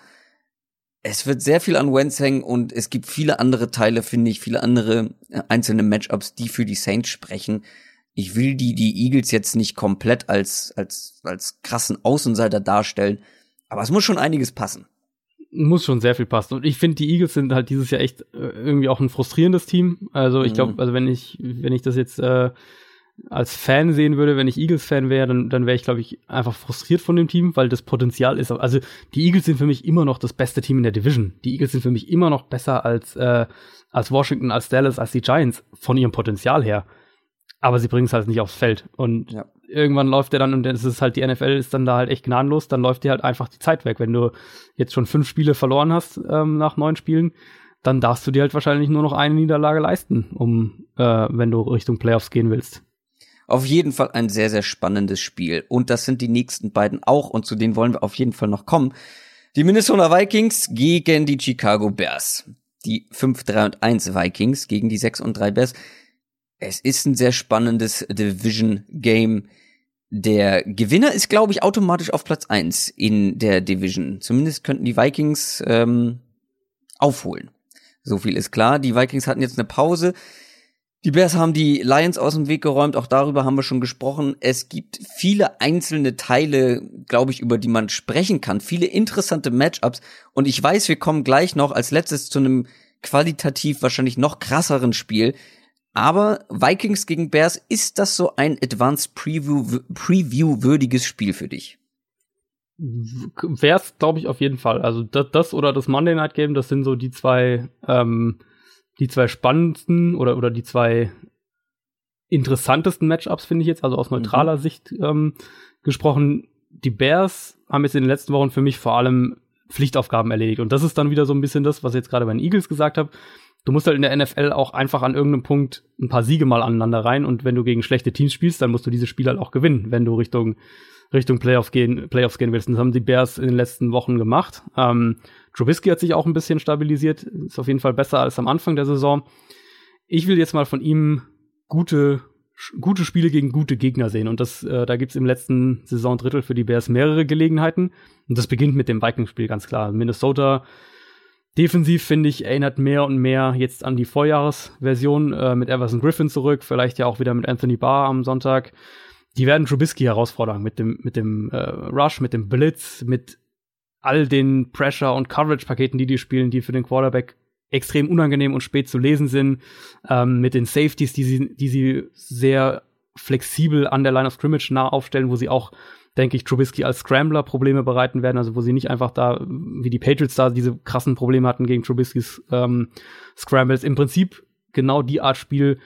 Es wird sehr viel an Wentz hängen und es gibt viele andere Teile, finde ich, viele andere äh, einzelne Matchups, die für die Saints sprechen. Ich will die, die Eagles jetzt nicht komplett als, als, als krassen Außenseiter darstellen, aber es muss schon einiges passen muss schon sehr viel passen. Und ich finde, die Eagles sind halt dieses Jahr echt äh, irgendwie auch ein frustrierendes Team. Also ich glaube, mhm. also wenn ich, wenn ich das jetzt äh, als Fan sehen würde, wenn ich Eagles-Fan wäre, dann, dann wäre ich, glaube ich, einfach frustriert von dem Team, weil das Potenzial ist. Also die Eagles sind für mich immer noch das beste Team in der Division. Die Eagles sind für mich immer noch besser als, äh, als Washington, als Dallas, als die Giants von ihrem Potenzial her. Aber sie bringen es halt nicht aufs Feld. Und ja irgendwann läuft der dann, und es ist halt die NFL ist dann da halt echt gnadenlos, dann läuft dir halt einfach die Zeit weg. Wenn du jetzt schon fünf Spiele verloren hast ähm, nach neun Spielen, dann darfst du dir halt wahrscheinlich nur noch eine Niederlage leisten, um äh, wenn du Richtung Playoffs gehen willst. Auf jeden Fall ein sehr, sehr spannendes Spiel. Und das sind die nächsten beiden auch, und zu denen wollen wir auf jeden Fall noch kommen. Die Minnesota Vikings gegen die Chicago Bears. Die 5-3 und 1 Vikings gegen die 6 und 3 Bears. Es ist ein sehr spannendes Division Game. Der Gewinner ist, glaube ich, automatisch auf Platz eins in der Division. Zumindest könnten die Vikings ähm, aufholen. So viel ist klar. Die Vikings hatten jetzt eine Pause. Die Bears haben die Lions aus dem Weg geräumt, auch darüber haben wir schon gesprochen. Es gibt viele einzelne Teile, glaube ich, über die man sprechen kann, viele interessante Matchups und ich weiß, wir kommen gleich noch als letztes zu einem qualitativ wahrscheinlich noch krasseren Spiel, aber Vikings gegen Bears, ist das so ein Advanced Preview, Preview würdiges Spiel für dich? Wär's, glaube ich, auf jeden Fall. Also das, das, oder das Monday Night Game, das sind so die zwei, ähm, die zwei spannendsten oder, oder die zwei interessantesten Matchups, finde ich jetzt, also aus neutraler mhm. Sicht ähm, gesprochen. Die Bears haben jetzt in den letzten Wochen für mich vor allem Pflichtaufgaben erledigt. Und das ist dann wieder so ein bisschen das, was ich jetzt gerade bei den Eagles gesagt habe du musst halt in der NFL auch einfach an irgendeinem Punkt ein paar Siege mal aneinander rein und wenn du gegen schlechte Teams spielst, dann musst du diese Spiele halt auch gewinnen, wenn du Richtung Richtung Playoff gehen, Playoffs gehen willst. Und das haben die Bears in den letzten Wochen gemacht. Ähm, Trubisky hat sich auch ein bisschen stabilisiert, ist auf jeden Fall besser als am Anfang der Saison. Ich will jetzt mal von ihm gute gute Spiele gegen gute Gegner sehen. Und das, äh, da gibt's im letzten Saisondrittel für die Bears mehrere Gelegenheiten. Und das beginnt mit dem Vikings-Spiel, ganz klar. Minnesota defensiv, finde ich, erinnert mehr und mehr jetzt an die Vorjahresversion äh, mit Everson Griffin zurück, vielleicht ja auch wieder mit Anthony Barr am Sonntag. Die werden Trubisky herausfordern mit dem, mit dem äh, Rush, mit dem Blitz, mit all den Pressure- und Coverage-Paketen, die die spielen, die für den Quarterback extrem unangenehm und spät zu lesen sind, ähm, mit den Safeties, die sie, die sie sehr flexibel an der Line of Scrimmage nah aufstellen, wo sie auch, denke ich, Trubisky als Scrambler Probleme bereiten werden, also wo sie nicht einfach da, wie die Patriots da diese krassen Probleme hatten gegen Trubiskys ähm, Scrambles. Im Prinzip genau die Art Spiel,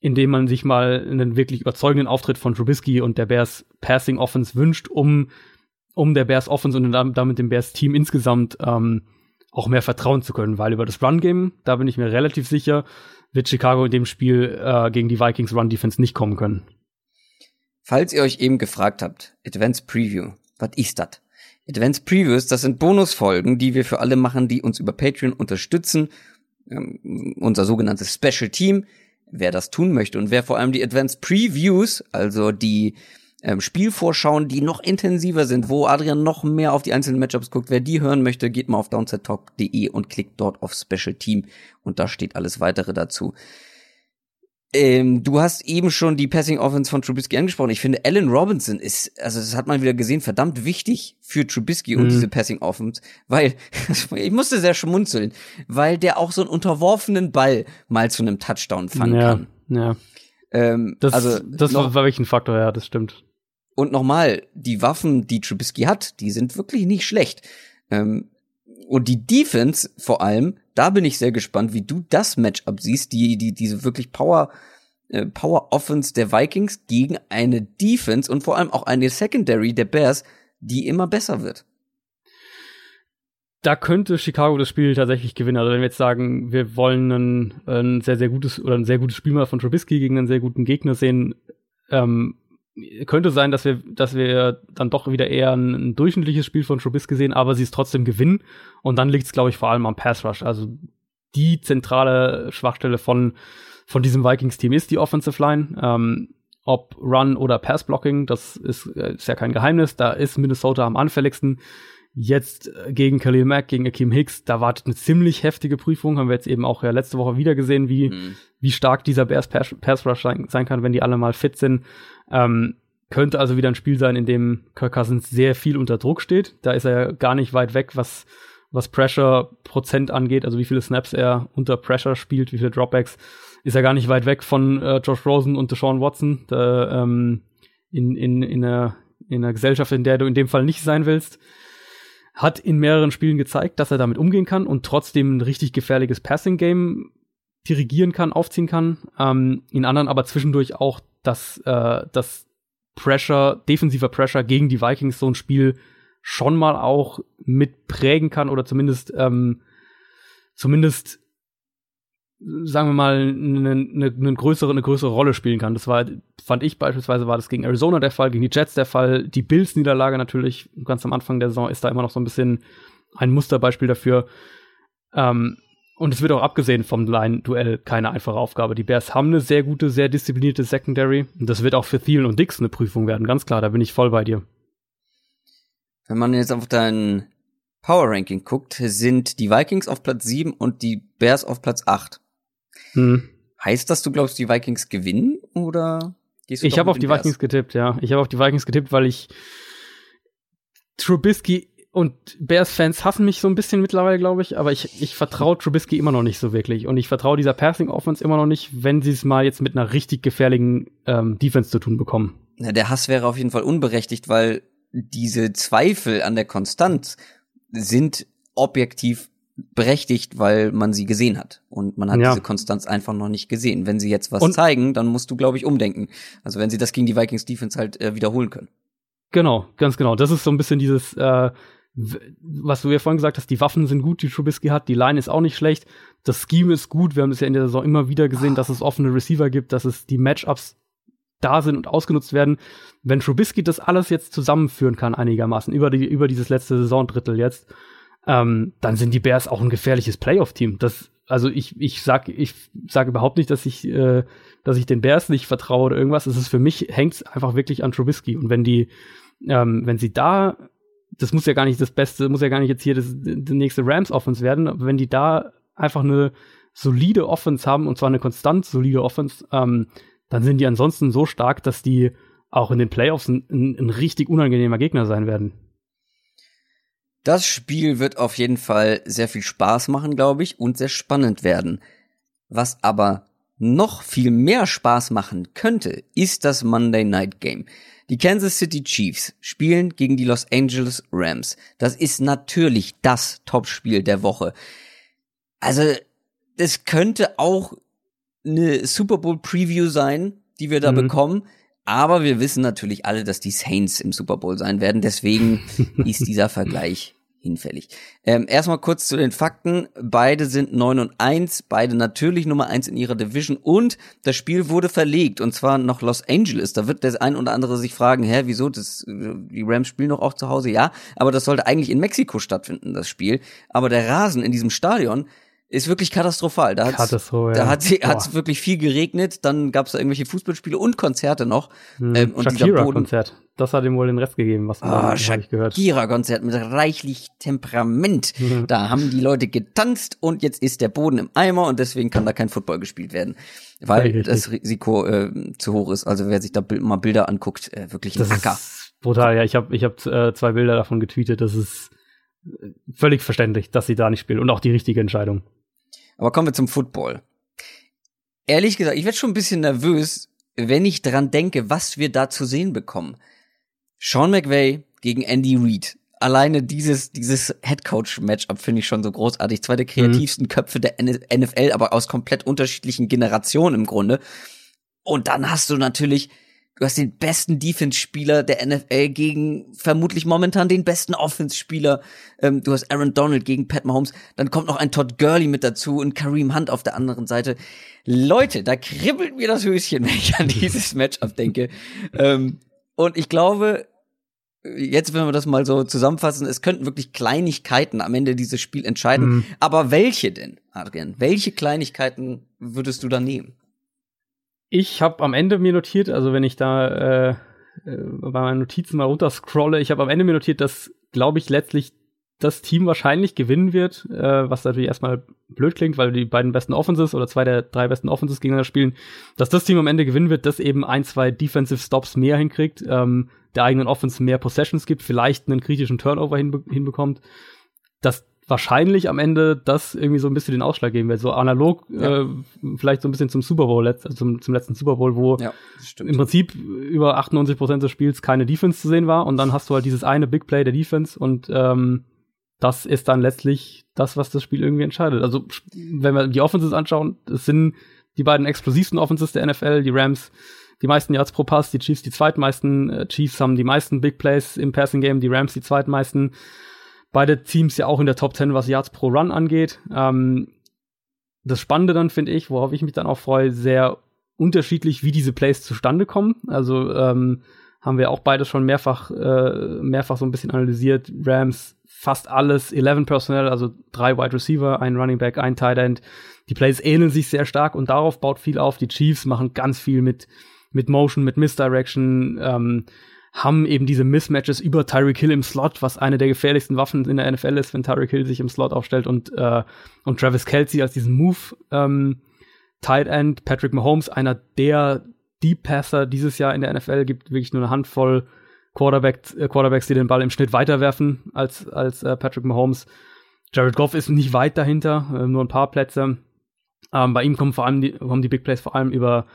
in dem man sich mal einen wirklich überzeugenden Auftritt von Trubisky und der Bears Passing Offense wünscht, um, um der Bears Offense und damit dem Bears Team insgesamt ähm, auch mehr vertrauen zu können, weil über das Run-Game, da bin ich mir relativ sicher, wird Chicago in dem Spiel äh, gegen die Vikings Run-Defense nicht kommen können. Falls ihr euch eben gefragt habt, Advanced Preview, was ist das? Advanced Previews, das sind Bonusfolgen, die wir für alle machen, die uns über Patreon unterstützen. Ähm, unser sogenanntes Special Team. Wer das tun möchte und wer vor allem die Advanced Previews, also die ähm, Spielvorschauen, die noch intensiver sind, wo Adrian noch mehr auf die einzelnen Matchups guckt. Wer die hören möchte, geht mal auf downsettalk.de und klickt dort auf Special Team und da steht alles weitere dazu. Ähm, du hast eben schon die Passing Offense von Trubisky angesprochen. Ich finde, Allen Robinson ist, also das hat man wieder gesehen, verdammt wichtig für Trubisky mhm. und diese Passing Offense, weil ich musste sehr schmunzeln, weil der auch so einen unterworfenen Ball mal zu einem Touchdown fangen ja, kann. Ja. Ähm, das, also das noch, war wirklich ein Faktor, ja, das stimmt. Und nochmal, die Waffen, die Trubisky hat, die sind wirklich nicht schlecht. Ähm, und die Defense vor allem, da bin ich sehr gespannt, wie du das Matchup siehst, die, die, diese wirklich Power, äh, Power Offense der Vikings gegen eine Defense und vor allem auch eine Secondary der Bears, die immer besser wird. Da könnte Chicago das Spiel tatsächlich gewinnen. Also wenn wir jetzt sagen, wir wollen ein, ein sehr, sehr gutes oder ein sehr gutes Spiel mal von Trubisky gegen einen sehr guten Gegner sehen, ähm, könnte sein, dass wir, dass wir dann doch wieder eher ein, ein durchschnittliches Spiel von Trubisky sehen, aber sie es trotzdem gewinnen. Und dann liegt es, glaube ich, vor allem am Pass Rush. Also die zentrale Schwachstelle von, von diesem Vikings-Team ist die Offensive Line. Ähm, ob Run oder Pass Blocking, das ist, äh, ist ja kein Geheimnis. Da ist Minnesota am anfälligsten. Jetzt äh, gegen Khalil Mack, gegen Akeem Hicks, da wartet eine ziemlich heftige Prüfung. Haben wir jetzt eben auch ja letzte Woche wieder gesehen, wie, mhm. wie stark dieser Bears Pass, Pass Rush sein, sein, kann, wenn die alle mal fit sind. Ähm, könnte also wieder ein Spiel sein, in dem Kirk Cousins sehr viel unter Druck steht. Da ist er gar nicht weit weg, was, was Pressure-Prozent angeht, also wie viele Snaps er unter Pressure spielt, wie viele Dropbacks. Ist er gar nicht weit weg von äh, Josh Rosen und Deshaun Watson, da, ähm, in, in, in, einer, in einer Gesellschaft, in der du in dem Fall nicht sein willst hat in mehreren Spielen gezeigt, dass er damit umgehen kann und trotzdem ein richtig gefährliches Passing-Game dirigieren kann, aufziehen kann. Ähm, in anderen aber zwischendurch auch dass äh, das Pressure, defensiver Pressure gegen die Vikings so ein Spiel schon mal auch mit prägen kann oder zumindest ähm, zumindest sagen wir mal, eine, eine, eine, größere, eine größere Rolle spielen kann. Das war, fand ich beispielsweise, war das gegen Arizona der Fall, gegen die Jets der Fall. Die Bills-Niederlage natürlich ganz am Anfang der Saison ist da immer noch so ein bisschen ein Musterbeispiel dafür. Ähm, und es wird auch abgesehen vom Line-Duell keine einfache Aufgabe. Die Bears haben eine sehr gute, sehr disziplinierte Secondary. Und das wird auch für Thielen und Dix eine Prüfung werden, ganz klar, da bin ich voll bei dir. Wenn man jetzt auf dein Power Ranking guckt, sind die Vikings auf Platz 7 und die Bears auf Platz 8. Hm. Heißt das, du glaubst, die Vikings gewinnen oder gehst du Ich habe auf die Bears? Vikings getippt, ja. Ich habe auf die Vikings getippt, weil ich Trubisky und Bears-Fans hassen mich so ein bisschen mittlerweile, glaube ich, aber ich, ich vertraue Trubisky immer noch nicht so wirklich. Und ich vertraue dieser Passing-Offense immer noch nicht, wenn sie es mal jetzt mit einer richtig gefährlichen ähm, Defense zu tun bekommen. Na, der Hass wäre auf jeden Fall unberechtigt, weil diese Zweifel an der Konstanz sind objektiv berechtigt, weil man sie gesehen hat. Und man hat ja. diese Konstanz einfach noch nicht gesehen. Wenn sie jetzt was und zeigen, dann musst du, glaube ich, umdenken. Also wenn sie das gegen die Vikings Defense halt äh, wiederholen können. Genau, ganz genau. Das ist so ein bisschen dieses, äh, was du ja vorhin gesagt hast, die Waffen sind gut, die Trubisky hat, die Line ist auch nicht schlecht, das Scheme ist gut, wir haben es ja in der Saison immer wieder gesehen, dass es offene Receiver gibt, dass es die Matchups da sind und ausgenutzt werden. Wenn Trubisky das alles jetzt zusammenführen kann einigermaßen über die über dieses letzte Saisondrittel jetzt, ähm, dann sind die Bears auch ein gefährliches Playoff-Team. Das also ich ich sag ich sag überhaupt nicht, dass ich äh, dass ich den Bears nicht vertraue oder irgendwas. Es ist für mich hängt einfach wirklich an Trubisky und wenn die ähm, wenn sie da das muss ja gar nicht das Beste, muss ja gar nicht jetzt hier das, das nächste Rams-Offense werden, wenn die da einfach eine solide Offense haben, und zwar eine konstant solide Offense, ähm, dann sind die ansonsten so stark, dass die auch in den Playoffs ein, ein, ein richtig unangenehmer Gegner sein werden. Das Spiel wird auf jeden Fall sehr viel Spaß machen, glaube ich, und sehr spannend werden. Was aber noch viel mehr Spaß machen könnte, ist das Monday Night Game. Die Kansas City Chiefs spielen gegen die Los Angeles Rams. Das ist natürlich das Topspiel der Woche. Also, es könnte auch eine Super Bowl Preview sein, die wir da mhm. bekommen. Aber wir wissen natürlich alle, dass die Saints im Super Bowl sein werden. Deswegen ist dieser Vergleich hinfällig. Ähm, erstmal kurz zu den Fakten. Beide sind 9 und 1, beide natürlich Nummer 1 in ihrer Division und das Spiel wurde verlegt und zwar nach Los Angeles. Da wird der ein oder andere sich fragen, hä, wieso, das, die Rams spielen doch auch zu Hause? Ja, aber das sollte eigentlich in Mexiko stattfinden, das Spiel. Aber der Rasen in diesem Stadion ist wirklich katastrophal. Da, hat's, ja. da hat es wirklich viel geregnet, dann gab es da irgendwelche Fußballspiele und Konzerte noch. Hm. Ähm, und Shakira-Konzert. Das hat ihm wohl den Rest gegeben, was man oh, ich gehört. Shakira-Konzert mit reichlich Temperament. Mhm. Da haben die Leute getanzt und jetzt ist der Boden im Eimer und deswegen kann da kein Football gespielt werden. Weil Richtig. das Risiko äh, zu hoch ist. Also wer sich da mal Bilder anguckt, äh, wirklich ein das Acker. brutal, ja. Ich habe ich hab, äh, zwei Bilder davon getweetet. Das ist äh, völlig verständlich, dass sie da nicht spielen und auch die richtige Entscheidung. Aber kommen wir zum Football. Ehrlich gesagt, ich werde schon ein bisschen nervös, wenn ich dran denke, was wir da zu sehen bekommen. Sean McVay gegen Andy Reid. Alleine dieses, dieses Headcoach-Matchup finde ich schon so großartig. Zwei der kreativsten mhm. Köpfe der NFL, aber aus komplett unterschiedlichen Generationen im Grunde. Und dann hast du natürlich Du hast den besten Defense-Spieler der NFL gegen vermutlich momentan den besten Offense-Spieler. Ähm, du hast Aaron Donald gegen Pat Mahomes. Dann kommt noch ein Todd Gurley mit dazu und Kareem Hunt auf der anderen Seite. Leute, da kribbelt mir das Höschen, wenn ich an dieses Matchup denke. ähm, und ich glaube, jetzt, wenn wir das mal so zusammenfassen, es könnten wirklich Kleinigkeiten am Ende dieses Spiel entscheiden. Mhm. Aber welche denn, Adrian? Welche Kleinigkeiten würdest du da nehmen? Ich habe am Ende mir notiert, also wenn ich da äh, äh bei meinen Notizen mal runterscrolle, ich habe am Ende mir notiert, dass, glaube ich, letztlich das Team wahrscheinlich gewinnen wird, äh, was natürlich erstmal blöd klingt, weil die beiden besten Offenses oder zwei der drei besten Offenses gegeneinander spielen, dass das Team am Ende gewinnen wird, das eben ein, zwei Defensive Stops mehr hinkriegt, ähm, der eigenen Offense mehr Possessions gibt, vielleicht einen kritischen Turnover hinbe hinbekommt. Das wahrscheinlich am Ende das irgendwie so ein bisschen den Ausschlag geben wird. So analog, ja. äh, vielleicht so ein bisschen zum Super Bowl, also zum, zum letzten Super Bowl, wo ja, im Prinzip über 98 Prozent des Spiels keine Defense zu sehen war und dann hast du halt dieses eine Big Play der Defense und ähm, das ist dann letztlich das, was das Spiel irgendwie entscheidet. Also wenn wir die Offenses anschauen, es sind die beiden explosivsten Offenses der NFL, die Rams die meisten Yards pro Pass, die Chiefs die zweitmeisten, äh, Chiefs haben die meisten Big Plays im Passing Game, die Rams die zweitmeisten beide Teams ja auch in der Top 10, was Yards pro Run angeht. Ähm, das Spannende dann finde ich, worauf ich mich dann auch freue, sehr unterschiedlich, wie diese Plays zustande kommen. Also ähm, haben wir auch beide schon mehrfach, äh, mehrfach so ein bisschen analysiert. Rams fast alles, 11 Personnel, also drei Wide Receiver, ein Running Back, ein Tight End. Die Plays ähneln sich sehr stark und darauf baut viel auf. Die Chiefs machen ganz viel mit, mit Motion, mit Misdirection. Ähm, haben eben diese Mismatches über Tyreek Hill im Slot, was eine der gefährlichsten Waffen in der NFL ist, wenn Tyreek Hill sich im Slot aufstellt und, äh, und Travis Kelsey als diesen Move ähm, Tight End, Patrick Mahomes, einer der Deep Passer dieses Jahr in der NFL, gibt wirklich nur eine Handvoll Quarterback, äh, Quarterbacks, die den Ball im Schnitt weiterwerfen als, als äh, Patrick Mahomes. Jared Goff ist nicht weit dahinter, äh, nur ein paar Plätze. Ähm, bei ihm kommen vor allem die, kommen die Big Plays vor allem über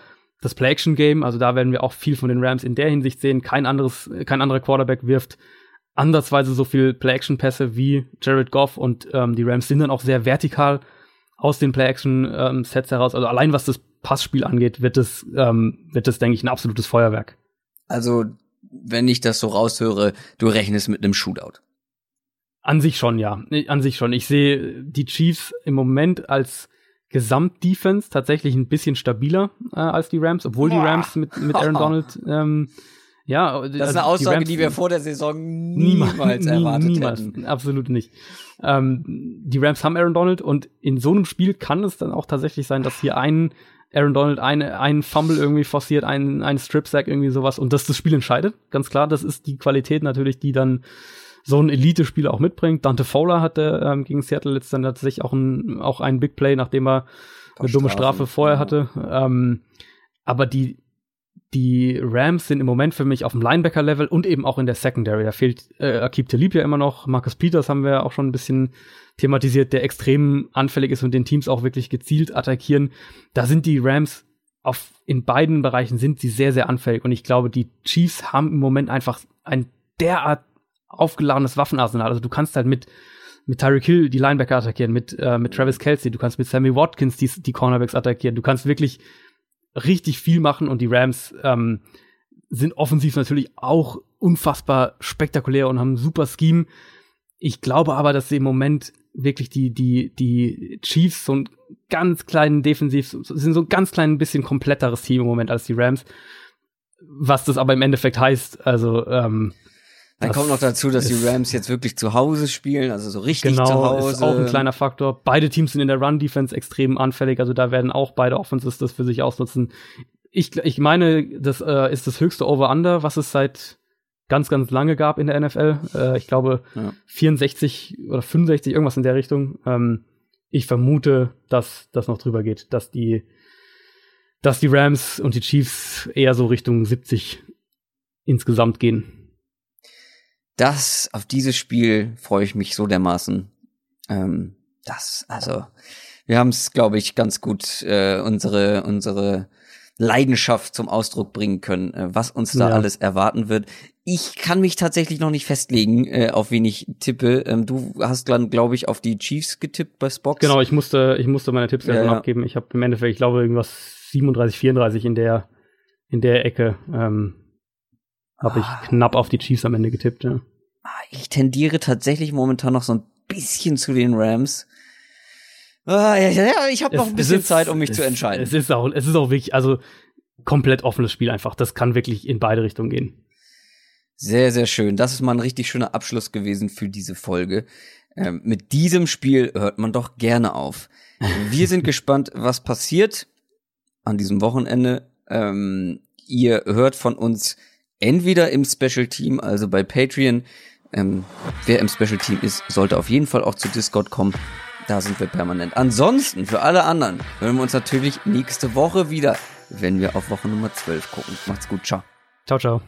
das Play-Action-Game. Also da werden wir auch viel von den Rams in der Hinsicht sehen. Kein anderes, kein anderer Quarterback wirft andersweise so viel Play-Action-Pässe wie Jared Goff und ähm, die Rams sind dann auch sehr vertikal aus den Play-Action-Sets ähm, heraus. Also allein was das Passspiel angeht, wird es, ähm, wird es, denke ich, ein absolutes Feuerwerk. Also, wenn ich das so raushöre, du rechnest mit einem Shootout. An sich schon, ja. An sich schon. Ich sehe die Chiefs im Moment als Gesamtdefense tatsächlich ein bisschen stabiler äh, als die Rams, obwohl Boah. die Rams mit, mit Aaron Donald ähm, ja, das ist also eine Aussage, die, Rams, die, wir vor der Saison niemals, niemals erwartet niemals, hätten. Absolut nicht. Ähm, die Rams haben Aaron Donald und in so einem Spiel kann es dann auch tatsächlich sein, dass hier ein Aaron Donald eine, einen Fumble irgendwie forciert, einen, einen Strip-Sack, irgendwie sowas und das das Spiel entscheidet. Ganz klar, das ist die Qualität natürlich, die dann so ein Elite-Spieler auch mitbringt. Dante Fowler hatte ähm, gegen Seattle dann tatsächlich auch ein, auch ein Big Play, nachdem er eine dumme Strafe vorher hatte. Ähm, aber die, die Rams sind im Moment für mich auf dem Linebacker-Level und eben auch in der Secondary. Da fehlt äh, Akib Talib ja immer noch. Marcus Peters haben wir auch schon ein bisschen thematisiert, der extrem anfällig ist und den Teams auch wirklich gezielt attackieren. Da sind die Rams auf, in beiden Bereichen sind sie sehr, sehr anfällig. Und ich glaube, die Chiefs haben im Moment einfach ein derart aufgeladenes Waffenarsenal. Also du kannst halt mit mit Tyreek Hill die Linebacker attackieren, mit, äh, mit Travis Kelsey, du kannst mit Sammy Watkins die, die Cornerbacks attackieren. Du kannst wirklich richtig viel machen und die Rams ähm, sind offensiv natürlich auch unfassbar spektakulär und haben ein super Scheme. Ich glaube aber, dass sie im Moment wirklich die, die, die Chiefs so ein ganz kleinen Defensiv, sind so ein ganz klein bisschen kompletteres Team im Moment als die Rams. Was das aber im Endeffekt heißt, also ähm, dann kommt noch dazu, dass die Rams jetzt wirklich zu Hause spielen, also so richtig genau, zu Hause. Ist auch ein kleiner Faktor. Beide Teams sind in der Run-Defense extrem anfällig, also da werden auch beide Offenses das für sich ausnutzen. Ich, ich meine, das äh, ist das höchste Over-Under, was es seit ganz, ganz lange gab in der NFL. Äh, ich glaube ja. 64 oder 65, irgendwas in der Richtung. Ähm, ich vermute, dass das noch drüber geht, dass die, dass die Rams und die Chiefs eher so Richtung 70 insgesamt gehen das, auf dieses Spiel freue ich mich so dermaßen. Ähm, das, also, wir haben es, glaube ich, ganz gut äh, unsere, unsere Leidenschaft zum Ausdruck bringen können, äh, was uns da ja. alles erwarten wird. Ich kann mich tatsächlich noch nicht festlegen, äh, auf wen ich tippe. Ähm, du hast dann, glaube ich, auf die Chiefs getippt bei Spox. Genau, ich musste, ich musste meine Tipps ja, ja. abgeben. Ich habe im Endeffekt, ich glaube, irgendwas 37, 34 in der, in der Ecke. Ähm, habe ich ah. knapp auf die Chiefs am Ende getippt, ja. Ich tendiere tatsächlich momentan noch so ein bisschen zu den Rams. Ah, ja, ja, ich habe noch ein bisschen ist, Zeit, um mich es, zu entscheiden. Es ist auch, es ist auch wirklich, also komplett offenes Spiel einfach. Das kann wirklich in beide Richtungen gehen. Sehr, sehr schön. Das ist mal ein richtig schöner Abschluss gewesen für diese Folge. Ähm, mit diesem Spiel hört man doch gerne auf. Wir sind gespannt, was passiert an diesem Wochenende. Ähm, ihr hört von uns entweder im Special Team, also bei Patreon, ähm, wer im Special Team ist, sollte auf jeden Fall auch zu Discord kommen. Da sind wir permanent. Ansonsten, für alle anderen, hören wir uns natürlich nächste Woche wieder, wenn wir auf Woche Nummer 12 gucken. Macht's gut. Ciao. Ciao, ciao.